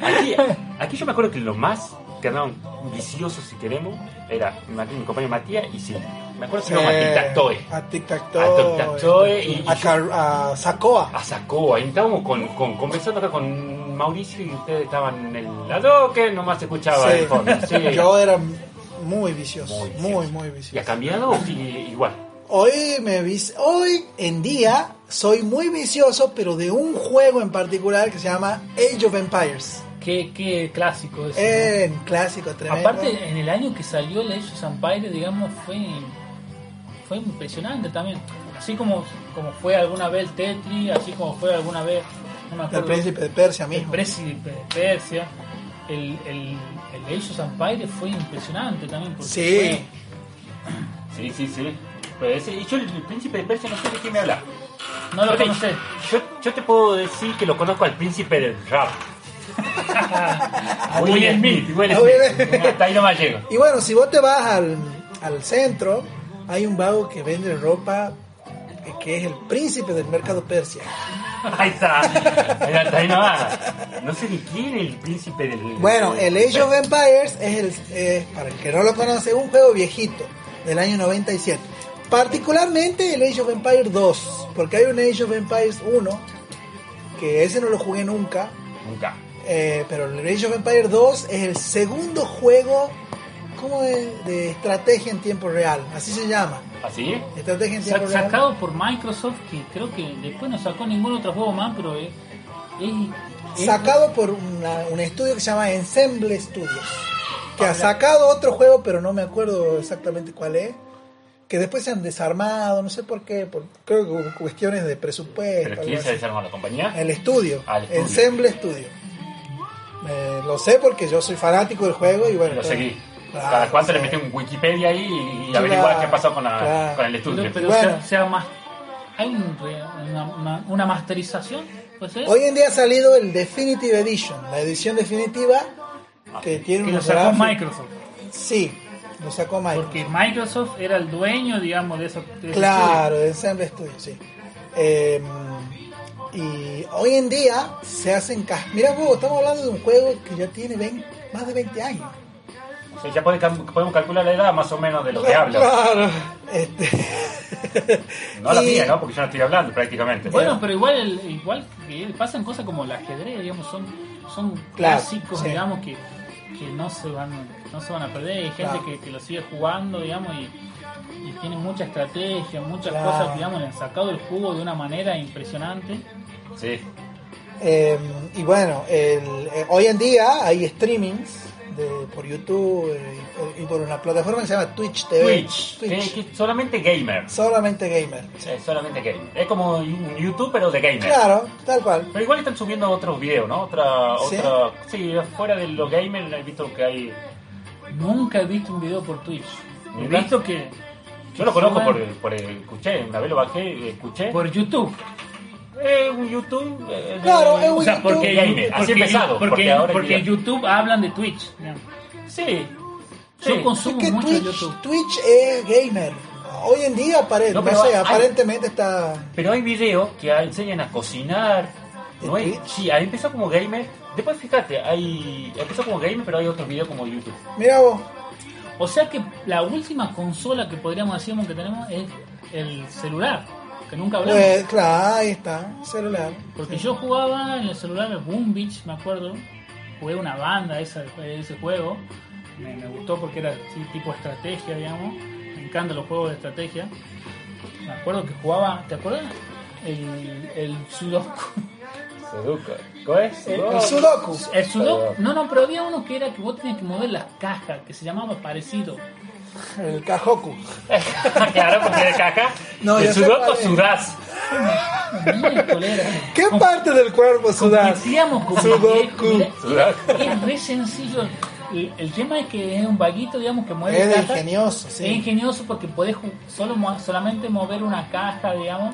Speaker 3: Aquí, aquí yo me acuerdo que lo más que andaban viciosos, si queremos, era mi, mi compañero Matías y sí. Me acuerdo que se llama Tic Tac Toe.
Speaker 4: A Tic Tac
Speaker 3: A Tic Tac Toe y-
Speaker 4: A, Car- a Sacoa.
Speaker 3: A Sacoa. Ahí estábamos con, con- conversando acá con Mauricio y ustedes estaban en el lado que nomás se escuchaba
Speaker 4: Sí.
Speaker 3: el fondo. Sí.
Speaker 4: Yo era muy vicioso.
Speaker 3: Muy
Speaker 4: Muy,
Speaker 3: vicioso.
Speaker 4: muy,
Speaker 3: ¿Y ha
Speaker 4: vicioso.
Speaker 3: cambiado o sigue igual?
Speaker 4: Hoy me hoy en día soy muy vicioso, pero de un juego en particular que se llama Age of Empires.
Speaker 2: Qué, qué clásico eso.
Speaker 4: Eh, clásico tremendo.
Speaker 2: Aparte, en el año que salió el Age of Empires, digamos, fue, fue impresionante también. Así como, como fue alguna vez el Tetris, así como fue alguna vez no me
Speaker 4: el príncipe de Persia
Speaker 2: el
Speaker 4: mismo.
Speaker 2: príncipe de Persia. El, el, el Age of Empires fue impresionante también. Porque
Speaker 4: Sí.
Speaker 3: Sí, sí, sí. Pero ese, y yo el, el príncipe de Persia no sé de qué me habla.
Speaker 2: no lo conocés.
Speaker 3: Yo, yo te puedo decir que lo conozco al príncipe del rap.
Speaker 2: A
Speaker 3: Will Smith. Will Smith. Hasta ahí nomás llego.
Speaker 4: Y bueno, si vos te vas al, al centro, hay un vago que vende ropa que, es el príncipe del mercado Persia.
Speaker 3: Ahí está. Ahí, nomás. No sé ni quién es el príncipe del.
Speaker 4: Bueno, el Age of Empires es, el, eh, para el que no lo conoce, un juego viejito del año 97. Particularmente el Age of Empires 2, porque hay un Age of Empires 1, que ese no lo jugué nunca,
Speaker 3: Nunca.
Speaker 4: eh, pero el Age of Empires 2 es el segundo juego como de, de estrategia en tiempo real, así se llama,
Speaker 3: ¿Así?
Speaker 4: estrategia en
Speaker 2: Sa-
Speaker 4: tiempo real.
Speaker 2: sacado por Microsoft, que creo que después no sacó ningún otro juego más, pero es. es- es-
Speaker 4: Sacado por una- un estudio que se llama Ensemble Studios, que ha sacado otro juego, pero no me acuerdo exactamente cuál es, que después se han desarmado, no sé por qué, por creo que hubo cuestiones de presupuesto.
Speaker 3: ¿Pero quién se desarmó la compañía?
Speaker 4: El estudio,
Speaker 3: Ah, el estudio.
Speaker 4: Ensemble Studio. Eh, lo sé porque yo soy fanático del juego y bueno.
Speaker 3: Lo seguí.
Speaker 4: Claro,
Speaker 3: Cada cuánto
Speaker 4: sí.
Speaker 3: le metí un Wikipedia ahí y, y
Speaker 4: Claro,
Speaker 3: averiguar qué pasó con, la,
Speaker 4: claro.
Speaker 3: con el estudio.
Speaker 2: pero pero
Speaker 4: Bueno.
Speaker 2: sea, sea más. Hay una, una, una masterización, pues es.
Speaker 4: Hoy en día ha salido el Definitive Edition, la edición definitiva que tiene
Speaker 2: que lo sacó
Speaker 4: gráficos-
Speaker 2: Microsoft.
Speaker 4: Sí, lo sacó Microsoft.
Speaker 2: Porque Microsoft era el dueño, digamos, de eso. de ese
Speaker 4: Claro, de Ensemble Studio, sí. Eh, y hoy en día se hacen Mira vos, estamos hablando de un juego que ya tiene 20 más de 20 años.
Speaker 3: O sea, ya pode- podemos calcular la edad más o menos de lo que habla.
Speaker 4: Claro. Este...
Speaker 3: No la
Speaker 4: Y-
Speaker 3: mía, ¿no? Porque yo no estoy hablando prácticamente.
Speaker 2: Bueno, pero igual el- igual que pasan cosas como el ajedrez, digamos, son, son
Speaker 4: Claro,
Speaker 2: clásicos,
Speaker 4: sí.
Speaker 2: digamos, que, que no se van no se van a perder. Hay gente
Speaker 4: Claro.
Speaker 2: que, que lo sigue jugando, digamos, y, y tiene mucha estrategia, muchas
Speaker 4: Claro.
Speaker 2: cosas, digamos, le han sacado el jugo de una manera impresionante.
Speaker 3: Sí.
Speaker 4: Eh, y bueno, el- eh, hoy en día hay streamings de, por YouTube eh, y, por, y por una plataforma que se llama Twitch TV.
Speaker 3: Twitch,
Speaker 4: Twitch.
Speaker 3: que- que solamente gamer.
Speaker 4: Solamente gamer.
Speaker 3: Es solamente gamer. Es como un YouTube, pero de gamer.
Speaker 4: Claro, tal cual.
Speaker 3: Pero igual están subiendo otros videos, ¿no? Otra,
Speaker 4: ¿Sí?
Speaker 3: otra, sí, fuera de los gamers he visto que hay.
Speaker 2: Nunca he visto un video por Twitch. He visto que.
Speaker 3: Yo lo conozco por, por escuché, una vez lo bajé, escuché.
Speaker 2: por YouTube.
Speaker 3: Eh, un YouTube. eh, de-
Speaker 4: Claro, es un
Speaker 2: O sea,
Speaker 4: YouTube.
Speaker 2: porque,
Speaker 3: Gamer, así
Speaker 2: porque,
Speaker 3: empezado,
Speaker 2: porque,
Speaker 3: porque ahora
Speaker 2: porque YouTube hablan de Twitch.
Speaker 3: Sí.
Speaker 2: Yo
Speaker 3: sí.
Speaker 2: consumo
Speaker 4: Es que
Speaker 2: mucho
Speaker 4: Twitch,
Speaker 2: YouTube.
Speaker 4: Twitch es gamer. Hoy en día, apare-
Speaker 3: No,
Speaker 4: sé,
Speaker 3: hay-
Speaker 4: aparentemente está...
Speaker 3: Pero hay videos que enseñan a cocinar.
Speaker 4: ¿De
Speaker 3: ¿no? hay- sí, ahí empezó como gamer. Después fíjate, hay empezó como gamer, pero hay otros videos como YouTube.
Speaker 4: Mira vos,
Speaker 2: O sea que la última consola que podríamos decir que tenemos es el celular. Que nunca hablamos.
Speaker 4: pues claro, ahí está, celular.
Speaker 2: Porque yo jugaba en el celular el Boom Beach, me acuerdo. Jugué una banda esa, de ese juego. Me, me gustó porque era así, tipo estrategia, digamos. Me encantan los juegos de estrategia. Me acuerdo que jugaba, ¿te acuerdas? El, el Sudoku.
Speaker 3: Sudoku. ¿Cómo es?
Speaker 2: El-
Speaker 4: El Sudoku.
Speaker 2: El Sudoku. No, no, pero había uno que era que vos tenías que mover las cajas, que se llamaba parecido.
Speaker 4: El Kahoku.
Speaker 3: claro, porque de caca.
Speaker 4: No, es.
Speaker 3: sudás.
Speaker 4: ¿Qué parte del cuerpo sudás? Sudoku.
Speaker 2: Es re sencillo. El, el tema es que es un vaguito, digamos, que mueve
Speaker 4: Es de
Speaker 2: cajas.
Speaker 4: ingenioso,
Speaker 2: Es ingenioso porque podés solo, solamente mover una caja, digamos.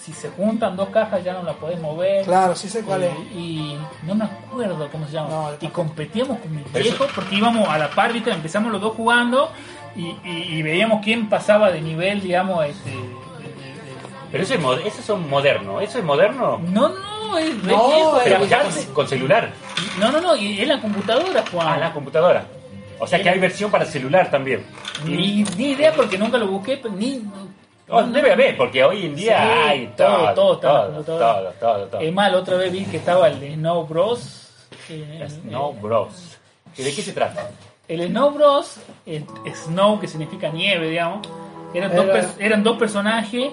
Speaker 2: Si se juntan dos cajas ya no la podés mover.
Speaker 4: Claro, sí sé cuál
Speaker 2: Eh,
Speaker 4: es.
Speaker 2: Y no me acuerdo cómo se llama.
Speaker 4: No,
Speaker 2: y competíamos con mi viejo porque íbamos a la par, ¿viste? empezamos los dos jugando y, y- y veíamos quién pasaba de nivel, digamos, este, de- de- de-
Speaker 3: Pero eso es, mo- eso son moderno. ¿Eso es moderno?
Speaker 2: no, no, es
Speaker 4: No,
Speaker 2: viejo,
Speaker 3: Pero
Speaker 2: era-
Speaker 3: ya con, con celular.
Speaker 2: No, no, no, y en la computadora, Juan.
Speaker 3: Ah, la computadora. O sea que hay versión para celular también.
Speaker 2: Ni, ni idea porque nunca lo busqué, pero ni.
Speaker 3: Oh, debe haber, porque hoy en día
Speaker 2: Sí,
Speaker 3: hay
Speaker 2: todo,
Speaker 3: todo,
Speaker 2: todo
Speaker 3: todo, todo, todo, todo.
Speaker 2: Es más, la otra vez vi que estaba el Snow Bros. eh,
Speaker 3: Snow
Speaker 2: eh,
Speaker 3: Bros. ¿Y de qué se trata?
Speaker 2: El Snow Bros, el Snow que significa nieve, digamos, eran, dos,
Speaker 4: Era-
Speaker 2: pers- eran dos personajes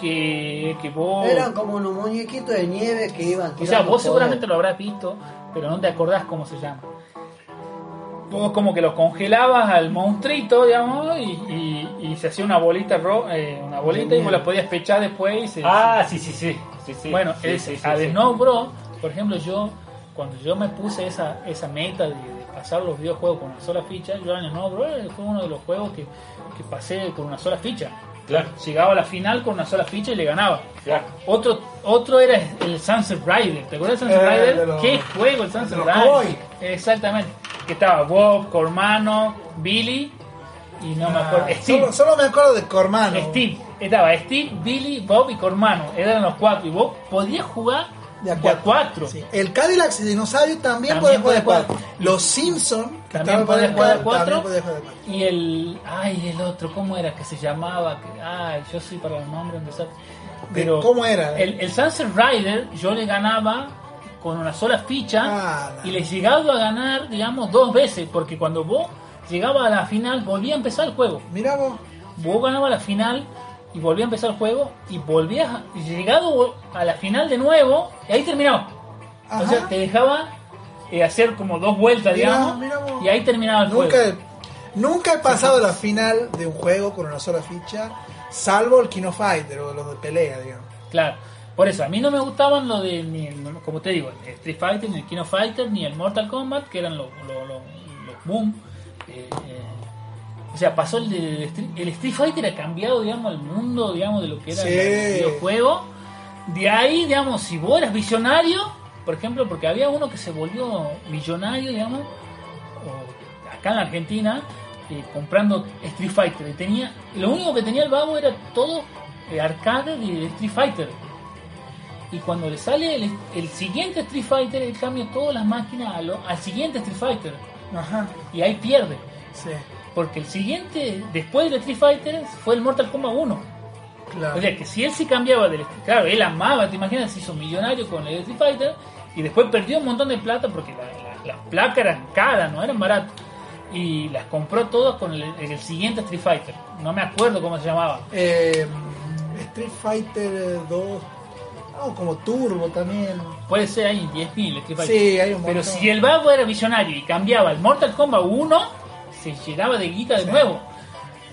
Speaker 2: que, que vos...
Speaker 5: Eran como unos muñequitos de nieve que iban
Speaker 2: O sea, vos
Speaker 5: poder.
Speaker 2: seguramente lo habrás visto, pero no te acordás cómo se llama. Vos como que lo congelabas al monstruito, digamos, y, y- y se hacía una bolita ro- eh, una bolita y vos la podías pechar después y se...
Speaker 3: Ah, sí, sí, sí. sí, sí.
Speaker 2: bueno,
Speaker 3: sí,
Speaker 2: el,
Speaker 3: sí, sí,
Speaker 2: a
Speaker 3: sí.
Speaker 2: The Snow Bros, por ejemplo, yo cuando yo me puse esa, esa meta de pasar los videojuegos con una sola ficha, yo en Snow Bros fue uno de los juegos que, que pasé con una sola ficha.
Speaker 3: Claro,
Speaker 2: Llegaba a la final con una sola ficha y le ganaba.
Speaker 3: claro.
Speaker 2: Otro, otro era el Sunset Rider. ¿Te acuerdas del Sunset
Speaker 4: Eh,
Speaker 2: Rider?
Speaker 4: de los-
Speaker 2: ¿Qué juego el Sunset Rider? Exactamente. Que estaba Bob, Cormano, Billy y no me acuerdo.
Speaker 4: Ah,
Speaker 2: Steve.
Speaker 4: solo, solo me acuerdo de Cormano.
Speaker 2: Steve. Estaba Steve, Billy, Bob y Cormano. Eran los cuatro. Y vos podías jugar
Speaker 4: De a
Speaker 2: de
Speaker 4: cuatro.
Speaker 2: a cuatro.
Speaker 4: Sí. El Cadillac y Dinosaurio también,
Speaker 2: También
Speaker 4: puede jugar de cuatro. Los Simpsons,
Speaker 2: También puede jugar de cuatro.
Speaker 4: de.
Speaker 2: Y el. Ay, el otro, ¿cómo era que se llamaba? Ay, yo soy para los nombres. Pero
Speaker 4: ¿Cómo era?
Speaker 2: El, el Sunset Rider, yo le ganaba con una sola ficha
Speaker 4: Ah,
Speaker 2: y le he llegado a ganar, digamos, dos veces, porque cuando vos llegabas a la final, volvía a empezar el juego.
Speaker 4: Mira vos.
Speaker 2: Vos ganabas la final y volvía a empezar el juego y volvías, a- llegado a la final de nuevo, y ahí terminaba.
Speaker 4: Ajá.
Speaker 2: O sea, te dejaba eh, hacer como dos vueltas,
Speaker 4: Mira,
Speaker 2: digamos,
Speaker 4: mira vos.
Speaker 2: y ahí terminaba el
Speaker 4: Nunca,
Speaker 2: juego.
Speaker 4: nunca he pasado la final de un juego con una sola ficha, salvo el Kino Fighter o los de pelea, digamos.
Speaker 2: Claro. Por eso, a mí no me gustaban lo de, ni el- como te digo, el Street Fighter, ni el Kino Fighter, ni el Mortal Kombat, que eran los, los, los, los boom. Eh, eh, o sea, pasó el Street, el Street Fighter ha cambiado, digamos, el mundo, digamos, de lo que era
Speaker 4: Sí.
Speaker 2: el videojuego. De ahí, digamos, si vos eras visionario, por ejemplo, porque había uno que se volvió millonario, digamos, acá en la Argentina, eh, comprando Street Fighter. Y tenía, lo único que tenía el vago era todo eh, arcade de Street Fighter. Y cuando le sale el, el siguiente Street Fighter, él cambia todas las máquinas a lo- al siguiente Street Fighter.
Speaker 4: Ajá,
Speaker 2: Y ahí pierde.
Speaker 4: sí,
Speaker 2: Porque el siguiente, después del Street Fighter, fue el Mortal Kombat 1.
Speaker 4: claro.
Speaker 2: O sea que si él sí cambiaba del claro, él amaba, te imaginas, se hizo millonario con el Street Fighter y después perdió un montón de plata porque la- la- las placas eran caras, no eran baratas. Y las compró todas con el, el siguiente Street Fighter. No me acuerdo cómo se llamaba.
Speaker 4: Eh, Street Fighter 2. Oh, como Turbo también.
Speaker 2: Puede ser ahí 10.000 Street Fighter.
Speaker 4: Sí, hay un
Speaker 2: Pero si el vago era visionario y cambiaba el Mortal Kombat 1, se llenaba de guita de
Speaker 4: Sí.
Speaker 2: nuevo.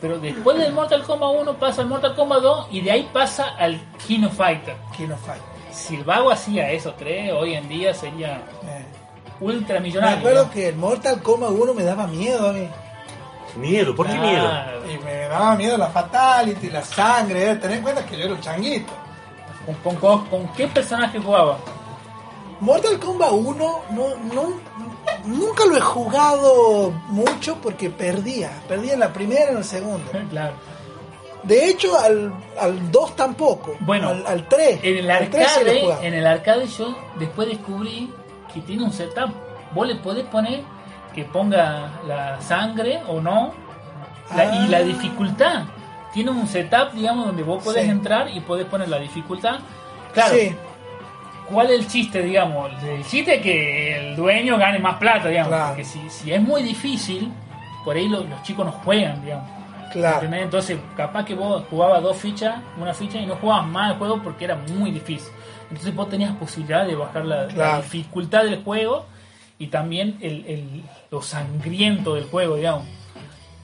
Speaker 2: Pero después del Mortal Kombat 1 pasa al Mortal Kombat 2 y de ahí pasa al King of Fighter.
Speaker 4: King of Fight.
Speaker 2: Si el vago hacía eso, tres, hoy en día sería
Speaker 4: Eh.
Speaker 2: ultra
Speaker 4: Me
Speaker 2: millonario.
Speaker 4: acuerdo que el Mortal Kombat 1 me daba miedo a mí.
Speaker 3: Miedo, ¿por qué miedo?
Speaker 4: Y me daba miedo la fatality, la sangre. eh. Ten en cuenta que yo era un changuito.
Speaker 2: ¿Con, con, con- con qué personaje jugaba?
Speaker 4: Mortal Kombat 1 no, no- nunca lo he jugado mucho porque perdía. Perdía en la primera y en la segunda.
Speaker 2: claro.
Speaker 4: De hecho, al, al 2 tampoco.
Speaker 2: Bueno,
Speaker 4: al, al 3.
Speaker 2: En el
Speaker 4: al 3 sí lo he
Speaker 2: arcade, en el arcade yo después descubrí que tiene un setup. Vos le podés poner que ponga la sangre o no la- y la
Speaker 4: Ah.
Speaker 2: dificultad. Tiene un setup, digamos, donde vos podés
Speaker 4: Sí.
Speaker 2: entrar y podés poner la dificultad. Claro,
Speaker 4: Sí,
Speaker 2: ¿cuál es el chiste, digamos? El chiste es que el dueño gane más plata, digamos.
Speaker 4: Claro.
Speaker 2: Porque si, si es muy difícil, por ahí lo- los chicos no juegan, digamos.
Speaker 4: claro.
Speaker 2: Entonces, capaz que vos jugabas dos fichas, una ficha y no jugabas más el juego porque era muy difícil. Entonces vos tenías posibilidad de bajar la, dificultad del juego y también el, el- lo sangriento del juego, digamos.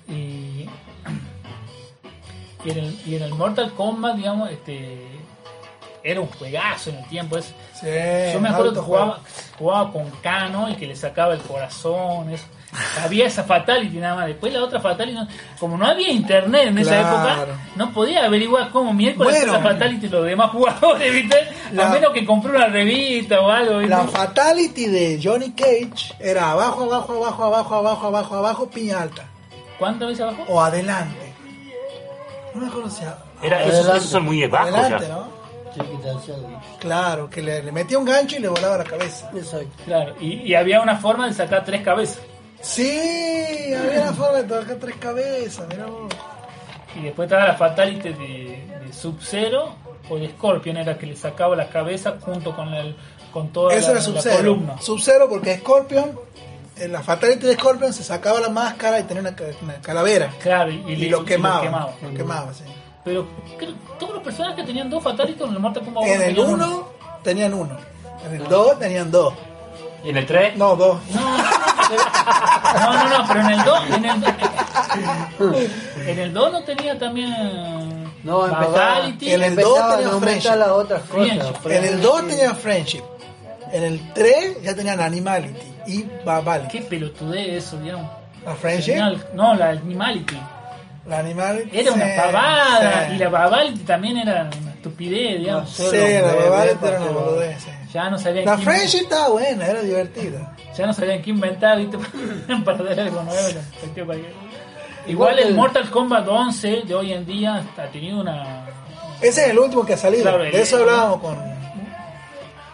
Speaker 2: Y, y en, el, y en el Mortal Kombat, digamos, este era un juegazo en el tiempo. Es,
Speaker 4: Sí,
Speaker 2: yo me acuerdo que jugaba, jugaba con Kano y que le sacaba el corazón. Eso. Había esa fatality nada más. Después la otra fatality, no- como no había internet en esa
Speaker 4: Claro.
Speaker 2: época, no podía averiguar cómo miércoles
Speaker 4: Bueno.
Speaker 2: esa fatality los demás jugadores, ¿viste?
Speaker 4: La-
Speaker 2: A menos que compré una revista o algo, ¿viste?
Speaker 4: La fatality de Johnny Cage era abajo, abajo, abajo, abajo, abajo, abajo, abajo, piña alta.
Speaker 2: ¿Cuántas veces abajo?
Speaker 4: O adelante. No me acuerdo si a-
Speaker 3: Era, esos,
Speaker 5: Adelante.
Speaker 3: esos son muy bajos
Speaker 4: adelante,
Speaker 3: ya.
Speaker 4: ¿no? Claro, que le, le metía un gancho y le volaba la cabeza.
Speaker 5: Exacto.
Speaker 2: Claro, y, y había una forma de sacar tres cabezas.
Speaker 4: Sí, había una forma de tocar tres cabezas, mirá vos.
Speaker 2: Y después estaba la fatality de, de Sub-Zero o de Scorpion, era que le sacaba la cabeza junto con, el, con toda
Speaker 4: Eso
Speaker 2: la,
Speaker 4: era
Speaker 2: la
Speaker 4: Sub-Zero.
Speaker 2: columna.
Speaker 4: Sub-Zero porque Scorpion, en la fatality de Scorpion se sacaba la máscara y tenía una, ca- una calavera.
Speaker 2: Claro, y,
Speaker 4: Y, lo
Speaker 2: y
Speaker 4: quemaba.
Speaker 2: quemaba.
Speaker 4: Lo quemaba, sí.
Speaker 2: Pero creo- todos los personajes tenían dos fatalities en el Mortal Kombat
Speaker 4: En el
Speaker 2: tenían
Speaker 4: 1 tenían uno. En el 2 tenían dos.
Speaker 3: ¿Y en el 3?
Speaker 4: No, dos.
Speaker 2: No, no, no, pero en el 2 en el, en el 2 no tenía también
Speaker 5: No, empezaba,
Speaker 2: Fatality.
Speaker 4: En el dos
Speaker 5: empezaba
Speaker 4: tenía
Speaker 5: a aumentar
Speaker 4: friendship.
Speaker 5: las otras
Speaker 2: Friendship.
Speaker 5: cosas.
Speaker 4: En el 2 tenían Friendship. En el 3 ya tenían Animality y Babality.
Speaker 2: Qué pelotudez eso, digamos.
Speaker 4: La Friendship.
Speaker 2: No, la Animality. Era una
Speaker 4: sí,
Speaker 2: pavada.
Speaker 4: sí.
Speaker 2: Y la Babality también era una estupidez, digamos.
Speaker 5: No
Speaker 4: Sí,
Speaker 5: sé.
Speaker 4: la era una
Speaker 5: porque-
Speaker 4: boludez. sí.
Speaker 2: Ya no sabían
Speaker 4: La Friendship estaba buena, era divertida.
Speaker 2: Ya no sabían qué inventar, ¿viste? para algo nuevo.
Speaker 5: Igual
Speaker 2: el
Speaker 5: el-
Speaker 2: Mortal Kombat 11 de hoy en día ha tenido una.
Speaker 4: Ese es el último que ha salido.
Speaker 2: Claro,
Speaker 4: de eso hablábamos con,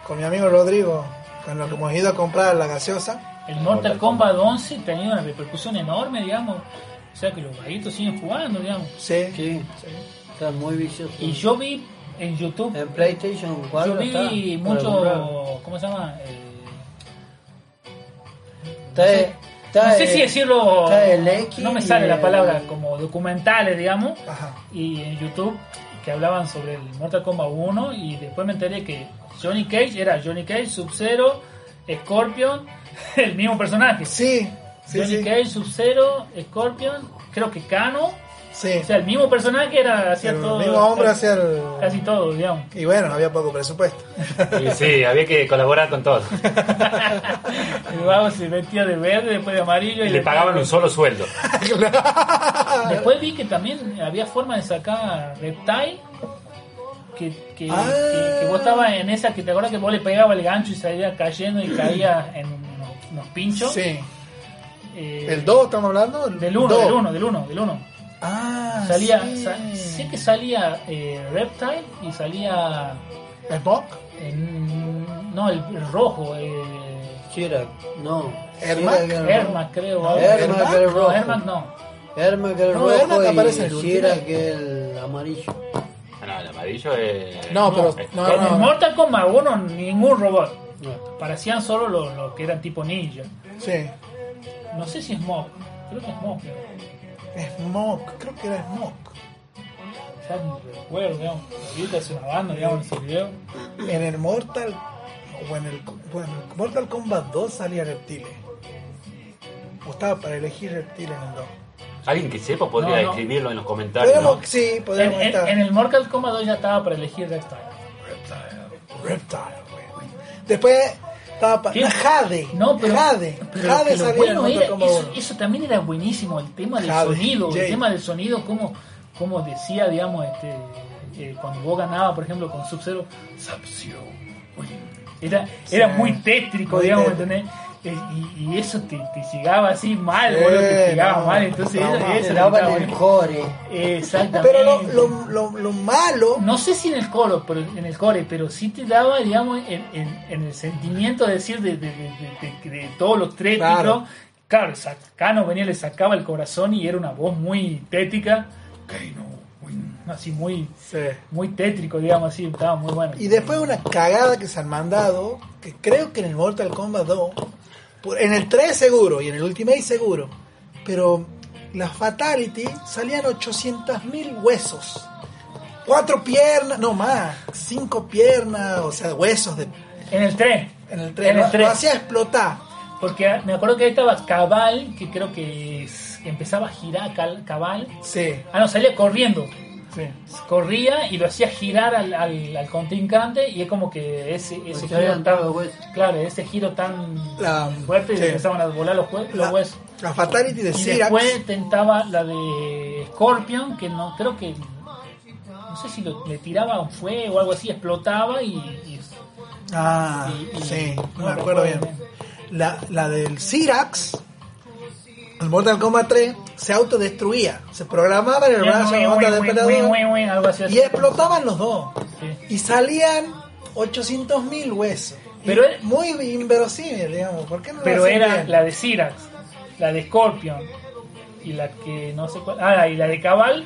Speaker 4: con mi amigo Rodrigo, con lo que hemos ido a comprar la gaseosa.
Speaker 2: El Mortal Kombat 11 ha tenido una repercusión enorme, digamos. O sea que los vaguitos siguen jugando, digamos.
Speaker 4: Sí.
Speaker 5: Sí, está muy vicioso.
Speaker 2: Y yo vi en YouTube,
Speaker 5: En PlayStation 4
Speaker 2: yo vi mucho. ¿Cómo se llama? El-
Speaker 5: Está, está
Speaker 2: no sé
Speaker 5: el-
Speaker 2: si decirlo.
Speaker 5: está el X
Speaker 2: no me sale la palabra, como documentales, digamos.
Speaker 4: Ajá.
Speaker 2: y en YouTube que hablaban sobre el Mortal Kombat 1 y después me enteré que Johnny Cage era Johnny Cage, Sub-Zero, Scorpion, el mismo personaje.
Speaker 4: Sí, sí,
Speaker 2: Johnny
Speaker 4: sí.
Speaker 2: Cage, Sub-Zero, Scorpion, creo que Kano,
Speaker 4: sí.
Speaker 2: o sea, el mismo personaje era hacía
Speaker 4: el
Speaker 2: todo,
Speaker 4: mismo hombre
Speaker 2: casi,
Speaker 4: hacía el...
Speaker 2: casi todo, digamos.
Speaker 4: Y bueno, había poco presupuesto.
Speaker 3: Sí, sí, había que colaborar con todo.
Speaker 2: El vago se vestía de verde, después de amarillo y
Speaker 3: Y le pagaban un solo sueldo.
Speaker 2: Después vi que también había forma de sacar Reptile. Que, que,
Speaker 4: Ah.
Speaker 2: que- que vos estabas en esa que te acuerdas que vos le pegabas el gancho y salía cayendo y caía en unos, unos pinchos.
Speaker 4: Sí.
Speaker 2: Eh,
Speaker 4: ¿El 2 estamos hablando? El
Speaker 2: Del 1,
Speaker 4: dos.
Speaker 2: del 1, del 1, del 1.
Speaker 4: Ah,
Speaker 2: Salía,
Speaker 4: sí.
Speaker 2: sa- sé que salía eh, Reptile y salía.
Speaker 4: Smoke,
Speaker 2: en- no, el, el rojo. Eh,
Speaker 5: Chirac, no.
Speaker 4: Ermac.
Speaker 2: Ermac, creo.
Speaker 5: No. Ermac el
Speaker 2: No,
Speaker 5: rojo.
Speaker 2: Ermac no.
Speaker 5: Ermac el
Speaker 4: No,
Speaker 5: rojo
Speaker 4: Ermac
Speaker 5: y
Speaker 4: aparece en el último.
Speaker 5: Chirac el amarillo.
Speaker 3: Ah, no, el amarillo es.
Speaker 4: No, pero- no,
Speaker 2: en
Speaker 4: no.
Speaker 2: el Mortal Kombat 1 ningún robot.
Speaker 5: No.
Speaker 2: Parecían solo los, los que eran tipo ninja.
Speaker 4: Sí.
Speaker 2: No sé si es Smoke. Creo que es Smoke.
Speaker 4: Smoke, creo que era Smoke.
Speaker 2: ya ni recuerdo, digamos. Ahorita es una banda, digamos, en ese video.
Speaker 4: En el Mortal. O en el, bueno, el Mortal Kombat 2 salía reptiles. O estaba para elegir reptiles en el 2.
Speaker 3: Alguien que sepa podría
Speaker 2: No, no.
Speaker 3: escribirlo en los comentarios.
Speaker 4: Podríamos,
Speaker 3: ¿no?
Speaker 4: sí,
Speaker 2: En,
Speaker 4: podríamos
Speaker 2: en-
Speaker 4: estar.
Speaker 2: en el Mortal Kombat 2 ya estaba para elegir Reptile.
Speaker 4: Reptile, güey. Después estaba para.
Speaker 2: ¿Qué?
Speaker 4: Jade.
Speaker 2: No, pero,
Speaker 4: Jade.
Speaker 2: pero
Speaker 4: Jade
Speaker 2: lo bueno era, eso,
Speaker 4: 1.
Speaker 2: eso también era buenísimo, el tema del
Speaker 4: Jade,
Speaker 2: sonido,
Speaker 4: Jade.
Speaker 2: el tema del sonido, como, como decía, digamos, este, eh, cuando vos ganabas, por ejemplo, con Sub-Zero, Sub-Zero, oye, era, era muy tétrico,
Speaker 4: Muy
Speaker 2: digamos. ¿entendés? Y, y eso te, te llegaba así mal,
Speaker 4: Sí,
Speaker 2: boludo, te llegaba
Speaker 4: no,
Speaker 2: mal, entonces
Speaker 4: no,
Speaker 2: eso,
Speaker 4: no,
Speaker 2: eso lo que
Speaker 5: el core.
Speaker 2: Exactamente.
Speaker 4: Pero lo, lo, lo, lo malo.
Speaker 2: No sé si en el coro, pero en el core, pero sí te daba, digamos, en, en, en el sentimiento de decir de, de, de, de- de- de todos los tres
Speaker 4: Claro.
Speaker 2: Claro, Cano venía, le sacaba el corazón y era una voz muy tétrica. Kano, muy- así muy,
Speaker 4: Sí.
Speaker 2: muy tétrico, digamos así, estaba muy bueno.
Speaker 4: Y después una cagada que se han mandado, que creo que en el Mortal Kombat 2, por- en el 3 seguro y en el Ultimate seguro, pero las Fatality salían 800.000 huesos. Cuatro piernas, no más, cinco piernas, o sea, huesos de,
Speaker 2: En el 3.
Speaker 4: en el 3.
Speaker 2: En el
Speaker 4: lo,
Speaker 2: 3.
Speaker 4: lo hacía explotar.
Speaker 2: Porque me acuerdo que ahí estaba Cabal, que creo que es- empezaba a girar Cabal.
Speaker 4: Sí,
Speaker 2: Ah, no, salía corriendo.
Speaker 4: Sí.
Speaker 2: corría y lo hacía girar al, al, al contrincante y es como que ese, giro tan, claro, ese giro tan
Speaker 4: La-
Speaker 2: fuerte y
Speaker 4: sí.
Speaker 2: empezaban a volar los, los
Speaker 4: La,
Speaker 2: huesos.
Speaker 4: la Fatality de
Speaker 2: Y después tentaba la de Scorpion, que no creo que no sé si lo- le tiraba un fuego o algo así, explotaba y, y-
Speaker 4: Ah,
Speaker 2: y- y-
Speaker 4: sí,
Speaker 2: no
Speaker 4: me acuerdo bien. La, la del Cyrax, el Mortal Kombat 3, se autodestruía. Se programaba en el brazo de y explotaban los dos.
Speaker 2: Sí.
Speaker 4: Y salían 800.000 huesos.
Speaker 2: Pero era-
Speaker 4: muy inverosímil, digamos. ¿Por qué no
Speaker 2: Pero era
Speaker 4: bien?
Speaker 2: la de Cyrax, la de Scorpion y la que no sé cuál. Ah, y la de Cabal.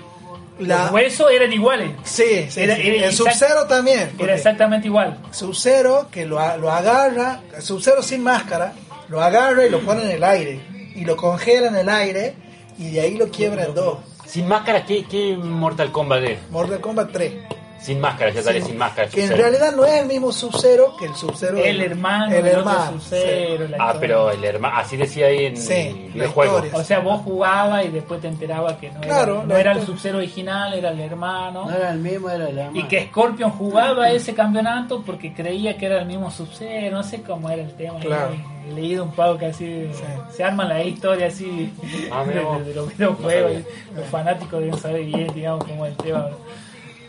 Speaker 4: La-
Speaker 2: Los huesos eran iguales.
Speaker 4: Sí, sí,
Speaker 2: Era-
Speaker 4: sí.
Speaker 2: era
Speaker 4: el Sub-Zero también.
Speaker 2: Era exactamente igual.
Speaker 4: Sub-Zero que lo, lo agarra, Sub-Zero sin máscara, lo agarra y lo pone en el aire. Y lo congela en el aire y de ahí lo quiebra en dos.
Speaker 3: Sin máscara, ¿qué, qué Mortal Kombat es?
Speaker 4: Mortal Kombat 3.
Speaker 3: Sin máscara, ya sale
Speaker 4: Sí,
Speaker 3: sin máscara.
Speaker 4: Que en realidad no es el mismo Sub-Zero que el Sub-Zero.
Speaker 2: El hermano,
Speaker 4: El
Speaker 2: del otro
Speaker 4: hermano.
Speaker 2: Sub-Zero, la
Speaker 3: Ah, pero el hermano, así decía ahí en
Speaker 4: Sí,
Speaker 3: el
Speaker 4: historia.
Speaker 2: O sea, vos jugabas y después te enterabas que no
Speaker 4: Claro,
Speaker 2: era, no
Speaker 4: la
Speaker 2: era el. Sub-Zero original, era el hermano.
Speaker 5: No era el mismo, era el hermano.
Speaker 2: Y que Scorpion jugaba ese campeonato porque creía que era el mismo Sub-Zero, no sé cómo era el tema.
Speaker 4: Claro.
Speaker 2: Leído un poco que así se arman la historia así
Speaker 3: Ah,
Speaker 2: de, de- de los videojuegos.
Speaker 3: No
Speaker 2: los fanáticos deben saber bien, digamos, cómo es el tema.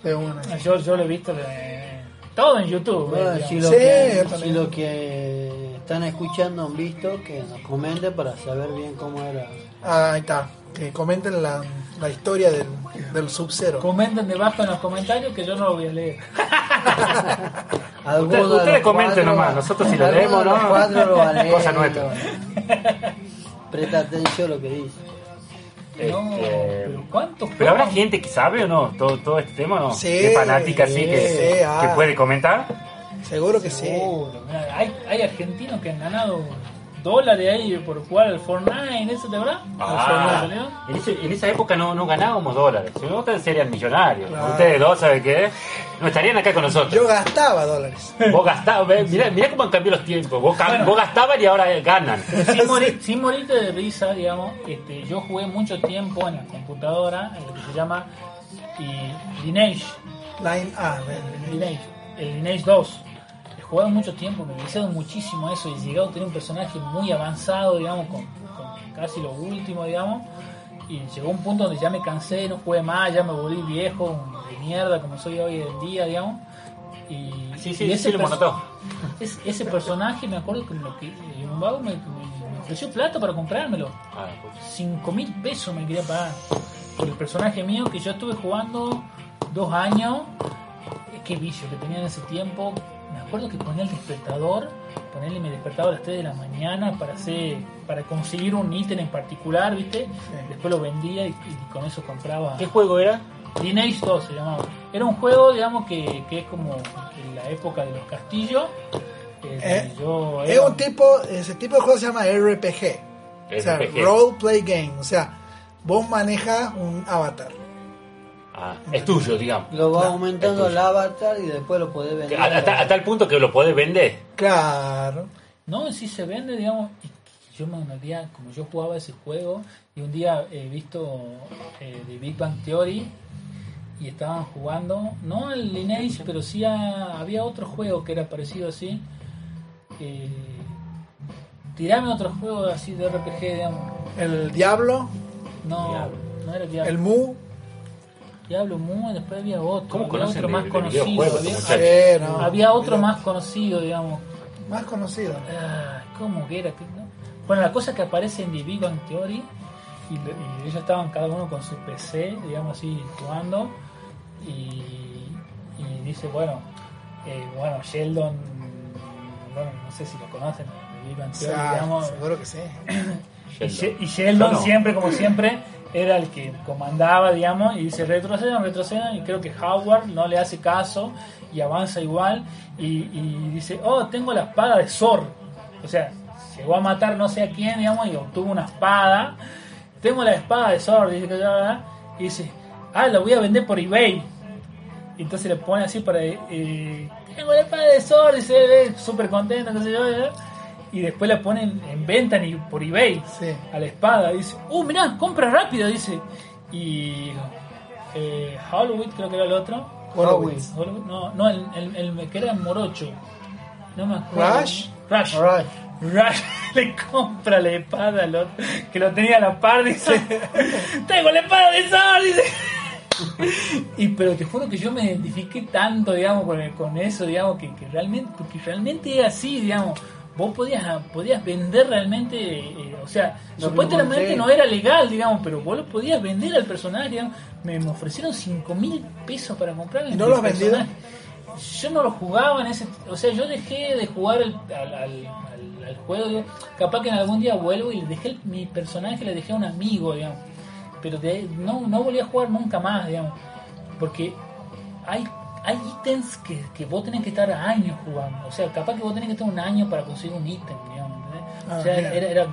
Speaker 4: Una.
Speaker 2: Yo, yo lo he visto eh, todo en YouTube.
Speaker 5: Bueno,
Speaker 2: eh,
Speaker 5: si, lo
Speaker 4: Sí,
Speaker 5: que, si lo que están escuchando han visto, que nos comenten para saber bien cómo era.
Speaker 4: Ah, ahí está. Que comenten la, la historia del, del Sub-Zero.
Speaker 2: Comenten debajo en los comentarios que yo no lo voy a leer.
Speaker 3: Ustedes-
Speaker 5: de
Speaker 3: comenten nomás, nosotros si lo leemos,
Speaker 5: de
Speaker 3: ¿no?
Speaker 5: cuatro lo
Speaker 3: Cosa nuestra.
Speaker 5: Presta atención a lo que dice.
Speaker 2: No,
Speaker 3: Este,
Speaker 2: pero ¿cuántos
Speaker 3: Pero habrá gente que sabe o no todo, todo este tema, ¿no?
Speaker 4: Sí,
Speaker 3: ¿Qué fanática así que,
Speaker 4: sí, ah.
Speaker 3: que puede comentar?
Speaker 4: Seguro que sí.
Speaker 2: Seguro, mirá, hay, hay argentinos que han ganado dólares ahí por jugar al Fortnite, ¿eso te habrá?
Speaker 3: Ah, en, ese- en esa época no, no ganábamos dólares. Si no, ustedes serían millonarios.
Speaker 4: Claro.
Speaker 3: Ustedes dos, ¿saben qué? No estarían acá con nosotros.
Speaker 4: Yo gastaba dólares.
Speaker 3: Vos gastabas, mirá, mirá cómo han cambiado los tiempos. Vos,
Speaker 2: Bueno.
Speaker 3: vos gastabas y ahora ganan.
Speaker 2: sin, morir, sin morirte de risa, digamos, este, yo jugué mucho tiempo en la computadora, en lo que se llama y, Lineage,
Speaker 4: Line A. ven.
Speaker 2: Lineage, el Lineage 2. Jugado mucho tiempo, me he muchísimo a eso y he llegado a tener un personaje muy avanzado, digamos, con, con casi lo último, digamos. Y llegó un punto donde ya me cansé, no jugué más, ya me volví viejo, de mierda como soy hoy en día, digamos. Y,
Speaker 3: Sí, sí,
Speaker 2: y
Speaker 3: sí, lo
Speaker 2: perso-
Speaker 3: monotó.
Speaker 2: es- ese personaje, me acuerdo que, lo que eh, un vago me, me- me ofreció plata para comprármelo.
Speaker 3: Ah, pues.
Speaker 2: 5 mil pesos me quería pagar por el personaje mío que yo estuve jugando dos años. Eh, Qué vicio que tenía en ese tiempo. Acuerdo que ponía el despertador, ponerle me despertaba a las 3 de la mañana para hacer, para conseguir un ítem en particular, ¿viste? Después lo vendía y, y con eso compraba.
Speaker 3: ¿Qué juego era?
Speaker 2: Lineage 2 se llamaba. Era un juego, digamos, que, que es como en la época de los castillos. eh,
Speaker 4: Es un tipo, ese tipo de juego se llama RPG. O sea,
Speaker 3: RPG.
Speaker 4: Role Play Game. O sea, vos manejas un avatar.
Speaker 3: Ah, es tuyo, digamos.
Speaker 5: Lo va
Speaker 4: Claro,
Speaker 5: aumentando el avatar y después lo podés vender.
Speaker 3: A, a- a tal punto que lo podés vender.
Speaker 4: Claro.
Speaker 2: No, sí se vende, digamos. y yo me un día, como yo jugaba ese juego, y un día he visto eh, de Big Bang Theory y estaban jugando, no el Lineage, pero sí a- había otro juego que era parecido así. Eh, tirame otro juego así de RPG, digamos.
Speaker 4: El Diablo,
Speaker 2: No,
Speaker 3: Diablo.
Speaker 2: no era Diablo.
Speaker 4: el Mu.
Speaker 2: Diablo y después había otro.
Speaker 3: ¿Cómo
Speaker 2: había otro más
Speaker 3: de
Speaker 2: conocido. Había?
Speaker 4: Eh, no.
Speaker 2: había otro
Speaker 4: Mira,
Speaker 2: más conocido, digamos.
Speaker 4: Más conocido.
Speaker 2: Ah, ¿Cómo que era? no? Bueno, la cosa que aparece en The Big Bang Theory y, lo- y ellos estaban cada uno con su PC, digamos así, jugando y, y dice, bueno, eh, bueno, Sheldon, bueno, no sé si lo conocen, The Big Bang
Speaker 4: O
Speaker 2: Theory,
Speaker 4: sea,
Speaker 2: digamos,
Speaker 4: seguro que sí.
Speaker 2: y, She- y Sheldon
Speaker 3: no.
Speaker 2: siempre, como siempre, era el que comandaba, digamos, y dice retrocedan, retrocedan, y creo que Howard no le hace caso y avanza igual, y, y dice, oh, tengo la espada de Zor. O sea, llegó a matar no sé a quién, digamos, y obtuvo una espada. Tengo la espada de Zor, dice que y dice, ah, la voy a vender por eBay. Y entonces le pone así para. Eh, tengo la espada de Zor, dice, eh, súper contento, qué sé yo. Y después la ponen en venta en- por eBay
Speaker 4: Sí.
Speaker 2: a la espada. Dice, uh, mirá, compra rápido, dice. Y. Eh, Halloween, creo que era el otro.
Speaker 4: Horowitz.
Speaker 2: Halloween, No, no, el, el, el que era morocho. No me acuerdo.
Speaker 4: Rush.
Speaker 2: Rush.
Speaker 5: Rush.
Speaker 2: Rush le compra la espada al otro, que lo tenía a la par, dice, tengo la espada de Zor, dice. Y pero te juro que yo me identifiqué tanto, digamos, con, el- con eso, digamos, que, que realmente, porque realmente es así, digamos. Vos podías, podías vender realmente, eh, o sea, supuestamente no era legal, digamos, pero vos lo podías vender al personaje, digamos. Me, me ofrecieron 5 mil pesos para comprar
Speaker 4: ¿Y no lo has vendido?
Speaker 2: yo no lo jugaba en ese o sea yo dejé de jugar el- al, al- al- al juego digo, capaz que en algún día vuelvo y le dejé el- mi personaje le dejé a un amigo digamos. Pero de- no no volví a jugar nunca más digamos. Porque hay hay ítems que, que vos tenés que estar años jugando o sea capaz que vos tenés que estar un año para conseguir un ítem digamos ¿entendés?
Speaker 4: Ah,
Speaker 2: o sea era, era-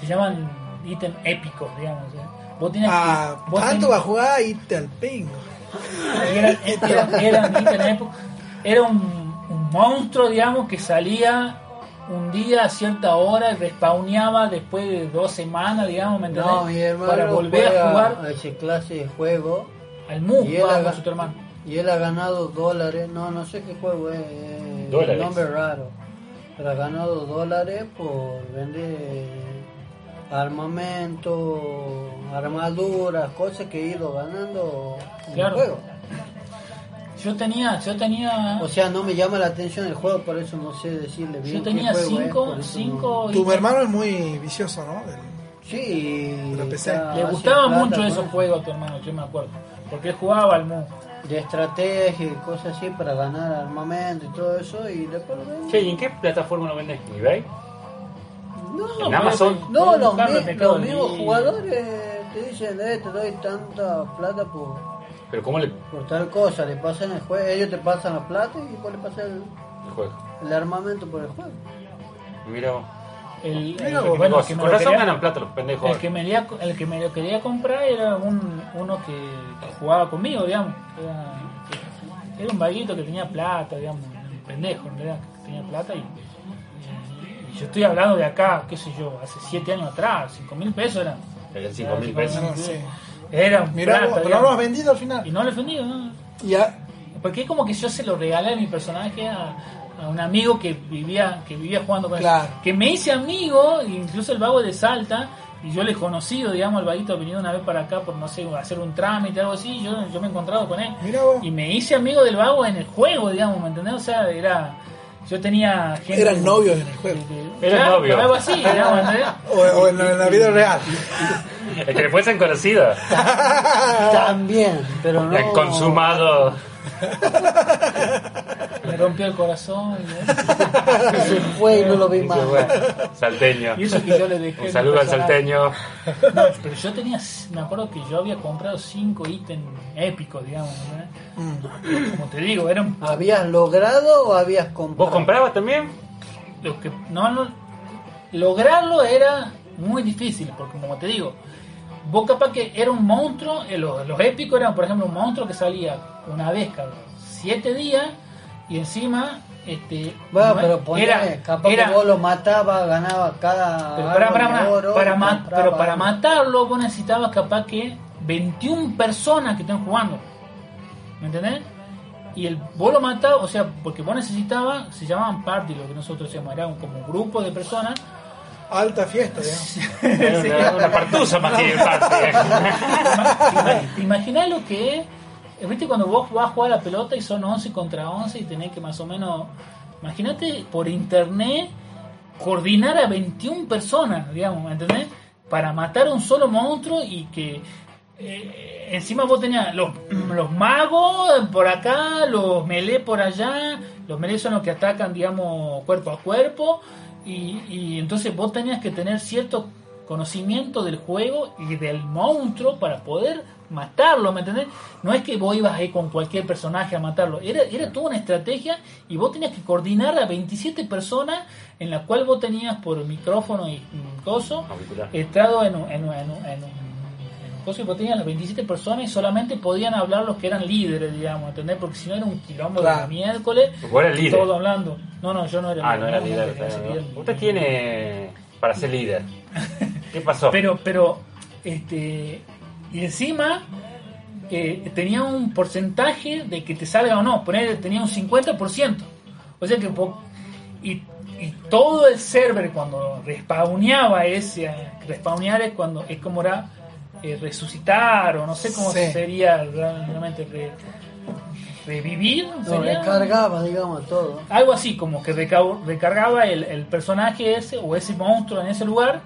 Speaker 2: se llaman ítems épicos digamos sea, vos tenías
Speaker 4: Ah,
Speaker 2: que, vos
Speaker 4: tanto
Speaker 2: tenés-
Speaker 4: va a jugar y te al pingo.
Speaker 2: era, era, era un ítem. Era un, un monstruo, digamos, que salía un día a cierta hora y respawneaba después de dos semanas, digamos, ¿me entendés?
Speaker 5: No, mi hermano
Speaker 2: Para volver a jugar
Speaker 5: a esa clase de juego
Speaker 2: al Mu, jugaba con su hermano.
Speaker 5: Y él ha ganado dólares. No, no sé qué juego es. eh,
Speaker 3: Dólares.
Speaker 5: Nombre raro. Pero ha ganado dólares por vender armamento, armaduras, cosas que he ido ganando en
Speaker 2: Claro.
Speaker 5: el juego.
Speaker 2: Yo tenía, yo tenía,
Speaker 5: O sea, no me llama la atención el juego, por eso no sé decirle bien.
Speaker 2: yo
Speaker 5: qué
Speaker 2: tenía
Speaker 5: juego
Speaker 2: cinco, cinco
Speaker 4: Tu hermano es muy vicioso, ¿no? Del-
Speaker 5: Sí,
Speaker 4: la PC.
Speaker 5: está-
Speaker 2: Le
Speaker 5: plata
Speaker 2: mucho esos
Speaker 5: eso.
Speaker 2: juegos a tu hermano, yo me acuerdo. Porque él jugaba al Mu.
Speaker 5: De estrategia y cosas así para ganar armamento y todo eso y después lo venden.
Speaker 3: Che, ¿y en qué plataforma lo vendes? ¿En eBay?
Speaker 5: No,
Speaker 3: En Amazon.
Speaker 5: no, los, mi- mismos jugadores te dicen, eh, te doy tanta plata por,
Speaker 3: ¿Pero cómo le
Speaker 5: por tal cosa, le pasan el juego, ellos te pasan la plata y vos le pasas el,
Speaker 3: el juego?
Speaker 5: el armamento por el juego.
Speaker 3: Mira
Speaker 2: El, el-
Speaker 3: vos,
Speaker 2: bueno, que me
Speaker 3: con
Speaker 2: lo
Speaker 3: razón
Speaker 2: quería-
Speaker 3: ganan plata los pendejos.
Speaker 2: El que, me quería, el que me lo quería comprar era un, uno que, que jugaba conmigo, digamos. Era, era un vaguito que tenía plata, digamos, un pendejo en realidad, que tenía plata y, y- y yo estoy hablando de acá, qué sé yo, hace siete años atrás, cinco mil pesos eran.
Speaker 3: Eran 5 mil
Speaker 2: Era
Speaker 3: pesos.
Speaker 4: No, sí.
Speaker 2: Era un
Speaker 4: Mirá,
Speaker 2: plata,
Speaker 4: vos, pero no lo has vendido al final.
Speaker 2: Y no lo he vendido, ¿no?
Speaker 4: Ya.
Speaker 2: Porque es como que yo se lo regalé a mi personaje a, a un amigo que vivía que vivía jugando con él.
Speaker 4: Claro.
Speaker 2: Que me hice amigo, incluso el vago de Salta, y yo le he conocido, digamos, el vaguito ha venido una vez para acá por, no sé, hacer un trámite, algo así, y yo, yo me he encontrado con él.
Speaker 4: Mira vos.
Speaker 2: Y me hice amigo del vago en el juego, digamos, ¿me entendés? O sea, era... Yo tenía gente...
Speaker 4: Eran novios en el juego.
Speaker 2: Era
Speaker 3: Eran novios.
Speaker 2: Algo así, digamos.
Speaker 4: O, o en, la- en la vida real.
Speaker 3: Es que después han conocido.
Speaker 5: También, pero no.
Speaker 3: Han consumado.
Speaker 2: Me rompió el corazón.
Speaker 5: Se fue y no lo vi más.
Speaker 3: Salteño.
Speaker 2: Y eso que yo le dejé...
Speaker 3: Un saludo al salteño.
Speaker 2: No, pero yo tenía, me acuerdo que yo había comprado cinco ítems épicos, digamos. ¿no? Como te digo, eran
Speaker 5: ¿Habías logrado o habías comprado?
Speaker 3: ¿Vos comprabas también?
Speaker 2: los que no, no lograrlo era muy difícil, porque como te digo, vos capaz que era un monstruo, eh, los, los épicos eran, por ejemplo, un monstruo que salía una vez cada siete días y encima este
Speaker 5: Bueno,
Speaker 2: no-
Speaker 5: pero
Speaker 2: era-
Speaker 5: capaz
Speaker 2: era-
Speaker 5: que vos lo matabas, ganaba cada
Speaker 2: pero para, para,
Speaker 5: oro,
Speaker 2: para ma-
Speaker 5: compraba
Speaker 2: pero para matarlo vos necesitabas capaz que 21 personas que estén jugando. ¿Me entendés? Y el, vos lo matabas, o sea, porque vos necesitabas, se llamaban party, lo que nosotros decíamos, era un, como un grupo de personas.
Speaker 4: Alta fiesta, digamos.
Speaker 3: Era una, una partusa más que parte.
Speaker 2: ¿Te imaginas lo que es? ¿Viste cuando vos vas a jugar a la pelota y son 11 contra 11 y tenés que más o menos. Imagínate por internet coordinar a 21 personas, digamos, ¿me entendés? Para matar a un solo monstruo y que. eh, encima vos tenías los, los magos por acá, los melee por allá, los melee son los que atacan, digamos, cuerpo a cuerpo, y, y entonces vos tenías que tener cierto conocimiento del juego y del monstruo para poder matarlo, ¿me entendés? No es que vos ibas ahí con cualquier personaje a matarlo, era, era toda una estrategia y vos tenías que coordinar a 27 personas en la cual vos tenías por micrófono y mm, coso entrado en en un- en un coso y vos tenías las 27 personas y solamente podían hablar los que eran líderes, digamos, ¿entendés? Porque si no era un quilombo de
Speaker 4: Claro.
Speaker 2: la miércoles,
Speaker 3: Vos eras líder.
Speaker 2: todo hablando. No, no, yo no era
Speaker 3: Ah, no era líder.
Speaker 2: líder.
Speaker 3: Usted tiene para ser líder. ¿Qué pasó?
Speaker 2: Pero, pero, este, y encima eh, tenía un porcentaje de que te salga o no, poner, tenía un 50%. O sea que, y todo el server cuando respawneaba ese, respawnear es cuando, es como era eh, resucitar o no sé cómo
Speaker 4: Sí.
Speaker 2: sería realmente re- revivir.
Speaker 5: Lo
Speaker 2: ¿sería?
Speaker 5: recargaba, digamos, todo.
Speaker 2: Algo así, como que recargaba el, el personaje ese o ese monstruo en ese lugar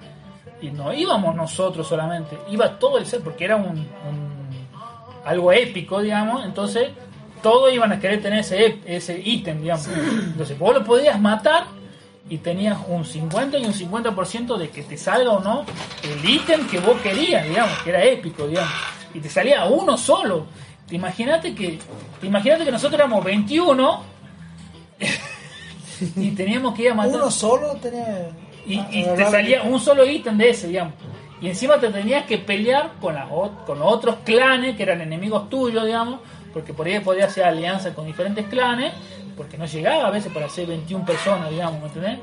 Speaker 2: y no íbamos nosotros solamente, iba todo el ser porque era un, un- algo épico, digamos, entonces todos iban a querer tener ese ese ítem, digamos. Entonces vos lo podías matar y tenías un 50 y un 50% de que te salga o no el ítem que vos querías, digamos, que era épico, digamos. Y te salía uno solo. Te imagínate que, te imagínate que nosotros éramos 21 y teníamos que ir a matar.
Speaker 4: Uno solo tenía.
Speaker 2: Y, te salía un solo ítem de ese, digamos. Y encima te tenías que pelear con, las con otros clanes que eran enemigos tuyos, digamos, porque por ahí podías hacer alianza con diferentes clanes, porque no llegaba a veces para hacer 21 personas, digamos, ¿me entendés?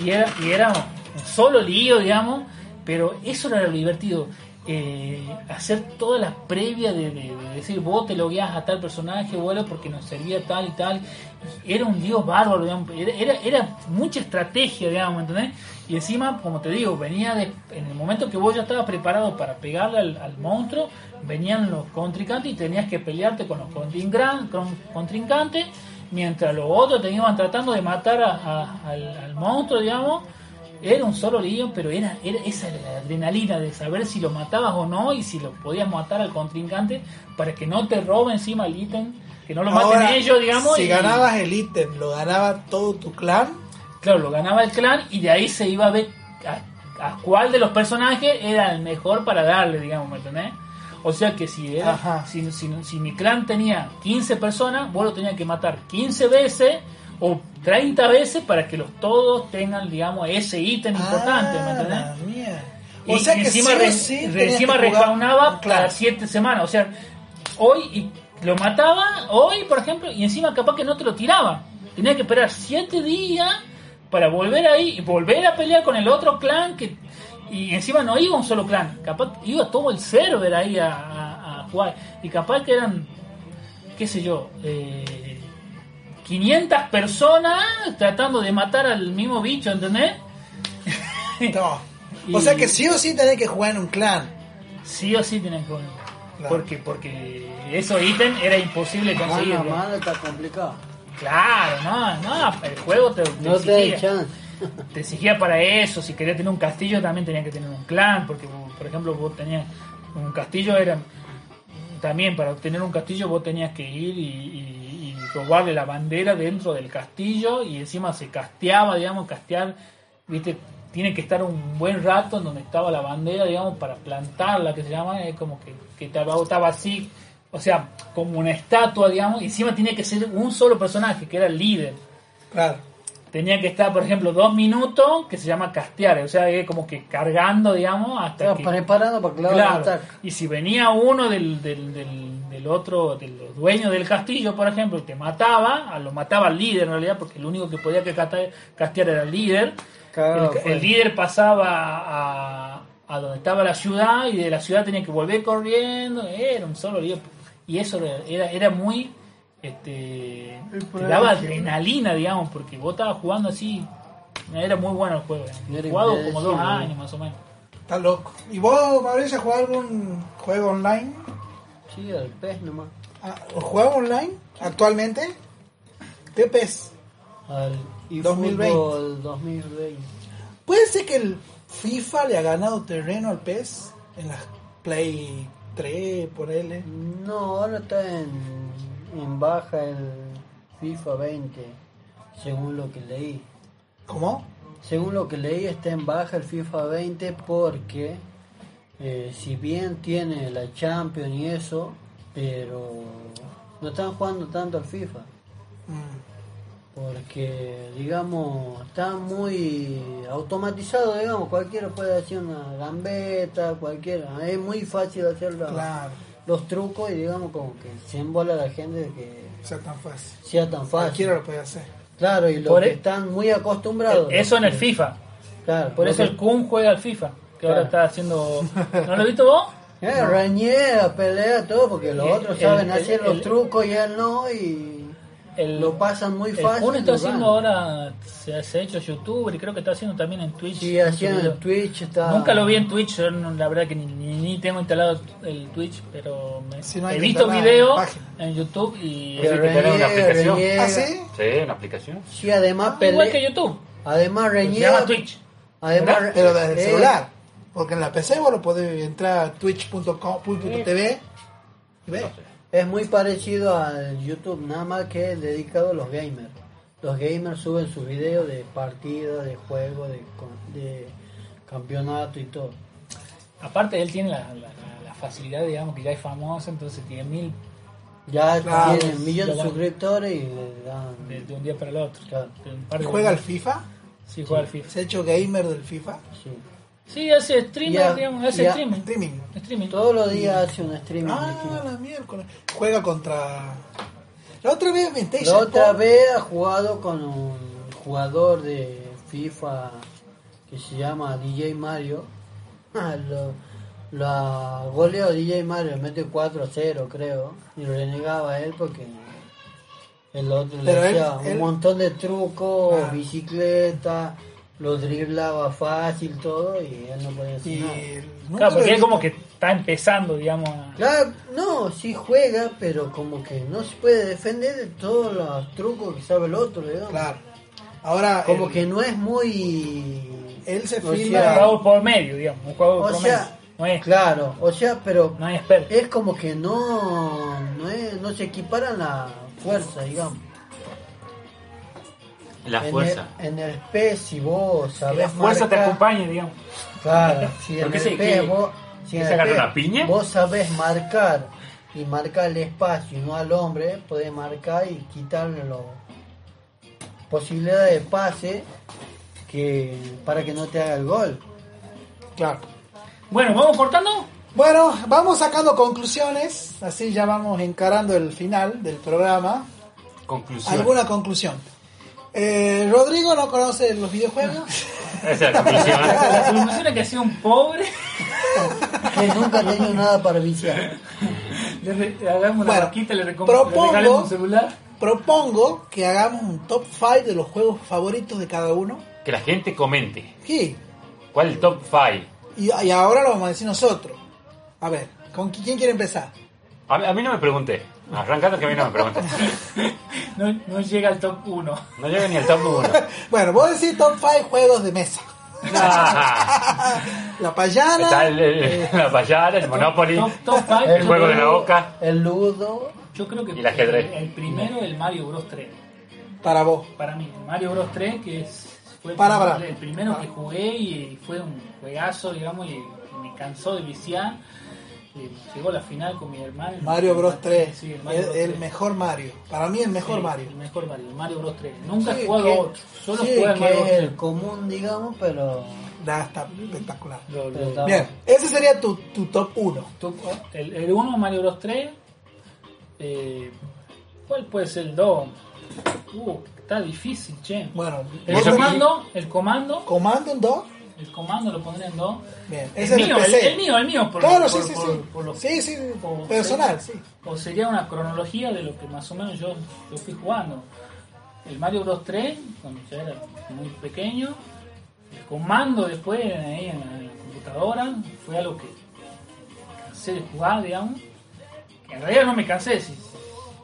Speaker 2: Y era, y era solo lío, digamos, pero eso era lo divertido. eh, hacer todas las previas de, de- de decir vos te logueás a tal personaje, bueno, porque nos servía tal y tal. Era un dios bárbaro, digamos, era, era, mucha estrategia, digamos, ¿me entendés? Y encima, como te digo, venía de, en el momento que vos ya estabas preparado para pegarle al, al monstruo, venían los contrincantes y tenías que pelearte con los contrincantes, mientras los otros te iban tratando de matar a- a- al, al monstruo, digamos. Era un solo lío, pero era, era esa era la adrenalina de saber si lo matabas o no y si lo podías matar al contrincante para que no te robe encima el ítem, que no lo maten ellos, digamos.
Speaker 4: Si
Speaker 2: y-
Speaker 4: ganabas el ítem, lo ganaba todo tu clan.
Speaker 2: Claro, lo ganaba el clan y de ahí se iba a ver a, a cuál de los personajes era el mejor para darle, digamos, ¿me entendés? O sea que si, era,
Speaker 4: Ajá.
Speaker 2: si, si, si mi clan tenía 15 personas, vos lo tenías que matar 15 veces o 30 veces para que los todos tengan, digamos, ese ítem importante, ¿me
Speaker 4: Ah,
Speaker 2: entendés?
Speaker 4: mierda.
Speaker 2: Y
Speaker 4: que
Speaker 2: encima, re-
Speaker 4: sí
Speaker 2: encima respawnaba
Speaker 4: Claro.
Speaker 2: cada 7 semanas. O sea, hoy y lo mataba, hoy por ejemplo, y encima capaz que no te lo tiraba. Tenías que esperar 7 días para volver ahí y volver a pelear con el otro clan que y encima no iba un solo clan, capaz iba todo el server ahí a, a- a jugar y capaz que eran qué sé yo, eh, 500 personas tratando de matar al mismo bicho, ¿entendés?
Speaker 4: No.
Speaker 2: Y-
Speaker 4: O sea que sí o sí tenés que jugar en un clan.
Speaker 2: Sí o sí tienen que poner.
Speaker 4: Claro.
Speaker 2: Porque, porque esos ítems era imposible conseguir.
Speaker 5: Mano mano está complicado.
Speaker 2: Claro, no, no, el juego te, te
Speaker 5: No te da
Speaker 2: exigía,
Speaker 5: chance.
Speaker 2: Te exigía para eso. Si querías tener un castillo también tenías que tener un clan, porque por ejemplo vos tenías un castillo era también para obtener un castillo vos tenías que ir y, robarle la bandera dentro del castillo y encima se casteaba, digamos, castear, viste, tiene que estar un buen rato donde estaba la bandera, digamos, para plantarla, que se llama, es como que, que estaba, estaba así, o sea, como una estatua, digamos, y encima tiene que ser un solo personaje, que era el líder.
Speaker 4: Claro.
Speaker 2: Tenía que estar, por ejemplo, dos minutos, que se llama castear, o sea, como que cargando, digamos, hasta que...
Speaker 5: para
Speaker 2: Claro, y si venía uno del, del, del, del otro, de los dueños del castillo, por ejemplo, y te mataba, lo mataba al líder en realidad, porque el único que podía que castear era el líder. El, líder pasaba a, a donde estaba la ciudad y de la ciudad tenía que volver corriendo, era un solo lío. Y eso era, era muy... Este, te daba adrenalina, digamos, porque vos estabas jugando así. Era muy bueno el juego.
Speaker 5: Era
Speaker 2: Jugado como dos años más o menos.
Speaker 4: Está loco. ¿Y vos, Mauricio, jugás algún juego online?
Speaker 5: Sí, al pez nomás.
Speaker 4: Ah, ¿Jugás online actualmente? ¿Qué PES?
Speaker 5: Al y
Speaker 4: 2020.
Speaker 5: fútbol 2020.
Speaker 4: ¿Puede ser que el FIFA le ha ganado terreno al PES en las Play 3, por él?
Speaker 5: No, ahora está en, en baja el FIFA 20, según lo que leí.
Speaker 4: ¿Cómo?
Speaker 5: Según lo que leí está en baja el FIFA 20 porque eh, si bien tiene la Champions y eso, pero no están jugando tanto al FIFA.
Speaker 4: Mm,
Speaker 5: Porque, digamos, está muy automatizado, digamos, cualquiera puede hacer una gambeta, cualquiera. Es muy fácil hacer la-
Speaker 4: claro,
Speaker 5: los trucos y, digamos, como que se embola la gente de que
Speaker 4: sea, tan fácil.
Speaker 5: sea tan fácil.
Speaker 4: Cualquiera lo puede hacer.
Speaker 5: Claro, y los
Speaker 2: Por
Speaker 5: que
Speaker 2: e-
Speaker 5: están muy acostumbrados.
Speaker 2: Eso en el FIFA.
Speaker 5: Claro,
Speaker 2: Por eso
Speaker 5: que-
Speaker 2: el Kun juega al FIFA. Que ahora está haciendo. ¿No lo has visto vos?
Speaker 5: Eh, reñera, pelea, todo, porque los
Speaker 2: El-
Speaker 5: otros
Speaker 2: el-
Speaker 5: saben
Speaker 2: el-
Speaker 5: hacer
Speaker 2: el-
Speaker 5: los trucos y él no, y
Speaker 2: El,
Speaker 5: lo pasan muy fácil.
Speaker 2: Kun está haciendo ahora. Se, se ha hecho youtuber y creo que está haciendo también en Twitch.
Speaker 5: Sí, hacían
Speaker 2: Video.
Speaker 5: en Twitch, está...
Speaker 2: Nunca lo vi en Twitch, yo no- la verdad que ni, ni- ni tengo instalado el Twitch, pero me-
Speaker 4: Si no hay
Speaker 2: he visto videos
Speaker 4: página.
Speaker 2: en YouTube y
Speaker 3: hay que tener una aplicación.
Speaker 5: reniega.
Speaker 4: ¿Ah, sí?
Speaker 3: Sí, una aplicación.
Speaker 5: Sí, además
Speaker 2: Ah, igual que YouTube.
Speaker 5: Además
Speaker 2: Se
Speaker 5: reñera.
Speaker 2: llama Twitch.
Speaker 5: Además,
Speaker 2: ¿Verdad?
Speaker 4: Pero desde el
Speaker 5: eh,
Speaker 4: celular. Porque en la PC vos lo podés entrar a twitch.com.tv y ver.
Speaker 3: No sé.
Speaker 5: Es muy parecido al YouTube, nada más que es dedicado a los gamers. Los gamers suben sus videos de partidas, de juegos, de, de campeonato y todo.
Speaker 2: Aparte, él tiene la, la- la- la facilidad, digamos, que ya es famoso, entonces tiene mil
Speaker 5: Ya
Speaker 4: Claro,
Speaker 5: tienen millones de suscriptores y le dan...
Speaker 2: de, de un día para el otro.
Speaker 5: Claro.
Speaker 2: De un par
Speaker 4: ¿Y
Speaker 2: de-
Speaker 4: juega al FIFA?
Speaker 2: Sí, juega al FIFA.
Speaker 4: ¿Se ha hecho gamer del FIFA?
Speaker 5: sí.
Speaker 2: Sí, hace streamer,
Speaker 5: Ya,
Speaker 2: digamos, hace streaming.
Speaker 4: Streaming.
Speaker 2: Streaming.
Speaker 5: Todos los días hace un streaming.
Speaker 4: Ah, la miércoles. Juega contra. La otra vez Vintage.
Speaker 5: La otra vez ha jugado con un jugador de FIFA que se llama DJ Mario. Ah, Lo, la goleó DJ Mario, mete 4 a 0 creo. Y renegaba a él porque el otro le
Speaker 4: Pero él-
Speaker 5: hacía un
Speaker 4: él-
Speaker 5: montón de trucos,
Speaker 4: Ah.
Speaker 5: bicicleta, lo driblaba fácil todo y él no podía hacer
Speaker 4: Y
Speaker 5: nada.
Speaker 2: Claro, porque es como que está empezando, digamos. a-
Speaker 5: Claro, no, sí juega, pero como que no se puede defender de todos los trucos que sabe el otro, digamos.
Speaker 4: Claro. Ahora.
Speaker 5: Como
Speaker 4: el-
Speaker 5: que no es muy...
Speaker 4: Él se
Speaker 5: o
Speaker 4: filma-
Speaker 2: Un
Speaker 5: sea,
Speaker 2: jugador por medio, digamos. Un jugador
Speaker 5: o
Speaker 2: por
Speaker 5: sea,
Speaker 2: medio. No es,
Speaker 5: claro, o sea, pero
Speaker 2: no es experto.
Speaker 5: es como que no, no, es- no se equiparan la fuerza, digamos.
Speaker 3: La
Speaker 5: En
Speaker 3: fuerza.
Speaker 5: El, en el si vos
Speaker 2: Que
Speaker 5: sabés
Speaker 2: la fuerza te acompañe, digamos.
Speaker 5: Claro, si
Speaker 3: ¿Por
Speaker 5: en el PES
Speaker 3: qué-
Speaker 5: vos, si en el
Speaker 3: una piña?
Speaker 5: vos sabés marcar y marcar el espacio y no al hombre, podés marcar y quitarle las posibilidades de pase que para que no te haga el gol.
Speaker 4: Claro.
Speaker 2: Bueno, ¿vamos cortando?
Speaker 4: Bueno, vamos sacando conclusiones. Así ya vamos encarando el final del programa.
Speaker 3: Conclusión.
Speaker 4: ¿Alguna conclusión? Eh, Rodrigo no conoce los videojuegos.
Speaker 3: Esa es la conclusión.
Speaker 2: La conclusión es que ha sido un pobre.
Speaker 5: Que nunca ha tenido nada para viciar.
Speaker 2: Le re- hagamos
Speaker 4: Bueno,
Speaker 2: una vaquita, le, recom-
Speaker 4: propongo-
Speaker 2: le regalemos un celular.
Speaker 4: Propongo que hagamos un top 5 de los juegos favoritos de cada uno.
Speaker 3: Que la gente comente.
Speaker 4: Sí.
Speaker 3: ¿Cuál es el top 5?
Speaker 4: Y, y ahora lo vamos a decir nosotros. A ver, ¿con qui- quién quiere empezar?
Speaker 3: A, mí- a mí no me pregunté. Arrancando que a mí no me pregunté.
Speaker 2: No, no llega al top 1.
Speaker 3: No llega ni al top 1.
Speaker 4: Bueno, voy a decir top 5 juegos de mesa. La payana.
Speaker 3: Está el, el- la payara, el Monopoly.
Speaker 2: Top, top 5.
Speaker 3: El juego de la boca.
Speaker 5: El ludo.
Speaker 2: Yo creo que
Speaker 3: Y el ajedrez.
Speaker 2: el, el primero, el Mario Bros 3.
Speaker 4: Para vos.
Speaker 2: Para mí, el Mario Bros 3, que es, fue el,
Speaker 4: Para, para.
Speaker 2: el primero que jugué y fue un juegazo, digamos, y me cansó de viciar. Que llegó a la final con mi hermano.
Speaker 4: Mario Bros 3.
Speaker 2: Sí, el Mario
Speaker 4: el,
Speaker 2: Bros.
Speaker 4: el
Speaker 2: 3.
Speaker 4: mejor Mario. Para mí el mejor
Speaker 2: Sí,
Speaker 4: Mario.
Speaker 2: El mejor Mario, el Mario Bros 3. Nunca
Speaker 5: Sí,
Speaker 2: he jugado
Speaker 5: que-
Speaker 2: solo
Speaker 5: sí,
Speaker 2: jugué Mario
Speaker 5: es
Speaker 2: 3.
Speaker 5: el común, digamos, pero...
Speaker 4: Está espectacular.
Speaker 2: Lo- lo-
Speaker 5: pero está-
Speaker 4: Bien, ese sería tu, tu top 1.
Speaker 2: tú- el, el 1 Mario Bros 3. Eh, ¿Cuál puede ser el 2? Uh, está difícil, che.
Speaker 4: Bueno,
Speaker 2: El comando, el comando,
Speaker 4: Comando en 2.
Speaker 2: El comando lo pondré en 2.
Speaker 4: Bien,
Speaker 2: El
Speaker 4: ese
Speaker 2: mío,
Speaker 4: el
Speaker 2: mío, el mío, por,
Speaker 4: Claro,
Speaker 2: por-
Speaker 4: sí, sí,
Speaker 2: por-
Speaker 4: sí.
Speaker 2: por lo-
Speaker 4: Sí, sí, personal, sí.
Speaker 2: O sería una cronología de lo que más o menos yo, yo fui jugando. El Mario Bros 3, cuando ya era muy pequeño, el comando después ahí en la, en la computadora, fue algo que cansé de jugar, digamos. Que en realidad no me cansé, si,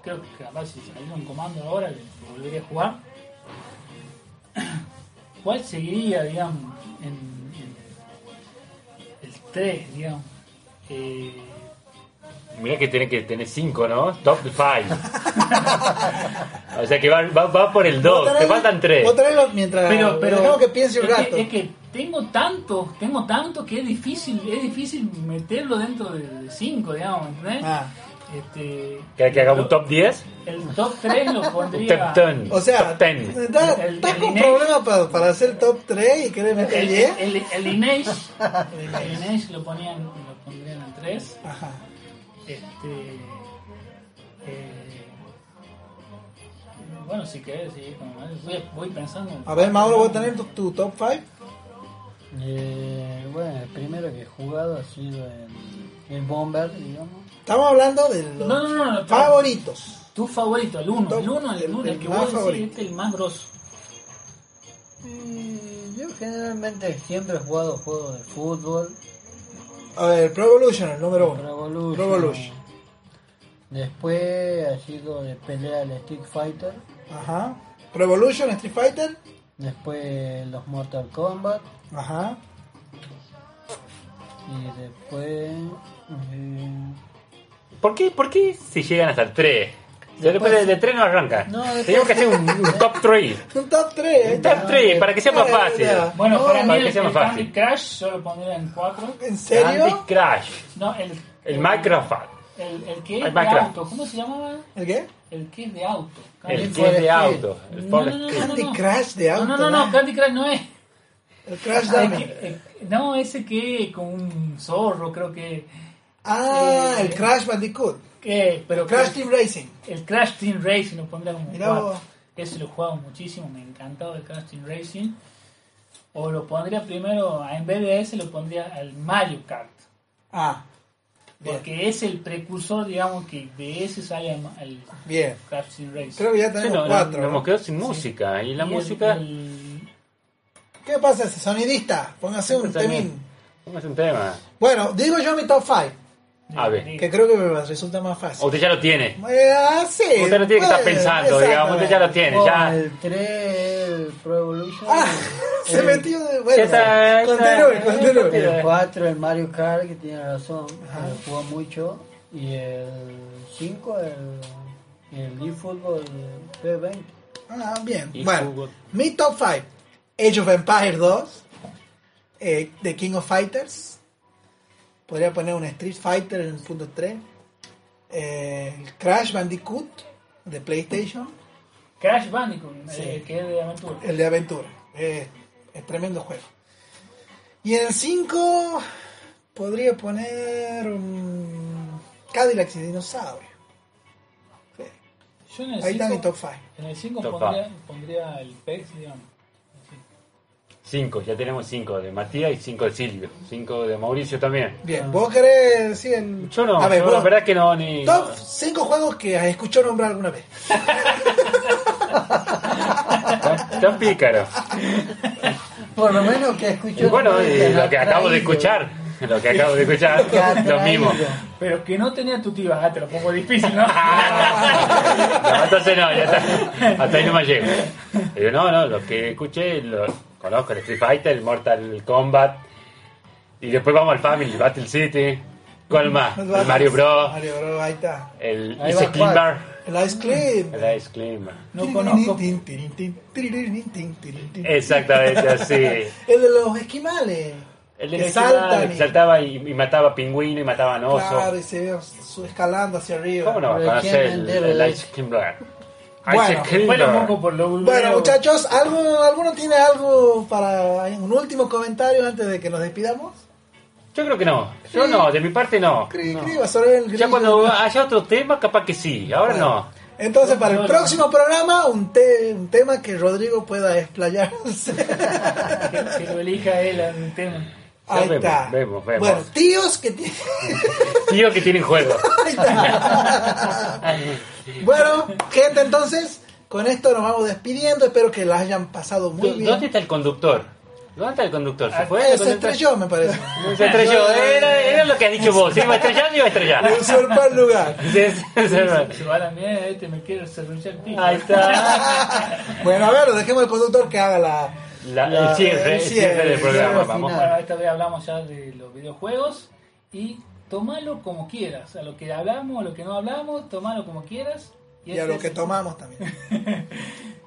Speaker 2: creo que capaz si saliera un comando ahora volvería a jugar. ¿Cuál seguiría, digamos, 3, digamos? Eh,
Speaker 3: Mira que tiene que tener 5, ¿no? Top 5. o sea que va, va, va por el 2.
Speaker 4: Vos
Speaker 3: Te faltan 3.
Speaker 4: vos tenés los- mientras
Speaker 2: pero pero
Speaker 4: dejamos que piense un
Speaker 2: es
Speaker 4: rato.
Speaker 2: Que, es que tengo tanto, tengo tanto que es difícil, es difícil meterlo dentro de 5, digamos, ¿entendés?
Speaker 4: Ah,
Speaker 2: Este,
Speaker 3: ¿Que, que haga un top 10?
Speaker 2: El top 3 lo pondría.
Speaker 3: top 10.
Speaker 4: o sea,
Speaker 3: top 10.
Speaker 4: estás
Speaker 2: El-
Speaker 4: estás
Speaker 2: el
Speaker 4: con problemas para, para hacer top 3 y querés meter
Speaker 2: El,
Speaker 4: 10.
Speaker 2: el, el Lineage, el Lineage lo ponían, lo pondrían en 3.
Speaker 4: Ajá.
Speaker 2: Este, eh, bueno, si querés, sí, como- voy, voy pensando.
Speaker 4: A ver, Mauro, ¿vos tenés tu, tu top 5?
Speaker 5: Eh, bueno, el primero que he jugado ha sido el, el Bomber, digamos.
Speaker 4: Estamos hablando de los
Speaker 2: No, no, no, no,
Speaker 4: favoritos.
Speaker 2: Tu favorito, el 1, el 1, el,
Speaker 4: El-
Speaker 2: uno, el,
Speaker 4: el
Speaker 2: que
Speaker 4: más
Speaker 2: vos decís,
Speaker 4: favorito.
Speaker 2: este es el más grosso.
Speaker 5: Eh, yo generalmente siempre he jugado juegos de fútbol,
Speaker 4: A ver, Pro Evolution, el número 1.
Speaker 5: Revolution.
Speaker 4: Pro Evolution.
Speaker 5: Después ha sido de pelea el Street Fighter.
Speaker 4: Ajá. Pro Evolution, Street Fighter.
Speaker 5: Después los Mortal Kombat.
Speaker 4: Ajá.
Speaker 5: Y después. eh,
Speaker 3: ¿Por qué, ¿Por qué si llegan hasta el 3? Después de, de 3 no arranca.
Speaker 5: No, después-
Speaker 3: Tenemos que hacer un, un top 3.
Speaker 4: Un top 3.
Speaker 3: Un top 3 para que sea más fácil.
Speaker 2: Bueno,
Speaker 4: No,
Speaker 2: para mí
Speaker 3: para
Speaker 2: el,
Speaker 3: que sea
Speaker 2: el
Speaker 3: más
Speaker 2: Candy
Speaker 3: fácil.
Speaker 2: Crush yo lo pondría en 4.
Speaker 4: ¿En
Speaker 3: Candy
Speaker 4: serio?
Speaker 3: Crush.
Speaker 2: No, el,
Speaker 3: El Minecraft.
Speaker 2: el, el que es
Speaker 3: El
Speaker 2: de
Speaker 3: Minecraft.
Speaker 2: auto, ¿cómo se llamaba?
Speaker 4: ¿El qué?
Speaker 2: El que es de auto.
Speaker 3: El
Speaker 2: Candy-
Speaker 3: que es de auto. El
Speaker 2: No, no, no.
Speaker 4: Candy
Speaker 2: no.
Speaker 4: Crush de auto.
Speaker 2: No, no, no,
Speaker 4: ¿no?
Speaker 2: Candy Crush no es.
Speaker 4: El Crash
Speaker 2: El
Speaker 4: Dummy.
Speaker 2: eh, no, ese que con un zorro, creo que.
Speaker 4: Ah,
Speaker 2: Eh,
Speaker 4: el Crash Bandicoot.
Speaker 2: que pero
Speaker 4: Crash Team Racing.
Speaker 2: El Crash Team Racing lo pondría como
Speaker 4: Mirá
Speaker 2: cuatro.
Speaker 4: vos.
Speaker 2: Ese lo he jugado muchísimo, me encantaba el Crash Team Racing. O lo pondría primero, en vez de ese, lo pondría al Mario Kart.
Speaker 4: Ah, bien.
Speaker 2: Porque es el precursor, digamos, que de ese sale el, el
Speaker 4: Bien.
Speaker 2: Crash Team Racing.
Speaker 4: Creo que ya tenemos
Speaker 3: no,
Speaker 4: cuatro.
Speaker 3: nos
Speaker 4: ¿no?
Speaker 3: hemos quedado sin música. Y la
Speaker 2: Y
Speaker 3: música.
Speaker 2: el-
Speaker 4: ¿Qué pasa ese sonidista? Póngase un temín.
Speaker 3: ¿Cómo es un tema?
Speaker 4: Bueno, digo yo mi top 5,
Speaker 3: A ver.
Speaker 2: de-
Speaker 4: que creo que me resulta más fácil.
Speaker 3: Usted ya lo tiene.
Speaker 4: Eh, ah, sí.
Speaker 3: Usted no tiene que estar pensando, digamos. Usted ya lo tiene.
Speaker 5: oh,
Speaker 3: Ya.
Speaker 5: El 3, el Pro Evolution.
Speaker 4: Ah, se
Speaker 5: el,
Speaker 4: metió de... Bueno,
Speaker 3: está,
Speaker 4: continúe,
Speaker 3: está.
Speaker 4: continúe.
Speaker 5: El 4, el Mario Kart, que tiene razón. Lo jugó mucho. Y el 5, el, el eFootball P20.
Speaker 4: Ah, bien.
Speaker 3: Y
Speaker 4: Bueno,
Speaker 3: jugó-
Speaker 4: mi top 5. Age of Empires 2. eh, The King of Fighters. Podría poner un Street Fighter en el punto 3. Eh, el Crash Bandicoot de PlayStation.
Speaker 2: Crash Bandicoot,
Speaker 4: Sí.
Speaker 2: eh, que es de aventura.
Speaker 4: El de aventura. Eh, es tremendo juego. Y en el 5 podría poner un Cadillac y Dinosaurio. Sí.
Speaker 2: Yo en el
Speaker 4: Ahí está mi
Speaker 2: cinco-
Speaker 4: top 5.
Speaker 2: En el 5
Speaker 3: Top
Speaker 2: pondría, pondría el PEX, digamos.
Speaker 3: 5, ya tenemos 5 de Matías y 5 de Silvio. 5 de Mauricio también.
Speaker 4: Bien, ¿vos querés decir el...
Speaker 3: Yo no,
Speaker 4: A ver,
Speaker 3: yo
Speaker 4: vos-
Speaker 3: la verdad que no, ni.
Speaker 4: Top 5 juegos que has escuchado nombrar alguna vez.
Speaker 3: Tan, tan pícaro.
Speaker 5: Por lo menos que escuchó.
Speaker 3: Bueno, y lo que acabo de escuchar. Lo que acabo de escuchar, lo mismo.
Speaker 2: Pero que no tenía tu tío, ah, te lo pongo difícil, ¿no?
Speaker 3: No, entonces no, ya está. Hasta ahí no me llego. Pero no, no, lo que escuché, lo conozco el Street Fighter, el Mortal Kombat. Y después vamos al Family, Battle City. ¿Cuál más? El Mario Bros.
Speaker 4: Mario Bros, ahí está.
Speaker 3: El
Speaker 5: Ahí
Speaker 3: Ice Climber.
Speaker 4: El Ice Climb.
Speaker 3: El Ice Climber.
Speaker 2: No conozco.
Speaker 3: Exactamente así.
Speaker 4: El de los esquimales.
Speaker 3: El de
Speaker 4: que saltan
Speaker 3: que
Speaker 4: y-
Speaker 3: saltaba y, y mataba pingüino y mataban oso.
Speaker 4: Claro, y se ve escalando hacia arriba.
Speaker 3: ¿Cómo no va a
Speaker 5: Pero
Speaker 3: conocer
Speaker 5: ¿quién
Speaker 3: el, el
Speaker 5: de-
Speaker 3: Ice Climber?
Speaker 4: Bueno,
Speaker 2: por lo
Speaker 4: muchachos, ¿algo, ¿alguno tiene algo para un último comentario antes de que nos despidamos?
Speaker 3: Yo creo que no. Yo no, de mi parte no.
Speaker 4: Cri-
Speaker 3: No.
Speaker 4: cri, va sobre el
Speaker 3: Ya cuando haya otro tema, capaz que sí. Ahora
Speaker 4: Bueno,
Speaker 3: no.
Speaker 4: Entonces, para el próximo programa, un, te- un tema que Rodrigo pueda explayarse.
Speaker 2: Que, que lo elija él en un tema.
Speaker 4: Ahí
Speaker 3: vemos,
Speaker 4: está.
Speaker 3: vemos, vemos.
Speaker 4: Bueno, tíos que tienen.
Speaker 3: Que tienen juego.
Speaker 4: Ahí está. bueno, gente, entonces, con esto nos vamos despidiendo. Espero que la hayan pasado muy
Speaker 3: ¿Dónde
Speaker 4: bien.
Speaker 3: está el conductor? ¿Dónde está el conductor? ¿Se
Speaker 2: Ah,
Speaker 3: fue?
Speaker 4: Eh,
Speaker 3: ¿El
Speaker 4: se estrelló, me parece.
Speaker 3: Se estrelló. Era, era lo que has dicho vos. Se iba a estrellar, iba a estrellar.
Speaker 4: Usurpó el lugar.
Speaker 3: Sí, sí, sí.
Speaker 2: Se, se va a la mierda, este me serruchar el.
Speaker 3: Ahí está.
Speaker 4: Bueno, a ver, dejemos al conductor que haga la.
Speaker 3: La-
Speaker 4: La-
Speaker 3: el cierre,
Speaker 4: el
Speaker 3: el cierre del programa. Vamos.
Speaker 2: Bueno, esta vez hablamos ya de los videojuegos y tomalo como quieras. A lo que hablamos, a lo que no hablamos, tomalo como quieras.
Speaker 4: Y a lo
Speaker 2: es-
Speaker 4: que tomamos también.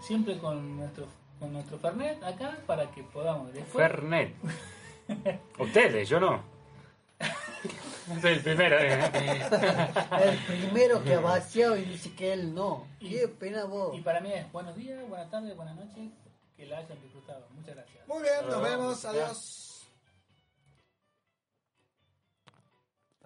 Speaker 2: Siempre con nuestro, con nuestro Fernet acá para que podamos después.
Speaker 3: Fernet. Ustedes, yo no. Soy el primero. eh.
Speaker 5: El primero que ha vaciado y dice que él no. Qué pena vos.
Speaker 2: Y para mí es buenos días, buenas tardes, buenas noches. Que la hayan disfrutado. Muchas gracias.
Speaker 4: Muy bien, nos vemos. Adiós.